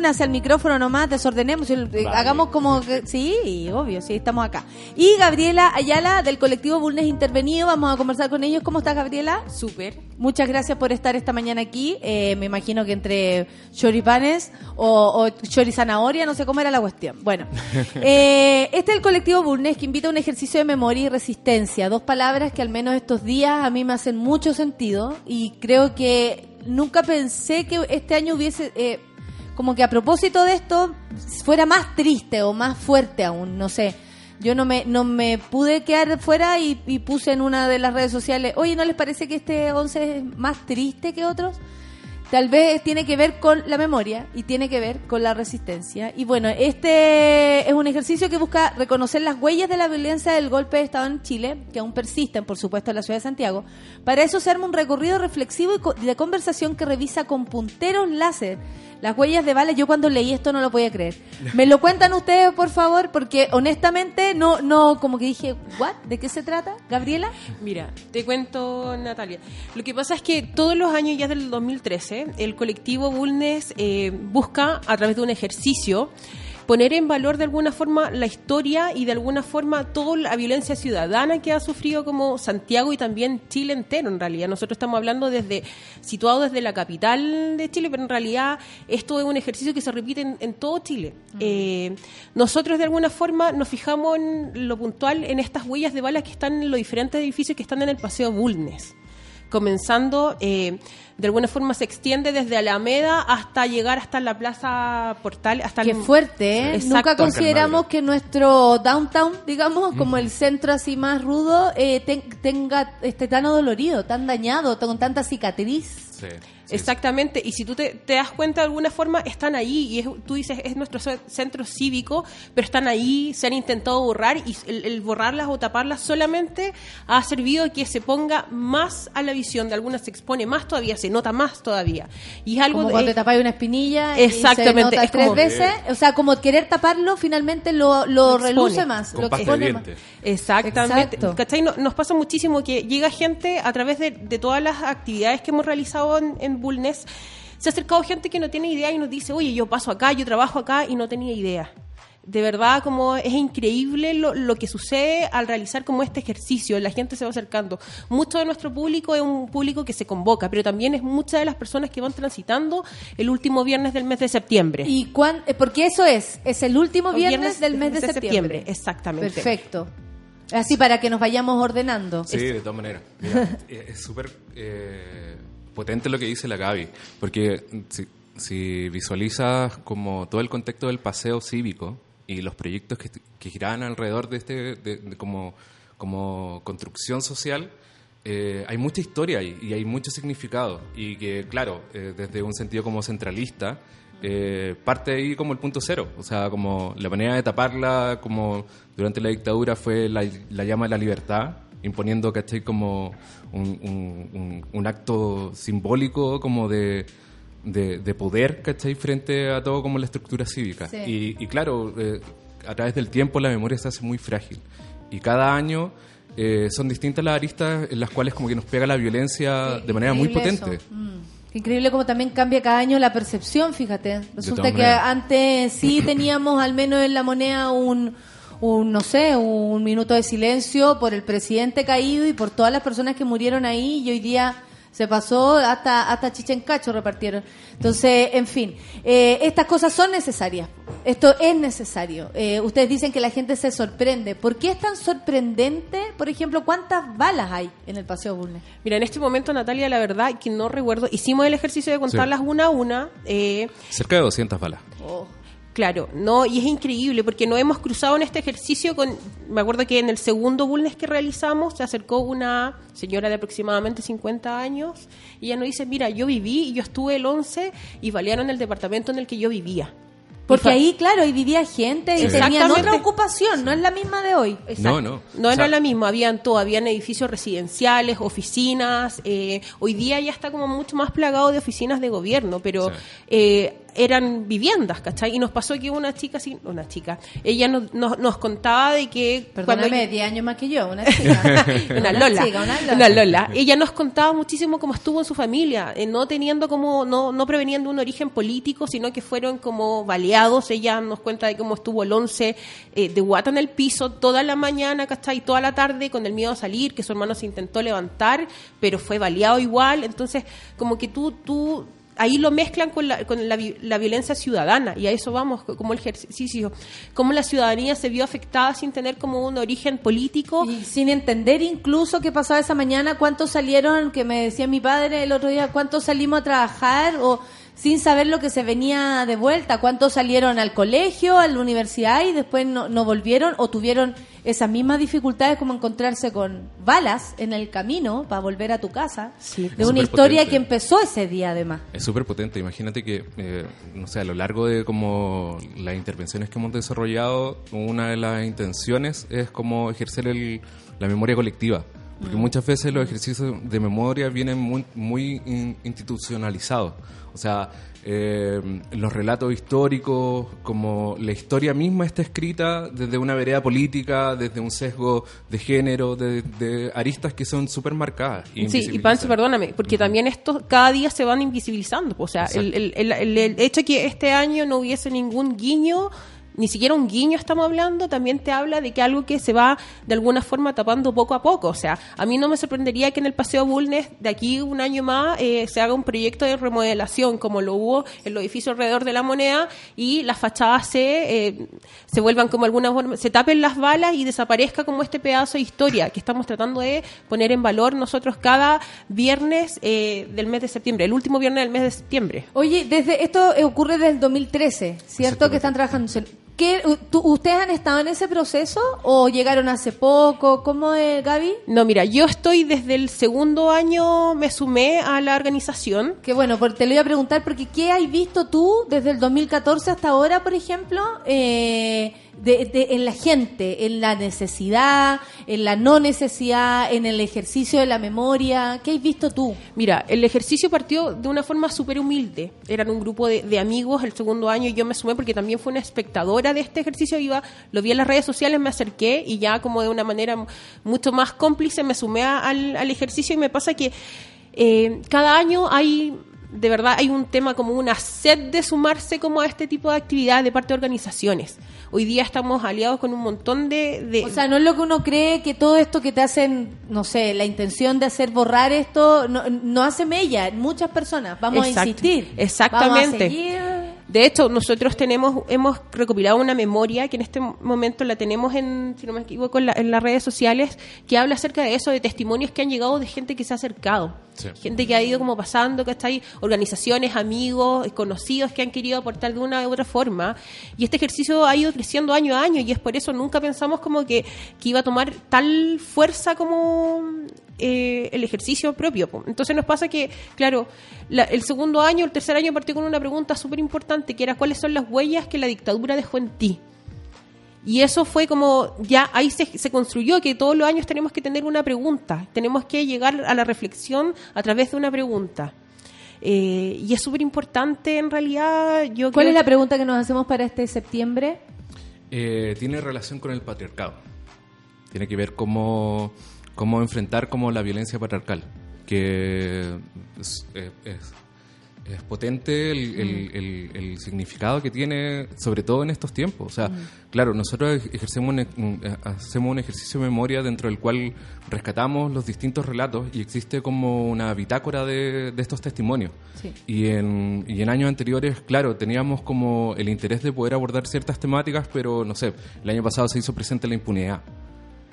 hacia el micrófono nomás, desordenemos, eh, Vale. hagamos como que, sí, obvio, sí, estamos acá. Y Gabriela Ayala del colectivo Bulnes Intervenido, vamos a conversar con ellos. ¿Cómo estás Gabriela? Súper. Muchas gracias por estar esta mañana aquí. Eh, me imagino que entre choripanes o, o chori zanahoria, no sé cómo era la cuestión. Bueno, eh, este es el colectivo Bulnes que invita a un ejercicio de memoria y resistencia. Dos palabras que al menos estos días a mí me hacen mucho sentido y creo que nunca pensé que este año hubiese, eh, como que a propósito de esto, fuera más triste o más fuerte aún, no sé. Yo no me, no me pude quedar fuera y, y puse en una de las redes sociales, oye, ¿no les parece que este 11 es más triste que otros? Tal vez tiene que ver con la memoria y tiene que ver con la resistencia. Y bueno, este es un ejercicio que busca reconocer las huellas de la violencia del golpe de Estado en Chile, que aún persisten, por supuesto, en la ciudad de Santiago. Para eso se un recorrido reflexivo y de conversación que revisa con punteros láser las huellas de bala. Yo cuando leí esto no lo podía creer. ¿Me lo cuentan ustedes, por favor? Porque honestamente no, no, como que dije, ¿what? ¿De qué se trata? ¿Gabriela? Mira, te cuento, Natalia. Lo que pasa es que todos los años, ya del 2013, el colectivo Bulnes eh, busca, a través de un ejercicio, poner en valor de alguna forma la historia y de alguna forma toda la violencia ciudadana que ha sufrido como Santiago y también Chile entero en realidad. Nosotros estamos hablando desde situado desde la capital de Chile, pero en realidad esto es un ejercicio que se repite en, en todo Chile. Eh, nosotros de alguna forma nos fijamos en lo puntual en estas huellas de balas que están en los diferentes edificios que están en el Paseo Bulnes comenzando, eh, de alguna forma se extiende desde Alameda hasta llegar hasta la Plaza Portal. Hasta Qué el- fuerte, ¿eh? Exacto. Nunca consideramos que nuestro downtown, digamos, como el centro así más rudo, eh, ten- tenga esté tan dolorido, tan dañado, con tanta cicatriz. Exactamente, y si tú te, te das cuenta de alguna forma, están ahí, y es- tú dices, es nuestro ce- centro cívico, pero están ahí, se han intentado borrar, y el, el borrarlas o taparlas solamente ha servido a que se ponga más a la visión, de algunas se expone más todavía, se nota más todavía. Y es algo como cuando te tapáis una espinilla y Exactamente, se nota es tres como- veces, o sea, como querer taparlo, finalmente lo, lo, expone. reluce más, lo expone más. Exactamente. Exacto. ¿Cachai? No- Nos pasa muchísimo que llega gente a través de, de todas las actividades que hemos realizado en, en Bulnes. Se ha acercado gente que no tiene idea y nos dice, oye, yo paso acá, yo trabajo acá y no tenía idea. De verdad, como es increíble lo, lo que sucede al realizar como este ejercicio. La gente se va acercando. Mucho de nuestro público es un público que se convoca, pero también es muchas de las personas que van transitando el último viernes del mes de septiembre. ¿Y cuán, eh, porque eso es, es el último viernes, del mes de, septiembre. Exactamente. Perfecto. Así para que nos vayamos ordenando. Sí, de todas maneras. Mira, eh, es súper eh, potente lo que dice la Gaby, porque si, si visualizas como todo el contexto del paseo cívico y los proyectos que, que giraban alrededor de este, de- de como, como construcción social, eh, hay mucha historia ahí y hay mucho significado. Y que, claro, eh, desde un sentido como centralista, eh, parte ahí como el punto cero. O sea, como la manera de taparla, como durante la dictadura fue la, la llama de la libertad, imponiendo, ¿cachai? Como un, un- un- un acto simbólico como de, de, de poder, ¿cachai? Frente a todo como la estructura cívica. Sí. Y, y claro, eh, a través del tiempo la memoria se hace muy frágil. Y cada año... eh, son distintas las aristas en las cuales como que nos pega la violencia de manera muy potente. Mm. Increíble como también cambia cada año la percepción, fíjate. Resulta que antes sí teníamos al menos en la moneda un, un, no sé, un minuto de silencio por el presidente caído y por todas las personas que murieron ahí y hoy día se pasó hasta hasta chichencacho repartieron. Entonces, en fin, eh, estas cosas son necesarias. Esto es necesario. Eh, ustedes dicen que la gente se sorprende. ¿Por qué es tan sorprendente? Por ejemplo, ¿cuántas balas hay en el Paseo Bulnes? Mira, en este momento, Natalia, la verdad que no recuerdo. Hicimos el ejercicio de contarlas una a una. eh, Cerca de 200 balas. Claro, no, y es increíble porque nos hemos cruzado en este ejercicio con, me acuerdo que en el segundo Bulnes que realizamos se acercó una señora de aproximadamente 50 años y ella nos dice, mira, yo viví y yo estuve el 11 y balearon el departamento en el que yo vivía. Porque ahí, claro, ahí vivía gente y tenían otra ocupación, no es la misma de hoy. No, no. No O era sea- la misma, habían todo, habían edificios residenciales, oficinas, eh, hoy día ya está como mucho más plagado de oficinas de gobierno, pero eh, eran viviendas, ¿cachai? Y nos pasó que una chica, sí, una chica, ella nos, nos, nos contaba de que... Perdóname, 10 años más que yo, una chica. una Lola, chica, una Lola. una Lola. Ella nos contaba muchísimo cómo estuvo en su familia, eh, no teniendo como, no, no prevenían de un origen político, sino que fueron como baleados. Ella nos cuenta de cómo estuvo el 11 eh, de guata en el piso toda la mañana, ¿cachai? Toda la tarde con el miedo a salir, que su hermano se intentó levantar, pero fue baleado igual. Entonces, como que tú, tú ahí lo mezclan con, la, con la, la violencia ciudadana y a eso vamos, como el ejercicio, cómo la ciudadanía se vio afectada sin tener como un origen político. Y sin entender incluso qué pasaba esa mañana, cuántos salieron, que me decía mi padre el otro día, cuántos salimos a trabajar o sin saber lo que se venía de vuelta. ¿Cuántos salieron al colegio, a la universidad y después no, no volvieron o tuvieron esas mismas dificultades como encontrarse con balas en el camino para volver a tu casa? de Es una historia que empezó ese día además. Es súper potente. Imagínate que, eh, no sé, a lo largo de como las intervenciones que hemos desarrollado, una de las intenciones es como ejercer el- la memoria colectiva. Porque muchas veces los ejercicios de memoria vienen muy, muy in- institucionalizados. O sea, eh, los relatos históricos, como la historia misma está escrita desde una vereda política, desde un sesgo de género, de, de aristas que son súper marcadas. Sí, y Pancho, perdóname, porque también estos cada día se van invisibilizando. O sea, el, el- el- el- hecho que este año no hubiese ningún guiño, ni siquiera un guiño estamos hablando, también te habla de que algo que se va de alguna forma tapando poco a poco. O sea, a mí no me sorprendería que en el Paseo Bulnes de aquí un año más eh, se haga un proyecto de remodelación como lo hubo en los edificios alrededor de la moneda y las fachadas se, eh, se vuelvan como alguna forma, se tapen las balas y desaparezca como este pedazo de historia que estamos tratando de poner en valor nosotros cada viernes eh, del mes de septiembre, el último viernes del mes de septiembre. Oye, desde esto ocurre desde el 2013, ¿cierto? Que están trabajando. ¿Qué, ¿Ustedes han estado en ese proceso o llegaron hace poco? ¿Cómo es, Gaby? No, mira, yo estoy desde el segundo año, me sumé a la organización. Que bueno, por- te lo iba a preguntar porque ¿qué has visto tú desde el 2014 hasta ahora, por ejemplo, eh, de, de- en la gente, en la necesidad, en la no necesidad, en el ejercicio de la memoria? ¿Qué has visto tú? Mira, el ejercicio partió de una forma súper humilde. Eran un grupo de, amigos el segundo año y yo me sumé porque también fui una espectadora de este ejercicio. Iba, lo vi en las redes sociales, me acerqué y ya como de una manera mucho más cómplice me sumé al, al ejercicio y me pasa que eh, cada año hay de verdad hay un tema como una sed de sumarse como a este tipo de actividad de parte de organizaciones. Hoy día estamos aliados con un montón de... de- O sea, no es lo que uno cree que todo esto que te hacen, no sé, la intención de hacer borrar esto, no, no hace mella en muchas personas. Vamos Exacto. a insistir. Exactamente. Vamos a seguir. De hecho, nosotros tenemos, hemos recopilado una memoria que en este momento la tenemos en, si no me equivoco, en, la- en las redes sociales, que habla acerca de eso, de testimonios que han llegado de gente que se ha acercado. Sí. Gente que ha ido como pasando, que está ahí, organizaciones, amigos, conocidos que han querido aportar de una u otra forma. Y este ejercicio ha ido creciendo año a año y es por eso nunca pensamos como que, que iba a tomar tal fuerza como eh, el ejercicio propio. Entonces nos pasa que, claro, la- el segundo año, el tercer año partió con una pregunta súper importante, que era cuáles son las huellas que la dictadura dejó en ti. Y eso fue como, ya ahí se, se construyó que todos los años tenemos que tener una pregunta, tenemos que llegar a la reflexión a través de una pregunta. Eh, y es súper importante en realidad. Yo ¿Cuál creo es la pregunta que nos hacemos para este septiembre? Eh, tiene relación con el patriarcado. Tiene que ver cómo, cómo enfrentar como la violencia patriarcal, que es, es- es- es potente el, el- el- el significado que tiene, sobre todo en estos tiempos. O sea, claro, nosotros ejercemos un, un- eh, hacemos un ejercicio de memoria dentro del cual rescatamos los distintos relatos y existe como una bitácora de, de estos testimonios. Sí. Y en, y en años anteriores, claro, teníamos como el interés de poder abordar ciertas temáticas, pero no sé, el año pasado se hizo presente la impunidad.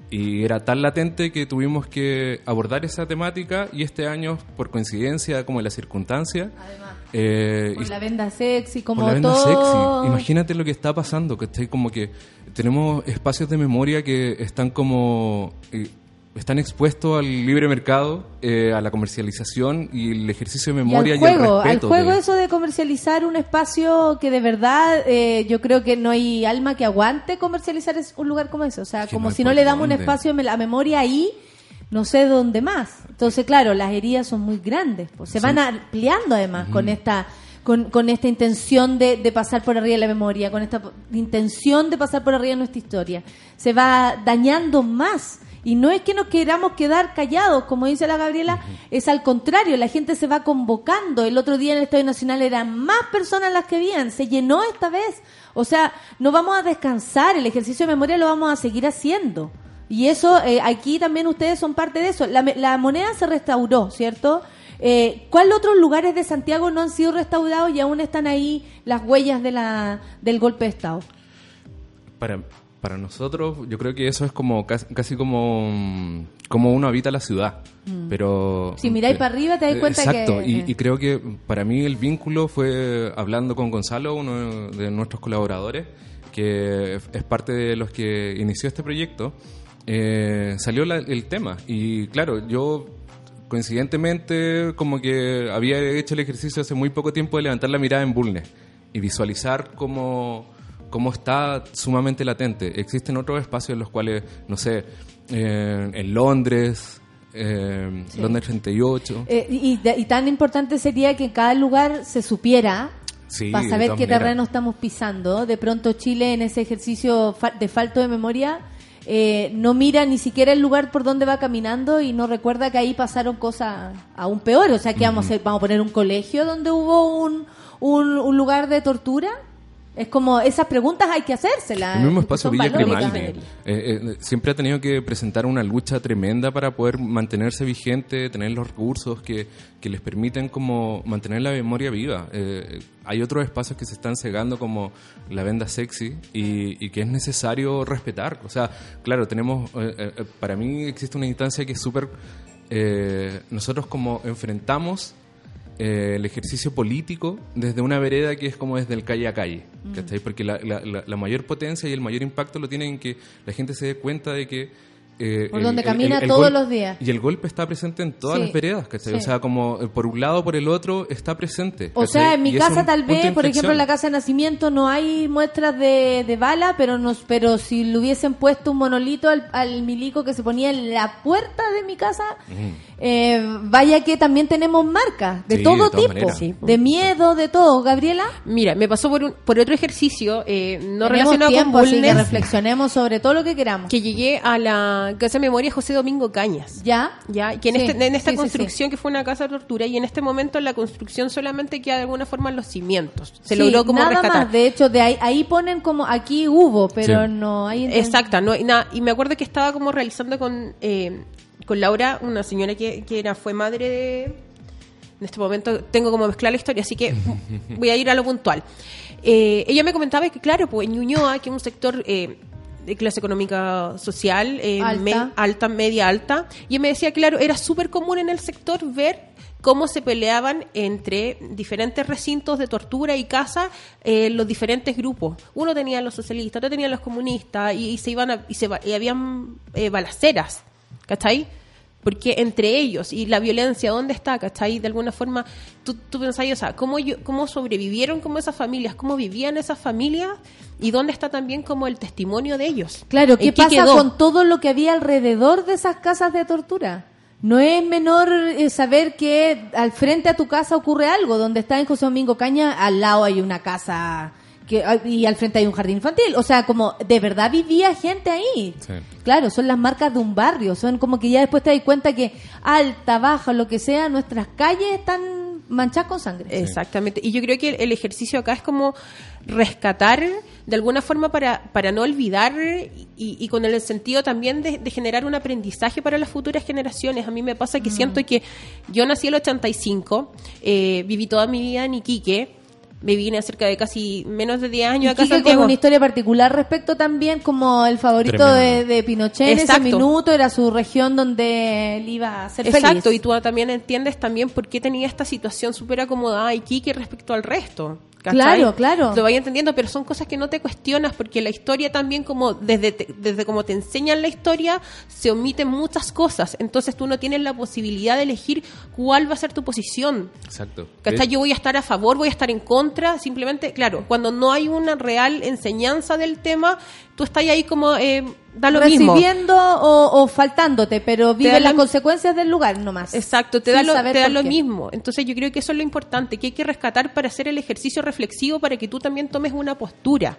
Y era tan latente que tuvimos que abordar esa temática y este año, por coincidencia, como en la circunstancia, eh, Con y- la venda sexy, como con la venda todo. sexy. Imagínate lo que está pasando, que está como que tenemos espacios de memoria que están como eh, están expuestos al libre mercado, eh, a la comercialización y el ejercicio de Y memoria al y, el juego, al respeto. juego de- eso de comercializar un espacio que de verdad eh, yo creo que no hay alma que aguante comercializar es un lugar como ese. O sea, como no si no le damos un espacio a la memoria ahí, no sé dónde más. Entonces, claro, las heridas son muy grandes. pues, se Sí. van ampliando además con esta con, con esta intención de, de pasar por arriba de la memoria, con esta intención de pasar por arriba de nuestra historia. Se va dañando más. Y no es que nos queramos quedar callados, como dice la Gabriela, es al contrario, la gente se va convocando. El otro día en el Estadio Nacional eran más personas las que habían, se llenó esta vez. O sea, no vamos a descansar, el ejercicio de memoria lo vamos a seguir haciendo. Y eso, eh, aquí también ustedes son parte de eso. La, moneda se restauró, ¿cierto? Eh, ¿Cuál otros lugares de Santiago no han sido restaurados y aún están ahí las huellas de la, del golpe de Estado? Para, para nosotros, yo creo que eso es como casi, casi como, mm, como uno habita la ciudad. Mm. Pero Si miráis para arriba te das Eh, cuenta Exacto, que... y, y creo que para mí el vínculo fue hablando con Gonzalo, uno de nuestros colaboradores, que es parte de los que inició este proyecto, eh, salió la- el tema. Y claro, yo coincidentemente como que había hecho el ejercicio hace muy poco tiempo de levantar la mirada en Bulnes y visualizar cómo, cómo está sumamente latente. Existen otros espacios en los cuales, no sé, eh, en Londres, eh, Sí. Londres 38. Eh, y, y tan importante sería que en cada lugar se supiera Sí, para saber qué maneras. terreno estamos pisando. De pronto Chile en ese ejercicio de falto de memoria eh, no mira ni siquiera el lugar por donde va caminando y no recuerda que ahí pasaron cosas aún peores. O sea, que vamos, a hacer? vamos a poner un colegio donde hubo un, un, un lugar de tortura. Es como esas preguntas hay que hacérselas. El mismo espacio Villa. Grimaldi eh, eh, siempre ha tenido que presentar una lucha tremenda para poder mantenerse vigente, tener los recursos que, que les permiten como mantener la memoria viva. Eh, hay otros espacios que se están cegando como la venda sexy y, y que es necesario respetar. O sea, claro, tenemos, eh, eh, para mí existe una instancia que es súper... eh, nosotros como enfrentamos eh, el ejercicio político desde una vereda que es como desde el calle a calle, Mm. ¿cachai? Porque la, la- la- la mayor potencia y el mayor impacto lo tiene en que la gente se dé cuenta de que... eh, Por donde camina todos los días. Y el golpe está presente en todas Sí, las veredas, ¿cachai? sí. O sea, como eh, por un lado o por el otro está presente. O sea, en mi Y casa tal vez, por ejemplo, en la casa de nacimiento no hay muestras de, de bala, pero nos, pero si le hubiesen puesto un monolito al, al milico que se ponía en la puerta de mi casa, eh, vaya que también tenemos marcas de Sí, todo de tipo. Sí. de miedo, de todo. Gabriela, Mira, me pasó por, un- por otro ejercicio eh, no tenemos relacionado tiempo, con así que Bulnes, reflexionemos sobre todo lo que queramos. que llegué a la Casa de Memoria José Domingo Cañas. ¿Ya? Ya, que en, Sí, este- en esta sí, sí, construcción que fue una casa de tortura y en este momento la construcción solamente queda de alguna forma en los cimientos. Se Sí, logró como nada rescatar. más. De hecho, de ahí, ahí ponen como aquí hubo, pero Sí. no hay. Exacta, no hay nada. Y me acuerdo que estaba como realizando con, eh, con Laura, una señora que, que era, fue madre de... En este momento tengo como mezclar la historia, así que voy a ir a lo puntual. Eh, ella me comentaba que, claro, pues en Ñuñoa, que es un sector eh, de clase económica social, eh, Alta. me- alta, media alta, y ella me decía, claro, era súper común en el sector ver cómo se peleaban entre diferentes recintos de tortura y casa eh, los diferentes grupos. Uno tenía los socialistas, otro tenía los comunistas, y, y se iban a- y, se, y habían eh, balaceras, ¿cachai? Porque entre ellos y la violencia, ¿dónde está? ¿Cachai? De alguna forma, tú, tú pensás, o sea, ¿cómo, yo- ¿cómo sobrevivieron como esas familias? ¿Cómo vivían esas familias? ¿Y dónde está también como el testimonio de ellos? Claro, ¿En ¿qué, qué pasa quedó? con todo lo que había alrededor de esas casas de tortura? No es menor eh, saber que al frente a tu casa ocurre algo. Donde está en José Domingo Caña, al lado hay una casa que, y al frente hay un jardín infantil. O sea, como de verdad vivía gente ahí. Claro, son las marcas de un barrio. Son como que ya después te das cuenta que alta, baja, lo que sea, nuestras calles están manchadas con sangre. Exactamente. Y yo creo que el, ejercicio acá es como rescatar de alguna forma para, para no olvidar y, y con el sentido también de, de generar un aprendizaje para las futuras generaciones. A mí me pasa que siento que yo nací en el 85, eh, viví toda mi vida en Iquique, me vine cerca de casi menos de 10 años acá a Iquique con Santiago. una historia particular respecto también como el favorito de, de Pinochet en ese Exacto. minuto era su región donde él iba a ser Exacto, feliz. y tú también entiendes también por qué tenía esta situación súper acomodada Iquique respecto al resto. ¿Cachai? Claro, claro. Lo vaya entendiendo, pero son cosas que no te cuestionas porque la historia también como desde te- desde como te enseñan la historia se omiten muchas cosas, entonces tú no tienes la posibilidad de elegir cuál va a ser tu posición. Exacto. ¿Cachai? Yo voy a estar a favor, voy a estar en contra, simplemente, claro, cuando no hay una real enseñanza del tema, tú estás ahí como, eh, da lo mismo. Recibiendo o, o faltándote, pero vive las lo- consecuencias del lugar nomás. Exacto, te da lo, te da lo mismo. Entonces yo creo que eso es lo importante, que hay que rescatar para hacer el ejercicio reflexivo para que tú también tomes una postura.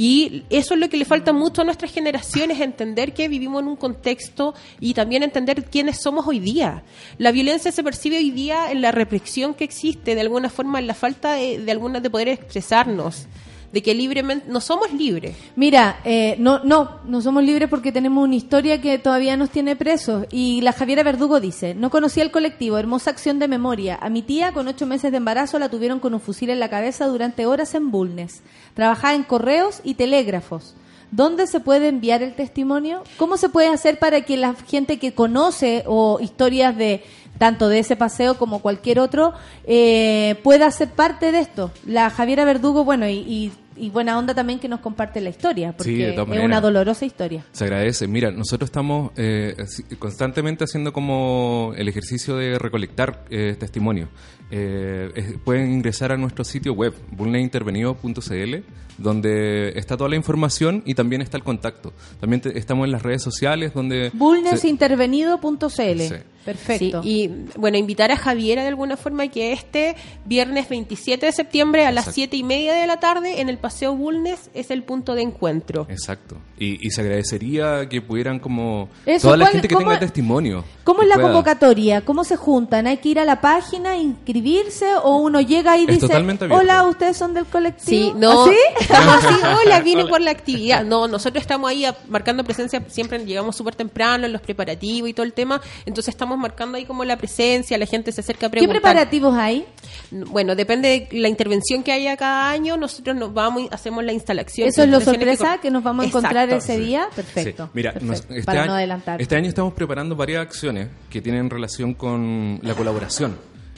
Y eso es lo que le falta mucho a nuestras generaciones, entender que vivimos en un contexto y también entender quiénes somos hoy día. La violencia se percibe hoy día en la represión que existe, de alguna forma en la falta de, de alguna de poder expresarnos, de que libremente no somos libres. Mira, eh, no, no, no somos libres porque tenemos una historia que todavía nos tiene presos. Y la Javiera Verdugo dice, no conocía el colectivo, hermosa acción de memoria. A mi tía, con ocho meses de embarazo, la tuvieron con un fusil en la cabeza durante horas en Bulnes. Trabajaba en correos y telégrafos. ¿dónde se puede enviar el testimonio? ¿Cómo se puede hacer para que la gente que conoce o historias de tanto de ese paseo como cualquier otro eh, pueda ser parte de esto? La Javiera Verdugo, bueno, y, y- y buena onda también que nos comparte la historia, porque Sí, es una dolorosa historia. Se agradece. Mira, nosotros estamos eh, constantemente haciendo como el ejercicio de recolectar eh, testimonios. Eh, pueden ingresar a nuestro sitio web, vulneintervenido.cl, donde está toda la información y también está el contacto. También te- estamos en las redes sociales donde... Bulnesintervenido.cl. Sí. Perfecto. Sí, y bueno, invitar a Javiera de alguna forma que este viernes 27 de septiembre a las Exacto. 7 y media de la tarde en el Paseo Bulnes es el punto de encuentro. Exacto. Y, y se agradecería que pudieran como... Eso, toda la ¿cuál- gente que tenga testimonio. ¿Cómo es la pueda. convocatoria? ¿Cómo se juntan? ¿Hay que ir a la página, inscribirse o uno llega y Es dice, hola, ustedes son del colectivo? Sí, no, ¿Así? Estamos así, hola, vine por la actividad. No, nosotros estamos ahí a- marcando presencia, siempre llegamos súper temprano en los preparativos y todo el tema, entonces estamos marcando ahí como la presencia, la gente se acerca a ¿Qué preguntar. preparativos hay? Bueno, depende de la intervención que haya cada año, nosotros nos vamos y hacemos la instalación. ¿Eso es lo sorpresa que nos vamos a encontrar Exacto. ese día? Sí. Perfecto. Mira, perfecto. nos- este, Para año, no adelantar. este año estamos preparando varias acciones que tienen relación con la colaboración.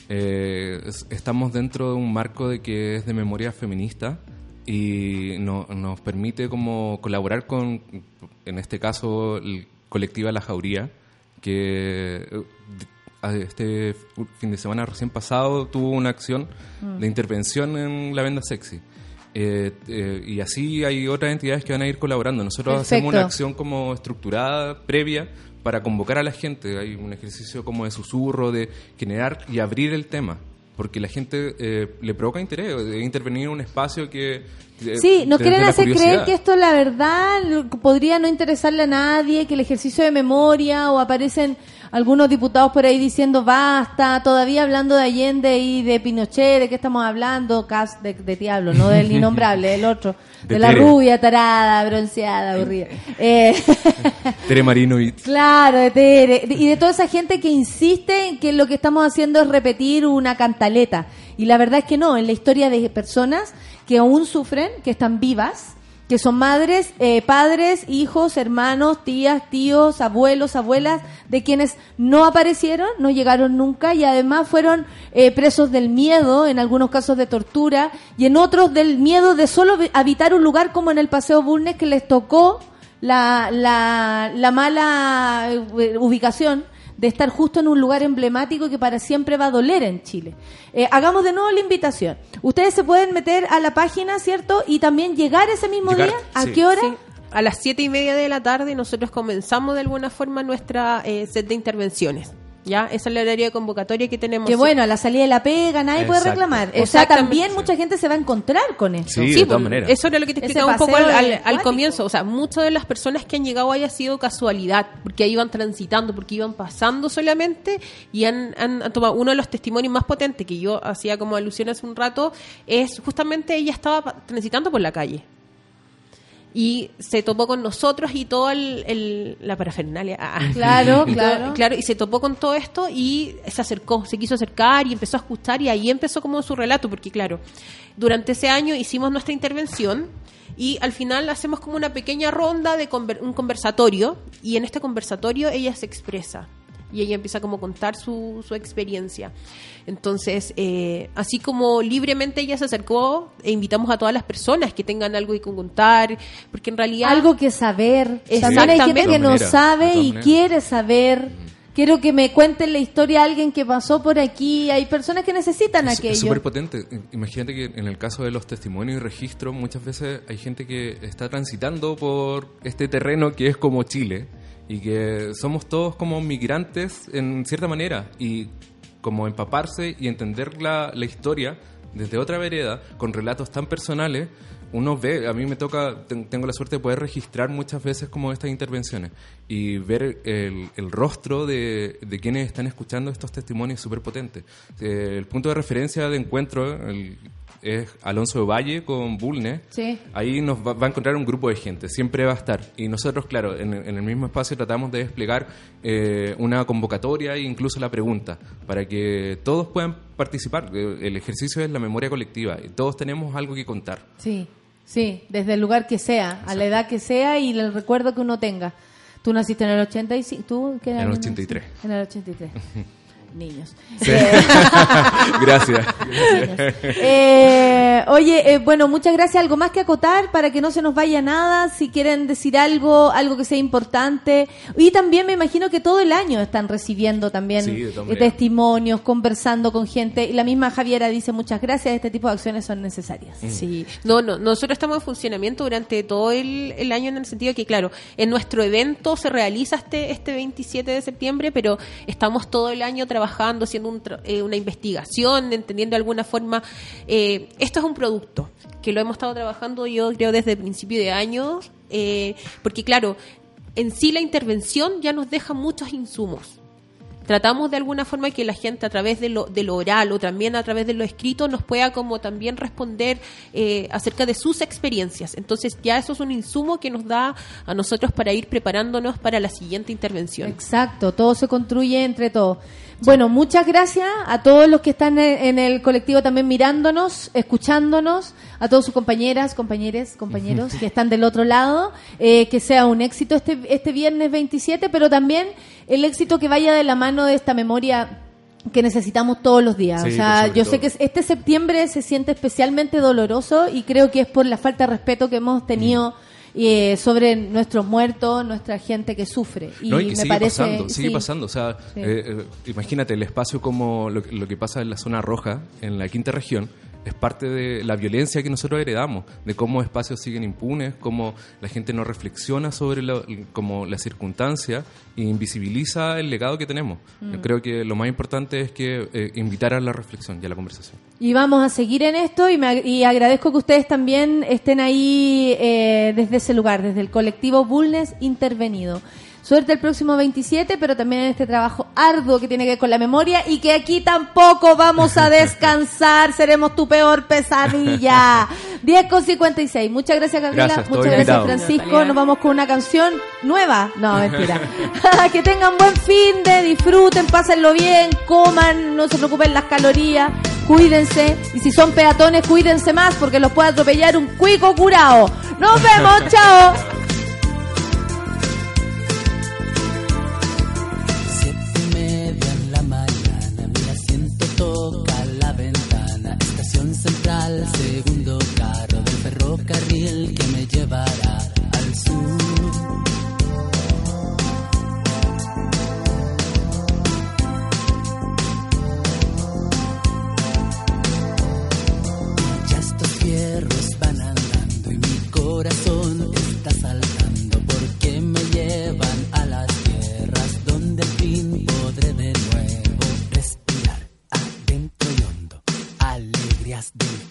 Eh, es- estamos dentro de un marco de que es de memoria feminista y no- nos permite como colaborar con, en este caso, el colectiva La Jauría, que eh, este fin de semana recién pasado tuvo una acción Mm. de intervención en la venda sexy. Eh, eh, y así hay otras entidades que van a ir colaborando. Nosotros Perfecto. hacemos una acción como estructurada, previa, para convocar a la gente. Hay un ejercicio como de susurro, de generar y abrir el tema. Porque la gente eh, le provoca interés de intervenir en un espacio que... eh, Sí, nos quieren hacer creer que esto, la verdad, podría no interesarle a nadie, que el ejercicio de memoria, o aparecen algunos diputados por ahí diciendo basta, todavía hablando de Allende y de Pinochet, ¿de qué estamos hablando? Cas de, de Diablo, no del innombrable, del otro, de, De la rubia, tarada, bronceada, aburrida. Eh, Tere Marino y... Claro, de Tere. Y de toda esa gente que insiste en que lo que estamos haciendo es repetir una cantaleta. Y la verdad es que no, en la historia de personas que aún sufren, que están vivas, que son madres, eh, padres, hijos, hermanos, tías, tíos, abuelos, abuelas, de quienes no aparecieron, no llegaron nunca y además fueron eh, presos del miedo, en algunos casos de tortura, y en otros del miedo de solo habitar un lugar como en el Paseo Bulnes que les tocó la, la, la mala eh, ubicación de estar justo en un lugar emblemático que para siempre va a doler en Chile. Eh, hagamos de nuevo la invitación. Ustedes se pueden meter a la página, ¿cierto? Y también llegar ese mismo Llegar, día. ¿A sí. qué hora? Sí. A las siete y media de la tarde nosotros comenzamos de alguna forma nuestra eh, set de intervenciones. ¿Ya? Esa es la horario de convocatoria que tenemos. Que bueno, a la salida de la pega nadie puede reclamar. O sea, también mucha gente se va a encontrar con eso. Sí, pues, Eso era lo que te explicaba un poco al, al- de comienzo. O sea, muchas de las personas que han llegado ahí ha sido casualidad, porque ahí iban transitando, porque iban pasando solamente y han, han- han tomado uno de los testimonios más potentes que yo hacía como alusión hace un rato, es justamente ella estaba pa- transitando por la calle. Y se topó con nosotros y toda el, el- la parafernalia. Ah, Claro, y todo- claro. claro, y se topó con todo esto y se acercó, se quiso acercar y empezó a escuchar y ahí empezó como su relato, porque claro, durante ese año hicimos nuestra intervención y al final hacemos como una pequeña ronda de conver- un conversatorio y en este conversatorio ella se expresa y ella empieza como a contar su, su experiencia. Entonces, eh, así como libremente ella se acercó, e invitamos a todas las personas que tengan algo que contar, porque en realidad... Algo que saber. También hay gente que no sabe y quiere saber. Quiero que me cuenten la historia de alguien que pasó por aquí. Hay personas que necesitan Es- aquello. Es súper potente. Imagínate que en el caso de los testimonios y registros, muchas veces hay gente que está transitando por este terreno que es como Chile y que somos todos como migrantes en cierta manera y como empaparse y entender la, la historia desde otra vereda con relatos tan personales. Uno ve, a mí me toca, ten- tengo la suerte de poder registrar muchas veces como estas intervenciones y ver el, el rostro de, de quienes están escuchando estos testimonios es súper potente. Eh, el punto de referencia de encuentro el- es Alonso de Valle con Bulne. Sí. Ahí nos va, va a encontrar un grupo de gente, siempre va a estar. Y nosotros, claro, en, en el mismo espacio tratamos de desplegar eh, una convocatoria e incluso la pregunta, para que todos puedan participar. Eh, El ejercicio es la memoria colectiva y todos tenemos algo que contar. Sí. Sí, desde el lugar que sea, a la edad que sea y el recuerdo que uno tenga. Tú naciste en el 85, ¿tú qué En el naciste? 83. En el 83. Niños. Sí. Eh, Gracias. Eh, oye, eh, bueno, muchas gracias. ¿Algo más que acotar para que no se nos vaya nada? Si quieren decir algo, algo que sea importante. Y también me imagino que todo el año están recibiendo también Sí, testimonios, conversando con gente. Y la misma Javiera dice muchas gracias, este tipo de acciones son necesarias. Sí, no, no, nosotros estamos en funcionamiento durante todo el, el año en el sentido que, claro, en nuestro evento se realiza este, este 27 de septiembre, pero estamos todo el año trabajando, haciendo un eh, una investigación, entendiendo de alguna forma, eh, esto es un producto que lo hemos estado trabajando yo creo desde el principio de año, eh, porque claro, en sí la intervención ya nos deja muchos insumos tratamos de alguna forma que la gente a través de lo, de lo oral o también a través de lo escrito nos pueda como también responder eh, acerca de sus experiencias. Entonces ya eso es un insumo que nos da a nosotros para ir preparándonos para la siguiente intervención. Exacto, todo se construye entre todos. Bueno, muchas gracias a todos los que están en, el colectivo también mirándonos, escuchándonos, a todas sus compañeras, compañeros, compañeros que están del otro lado, eh, que sea un éxito este, este viernes 27, pero también el éxito que vaya de la mano de esta memoria que necesitamos todos los días. Sí, o sea, yo sé que este septiembre se siente especialmente doloroso y creo que es por la falta de respeto que hemos tenido eh, sobre nuestros muertos, nuestra gente que sufre. Y, No, y que me sigue parece pasando, sigue sí. pasando. O sea, Sí. eh, eh, imagínate el espacio como lo, lo que pasa en la zona roja, en la quinta región, es parte de la violencia que nosotros heredamos, de cómo espacios siguen impunes, cómo la gente no reflexiona sobre lo- como la circunstancia e invisibiliza el legado que tenemos. Mm. Yo creo que lo más importante es que eh, invitar a la reflexión y a la conversación. Y vamos a seguir en esto y, me ag- y agradezco que ustedes también estén ahí eh, desde ese lugar, desde el colectivo Bulnes Intervenido. Suerte el próximo 27, pero también en este trabajo arduo que tiene que ver con la memoria y que aquí tampoco vamos a descansar, seremos tu peor pesadilla. 10 con 56. Muchas gracias Gabriela, Gracias, muchas gracias invitado. Francisco. Nos vamos con una canción nueva. No, mentira. que tengan buen fin de, disfruten, pásenlo bien, coman, no se preocupen las calorías, cuídense. Y si son peatones, cuídense más porque los puede atropellar un cuico curado. Nos vemos, chao. Estación central, segundo carro del ferrocarril que me llevará these days.